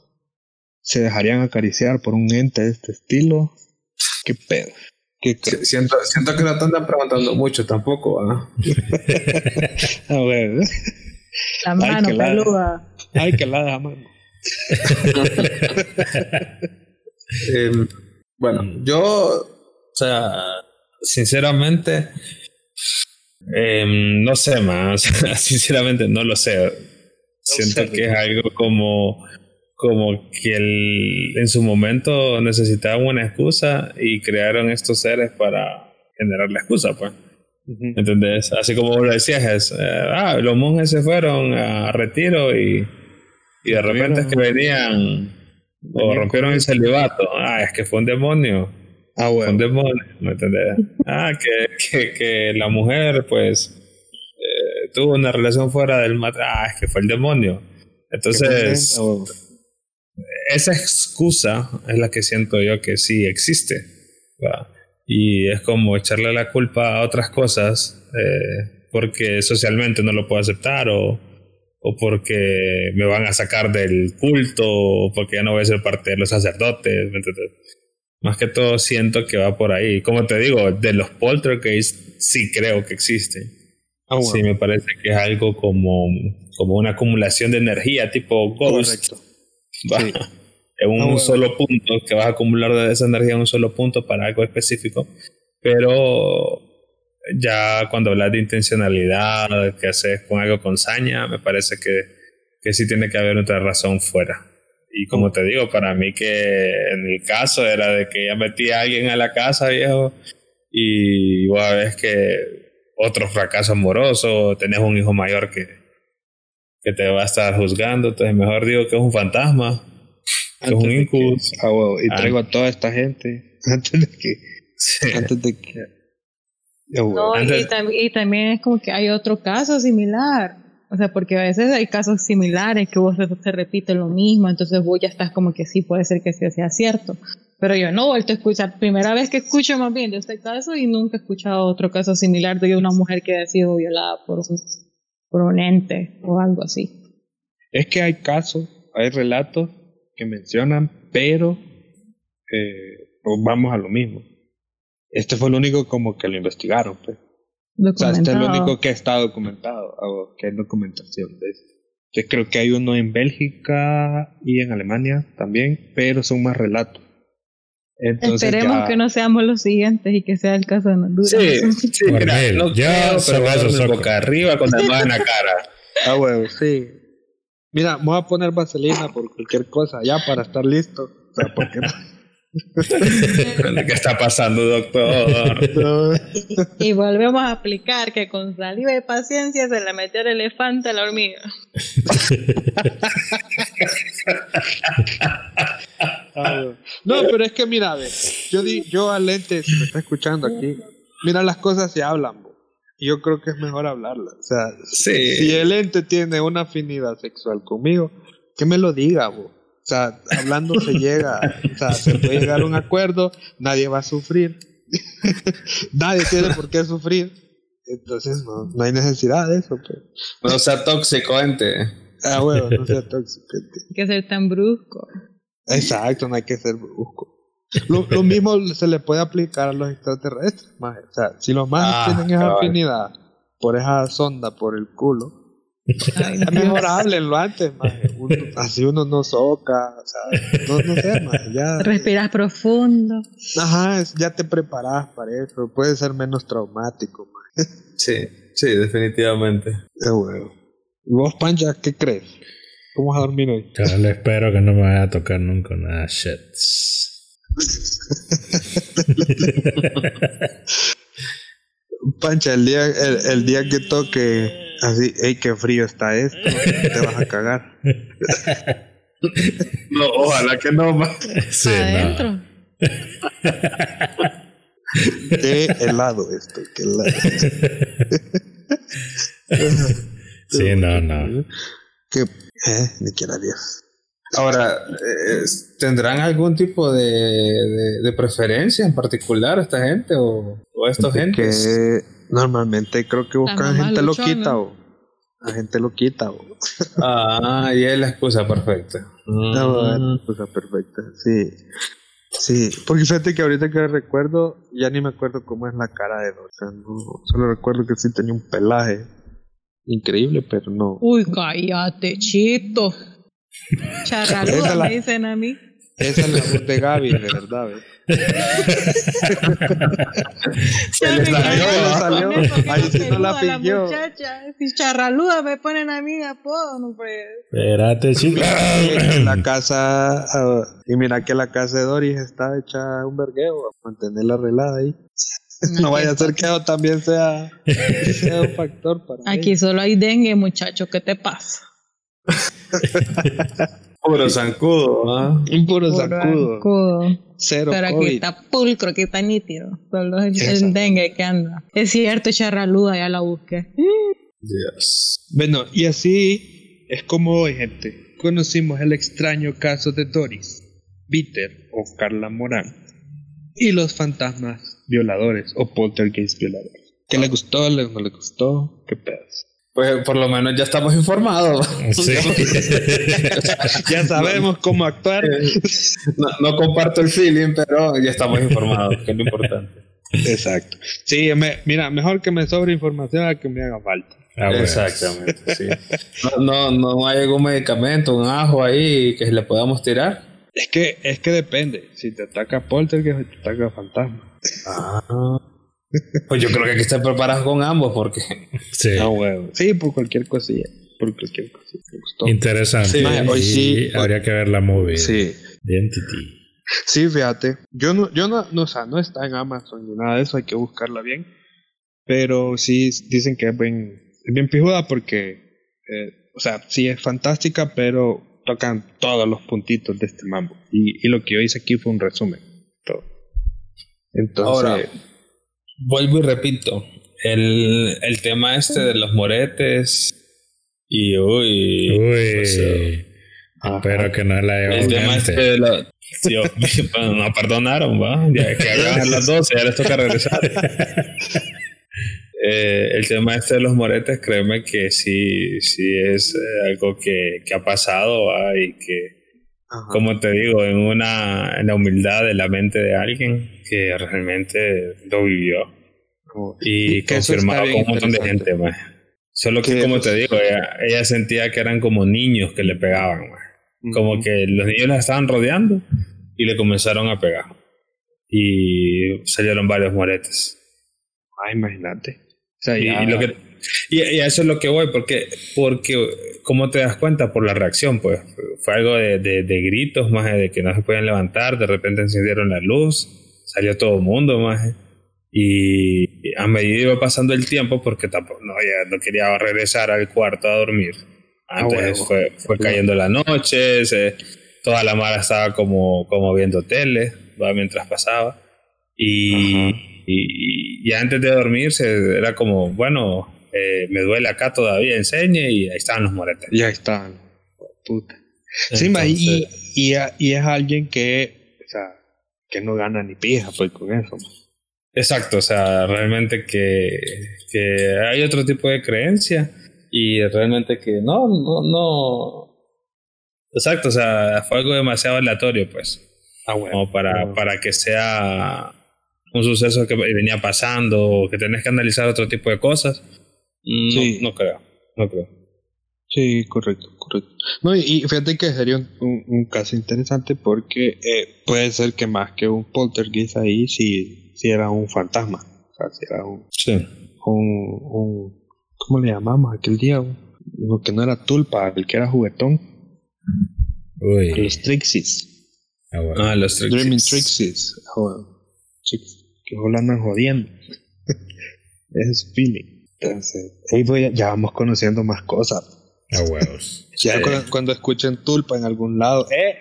¿Se dejarían acariciar por un ente de este estilo? ¿Qué pedo? ¿Qué siento, siento que no te andan preguntando mucho tampoco. ¿ah? a ver. La mano peluda. Ay, que la deja mano. Em, bueno, yo, o sea, sinceramente, em, no sé más. sinceramente, no lo sé. Siento que es algo como, como que el, en su momento necesitaban una excusa y crearon estos seres para generar la excusa, pues. ¿Entendés? Así como lo decías, es, eh, ah, los monjes se fueron a retiro y, y de repente es que venían o rompieron el celibato. Ah, es que fue un demonio. Ah, bueno. un demonio, ¿me entendés? Ah, que, que, que la mujer, pues, eh, tuvo una relación fuera del matrimonio. Ah, es que fue el demonio. Entonces, ah, esa excusa es la que siento yo que sí existe. Y es como echarle la culpa a otras cosas eh, porque socialmente no lo puedo aceptar o o porque me van a sacar del culto, o porque ya no voy a ser parte de los sacerdotes. Más que todo siento que va por ahí. Como te digo, de los poltergeists sí creo que existen. Ah, sí, me parece que es algo como, como una acumulación de energía tipo ghost. En un ah, solo punto, que vas a acumular de esa energía en un solo punto para algo específico. Pero ya cuando hablas de intencionalidad, que haces con algo con saña, me parece que, que sí tiene que haber otra razón fuera. Y como te digo, para mí que en mi caso era de que ya metí a alguien a la casa, viejo, y vos ves que otro fracaso amoroso, tenés un hijo mayor que, que te va a estar juzgando, entonces mejor digo que es un fantasma, que es un incubus. Ah, y traigo a toda esta gente antes de que, antes de que no, y, también es como que hay otro caso similar. O sea, porque a veces hay casos similares que vos se, repite lo mismo, entonces vos ya estás como que sí, puede ser que sea cierto. Pero yo no he vuelto a escuchar, primera vez que escucho más bien de este caso y nunca he escuchado otro caso similar de una mujer que ha sido violada por un, por un ente o algo así. Es que hay casos, hay relatos que mencionan, pero eh, vamos a lo mismo. Este fue el único como que lo investigaron, pues. O sea, este es el único que está documentado, o que hay documentación de. Yo creo que hay uno en Bélgica y en Alemania también, pero son más relatos. Entonces Esperemos que no seamos los siguientes y que sea el caso de Honduras. Sí, sí, mira, no ya se va a boca arriba con la mano en la cara. Ah, huevo, sí. Mira, voy a poner vaselina por cualquier cosa, ya para estar listo. O sea, porque ¿Qué está pasando, doctor? y volvemos a aplicar que con saliva y paciencia se le metió el elefante a la hormiga. no, pero es que mira, yo, di, yo al lente, si me está escuchando aquí, mira, las cosas se hablan. Yo creo que es mejor hablarlas. O sea, si el ente tiene una afinidad sexual conmigo, que me lo diga, bo. O sea, hablando se llega, o sea, se puede llegar a un acuerdo, nadie va a sufrir, nadie tiene por qué sufrir, entonces no, no hay necesidad de eso. Pues. No sea tóxico, ente. Ah, bueno, no sea tóxico. Ente. hay que ser tan brusco. Exacto, no hay que ser brusco. Lo, lo mismo se le puede aplicar a los extraterrestres. Más. O sea, si los más ah, tienen esa afinidad por esa sonda, por el culo, es mejor háblenlo antes, así uno no soca, o sea, no, no sé, ya. Respiras profundo. Ajá, ya te preparas para eso, puede ser menos traumático, Sí. sí, definitivamente. Ah, huevo. ¿Y vos, Pancha, qué crees? ¿Cómo vas a dormir hoy? Yo le espero que no me vaya a tocar nunca nada shit. Pancha, el día, el, el día que toque así, ey, qué frío está esto, te vas a cagar. No, ojalá que no, ma. Sí, no. Adentro. Qué helado esto, qué helado. Sí, no, no. Que, eh, ni quiera Dios. Ahora, eh, ¿tendrán algún tipo de, de, de preferencia en particular esta gente o, o estos gentes? Que normalmente creo que buscan gente luchona. loquita o a gente loquita o Ah, y es la excusa perfecta. No, bueno, cosa perfecta, sí. Sí, porque fíjate que ahorita que recuerdo, ya ni me acuerdo cómo es la cara de Dor. O sea, no, solo recuerdo que sí tenía un pelaje increíble, pero no. Uy, cállate, chito. Charraluda, la- me dicen a mí. Esa es la voz de Gaby, de verdad, ¿ves? Se le salió, se le salió. Ahí sí no la muchacha. Si charraluda me ponen a mí apodo, no pues. Espérate, chico. La casa, ah, y mira que la casa de Doris está hecha un vergueo, a mantenerla arreglada ahí. No vaya a ser que eso también sea, sea un factor para Aquí solo hay dengue, muchacho, ¿qué te pasa? Puro zancudo, ¿ah? Un puro escudo. Cero Pero aquí está pulcro, aquí está nítido. Solo es Exacto. el dengue que anda. Es cierto, charraluda, ya la busqué. Dios. Bueno, y así es como hoy, gente, conocimos el extraño caso de Doris, Peter o Carla Morán y los fantasmas violadores o poltergeist violadores. ¿Qué le gustó? ¿Le no le gustó? ¿Qué pedas? Pues por lo menos ya estamos informados. Sí. Ya sabemos cómo actuar. No, no comparto el feeling, pero ya estamos informados, que es lo importante. Exacto. Sí, me- mira, mejor que me sobre información a que me haga falta. Ah, bueno. Exactamente, sí. No, no, no hay algún medicamento, un ajo ahí que le podamos tirar. Es que, es que depende. Si te ataca poltergeist o te ataca fantasma. Ah. Pues yo creo que hay que estar preparados con ambos porque Sí. Ah, huevo. Sí, por cualquier cosilla. Por cualquier cosilla. Me gustó. Interesante. Sí, hoy sí. Habría que ver la movie. Sí. Identity. Sí, fíjate. Yo no, yo no, no, o sea, no está en Amazon ni nada de eso, hay que buscarla bien. Pero sí dicen que es bien, es bien pijuda porque, eh, o sea, sí es fantástica, pero tocan todos los puntitos de este mambo. Y, y lo que yo hice aquí fue un resumen. Todo. Entonces, Ahora, vuelvo y repito, el, el tema este de los moretes y uy, Uy. o sea, ajá. Espero que no la el tema este de la- pues, no perdonaron, va, ya que a las 12, ya les toca regresar. Eh, el tema este de los moretes, créeme que sí, sí es eh, algo que, que ha pasado ¿va? y que, Ajá. como te digo, en una en la humildad de la mente de alguien que realmente lo vivió Como- y eso confirmado con un montón de gente más. Solo que, como te digo, ella, ella sentía que eran como niños que le pegaban, maje. como que los niños la estaban rodeando y le comenzaron a pegar. Y salieron varios moretes. Ah, imagínate. O sea, Y, ya- y lo que, y, y a eso es lo que voy, porque, porque ¿cómo te das cuenta? Por la reacción, pues. Fue algo de, de, de gritos, más de que no se podían levantar, de repente encendieron la luz, salió todo el mundo, más. Y a medida iba pasando el tiempo, porque tampoco, no, ya no quería regresar al cuarto a dormir. Ah, Entonces huevo. fue, fue cayendo la noche, se- toda la mara estaba como, como viendo tele, ¿va? mientras pasaba. Y, y, y antes de dormirse era como, bueno, eh, me duele acá todavía, enseñe, y ahí estaban los moretes. Ya está. Puta. Sí, ma, y, Entonces, y, y es alguien que, o sea, que no gana ni pija pues con eso. Exacto, o sea, realmente que, que hay otro tipo de creencia y realmente que no, no, no. Exacto, o sea, fue algo demasiado aleatorio, pues. Ah, bueno. como para, Ah. para que sea un suceso que venía pasando o que tenés que analizar otro tipo de cosas. No, Sí. no creo, no creo. Sí, correcto, correcto. No, y, y fíjate que sería un, un- un caso interesante porque eh, puede ser que más que un poltergeist ahí, si, si era un fantasma. O sea, si era un, Sí. un, un ¿Cómo le llamamos aquel día? Uno que no era tulpa, el que era juguetón. Uy. Los Trixies. Ah, bueno. Ah, los Trixies. Dreaming Trixies. Joder. Que andan jodiendo. Es feeling. Entonces, ahí voy, ya vamos conociendo más cosas. A huevos. Ya Sí. cuando, cuando escuchen tulpa en algún lado, ¡eh!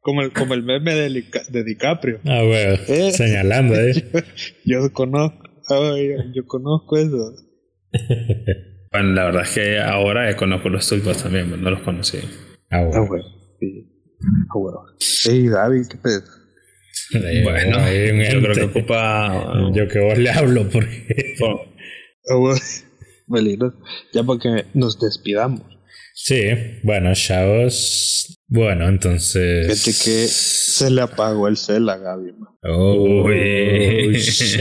Como el, como el meme de, Lica- de DiCaprio. Ah, huevos. Eh. Señalando ahí. Yo conozco, ay, yo conozco eso. Bueno, la verdad es que ahora ya conozco los tulpas también, pero no los conocí. Ah, Ah, huevos. bueno. Sí. Ah, bueno. Ey, David, ¿qué pedo? Ahí, Bueno, un yo creo que ente. ocupa. Yo que vos le hablo porque... por- Ah, bueno. Bueno, ya porque nos despidamos. Sí, bueno, chavos. Bueno, entonces... Fíjate que se le apagó el cel a Gaby, man. Oh, shit.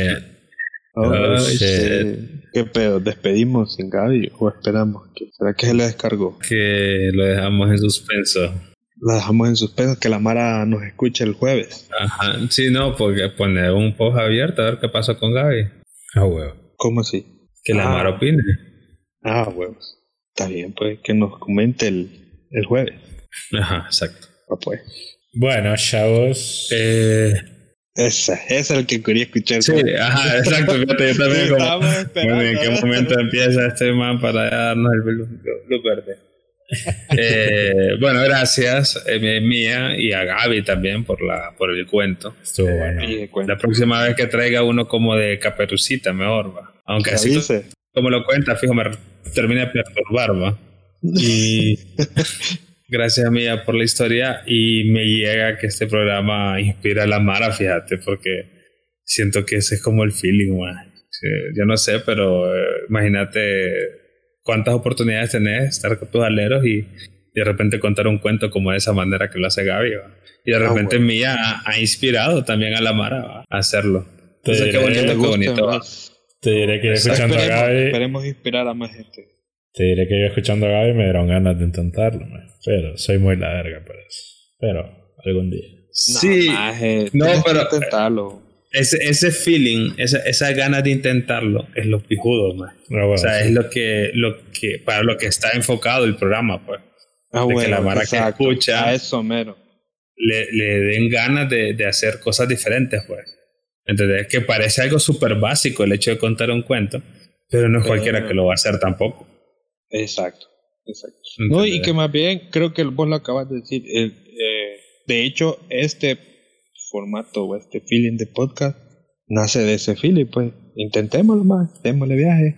Oh, Oh, shit. shit. ¿Qué pedo? ¿Despedimos sin Gaby o esperamos? que- ¿Será que se le descargó? que lo dejamos en suspenso. La dejamos en suspenso, que la Mara nos escuche el jueves. Ajá. Sí, no, porque poner un post abierto a ver qué pasó con Gaby. Ah, huevo. ¿Cómo así? Que la Ah. Mara opine. Ah, huevos. Está bien, pues que nos comente el, el jueves. Ajá, exacto. Ah, pues. Bueno, chavos. Eh, ese es el que quería escuchar. sí, ajá, exacto. Fíjate, yo también como. Esperando. Bueno, ¿en qué momento empieza este man para darnos el verde? Eh, bueno, gracias eh, Mía y a Gaby también por la por el cuento. Estuvo bueno. Y de cuenta. La próxima vez que traiga uno como de caperucita, mejor va. Aunque ¿Qué así dice? como lo cuenta, fijo, me termina de perturbar, va. Y gracias Mía por la historia y me llega que este programa inspira a la Mara, fíjate, porque siento que ese es como el feeling, man. Yo no sé, pero eh, imagínate cuántas oportunidades tenés de estar con tus aleros y de repente contar un cuento como de esa manera que lo hace Gaby, va. Y de Ah, repente bueno. Mía ha, ha inspirado también a la Mara va, a hacerlo. Entonces, qué diré- bonito, Me qué gusta bonito. va. Te diré que yo escuchando a Esperemos, Gaby. esperemos inspirar a más gente. Te diré que yo escuchando a Gaby me dieron ganas de intentarlo, man. Pero soy muy la verga para eso. Pero algún día. Sí, No, maje, No, pero- intentarlo. Ese, ese feeling, esa, esa ganas de intentarlo es lo pijudo, man. Pero bueno, O sea, sí. es lo que, lo que, para lo que está enfocado el programa, pues. Ah, de que la Mara que escucha- A eso mero. Le, le den ganas de, de hacer cosas diferentes, pues. ¿Entendés? Que parece algo súper básico el hecho de contar un cuento, pero no es Pero- cualquiera que lo va a hacer tampoco. Exacto. Exacto. No, y que más bien, creo que vos lo acabas de decir. el, eh, de hecho, este formato o este feeling de podcast nace de ese feeling, pues. Intentémoslo más, démosle viaje.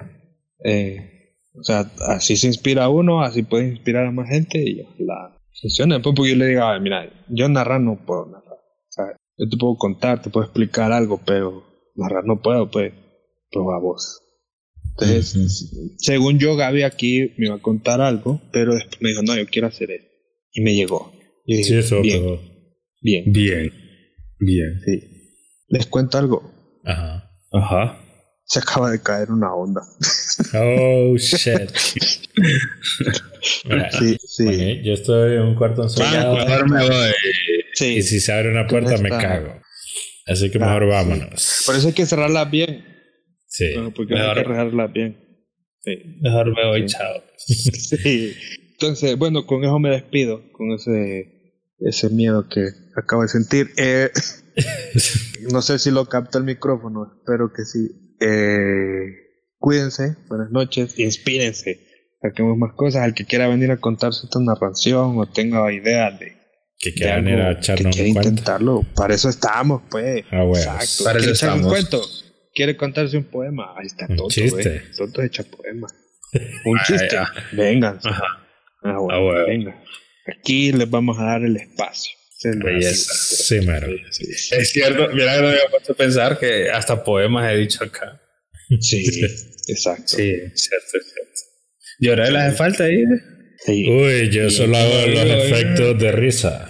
Eh, o sea, así se inspira uno, así puede inspirar a más gente y la funciona. Después, porque yo le digo, "Ay, mira, yo narrar no puedo narrar. O sea, yo te puedo contar, te puedo explicar algo, pero narrar no puedo, pues. Pues a vos. Entonces, según yo, Gaby aquí me iba a contar algo, pero después me dijo, no, yo quiero hacer esto. Y me llegó. Y dije, Sí, eso, bien, pero- bien, Bien, bien. sí. Les cuento algo. Ajá. Ajá. Se acaba de caer una onda. Oh, shit. Mira, Sí, sí. yo estoy en un cuarto Ah, encerrado. mejor me voy. sí. y si se abre una puerta, me cago. Así que Ah, mejor sí. vámonos. Por eso hay que cerrarlas bien. Sí. Bueno, porque hay Mejor. que cerrarlas bien. Sí. Mejor me voy, Sí. chao. Sí. Entonces, bueno, con eso me despido, con ese, ese miedo que acabo de sentir. Eh, no sé si lo capta el micrófono, espero que sí. Eh, cuídense, buenas noches, inspírense, saquemos más cosas. Al que quiera venir a contarse esta narración o tenga ideas de, que quieran ir a que echarnos quiera un cuento. intentarlo, para eso estamos, pues. Ah, huevos. Exacto. Para ¿Quiere eso echar un estamos. cuento? ¿Quiere contarse un poema? Ahí está Un Toto, chiste. eh. Toto echa poemas. Un Ah, chiste. ya. Vengan. Ah, bueno, Ah, bueno. venga. Aquí les vamos a dar el espacio. Belleza. Sí, mero. Es cierto, mira que no me había puesto a pensar que hasta poemas he dicho acá. sí, exacto. Sí, cierto, es cierto. ¿Lloré le hace falta ahí? Sí. Uy, yo solo hago los efectos de risa.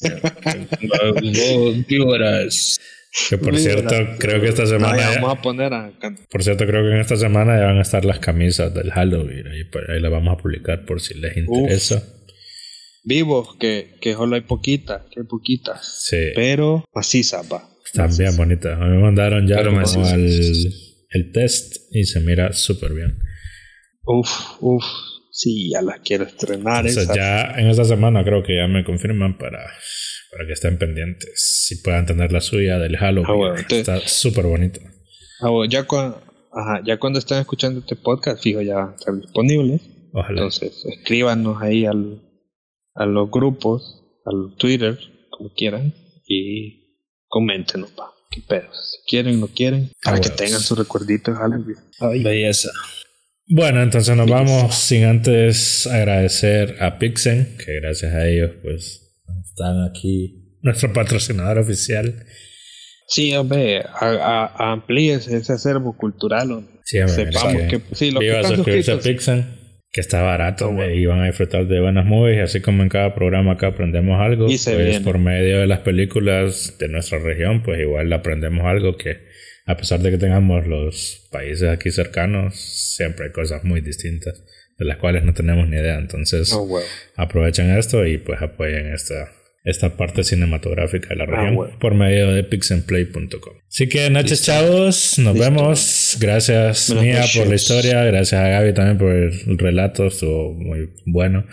Vos lloras. Que por cierto, creo que esta semana. vamos a poner a cantar. por cierto, creo que en esta semana ya van a estar las camisas del Halloween. Ahí, por ahí las vamos a publicar por si les interesa. Vivos, que, que solo hay poquitas, que hay poquitas. Sí, Pero macizas, va. están bien bonitas. A mí me mandaron ya Pero como macizas. al- el test y se mira súper bien. Uf, uf. Sí, ya las quiero estrenar. Entonces esas. ya en esta semana creo que ya me confirman para, para que estén pendientes. Si puedan tener la suya del Halloween. Ah, bueno, entonces- Está súper bonito. Ah, bueno, ya, cuando, ajá, ya cuando estén escuchando este podcast, fijo, ya va a estar disponible. Ojalá. Entonces, escríbanos ahí al, a los grupos, al Twitter, como quieran, y coméntenos, pa. ¿Qué pedo? Si quieren, no quieren, para Ah, que huevos. tengan sus recuerditos. Belleza. Bueno, entonces nos vamos sin antes agradecer a Pixen, que gracias a ellos pues están aquí. Nuestro patrocinador oficial. Sí, hombre, a- a- amplíese ese acervo cultural. hombre. Sí, hombre, Sepamos que, sí, los que a están suscribirse a suscritos. Pixen, que está barato, hombre, bueno. y van a disfrutar de buenas movies, así como en cada programa acá aprendemos algo. Y se pues viene. por medio de las películas de nuestra región, pues igual aprendemos algo que a pesar de que tengamos los países aquí cercanos, siempre hay cosas muy distintas de las cuales no tenemos ni idea. Entonces, huevo. aprovechen esto y pues apoyen esta, esta parte cinematográfica de la región bueno. por medio de pixenplay.com. Así que noches chavos, nos Listo. vemos. Gracias Mía por la historia, gracias a Gaby también por el relato, estuvo muy bueno.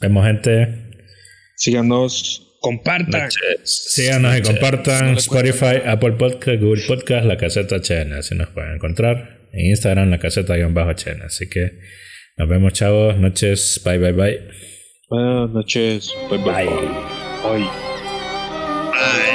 Vemos gente, Síganos, compartan. síganos y compartan No cuesta Spotify, Apple Podcast, Google Podcast, la caseta HN, así nos pueden encontrar. En Instagram la caseta-HN. Así que nos vemos chavos, noches, bye bye bye. Buenas noches. Bye bye. Bye. Bye. Bye.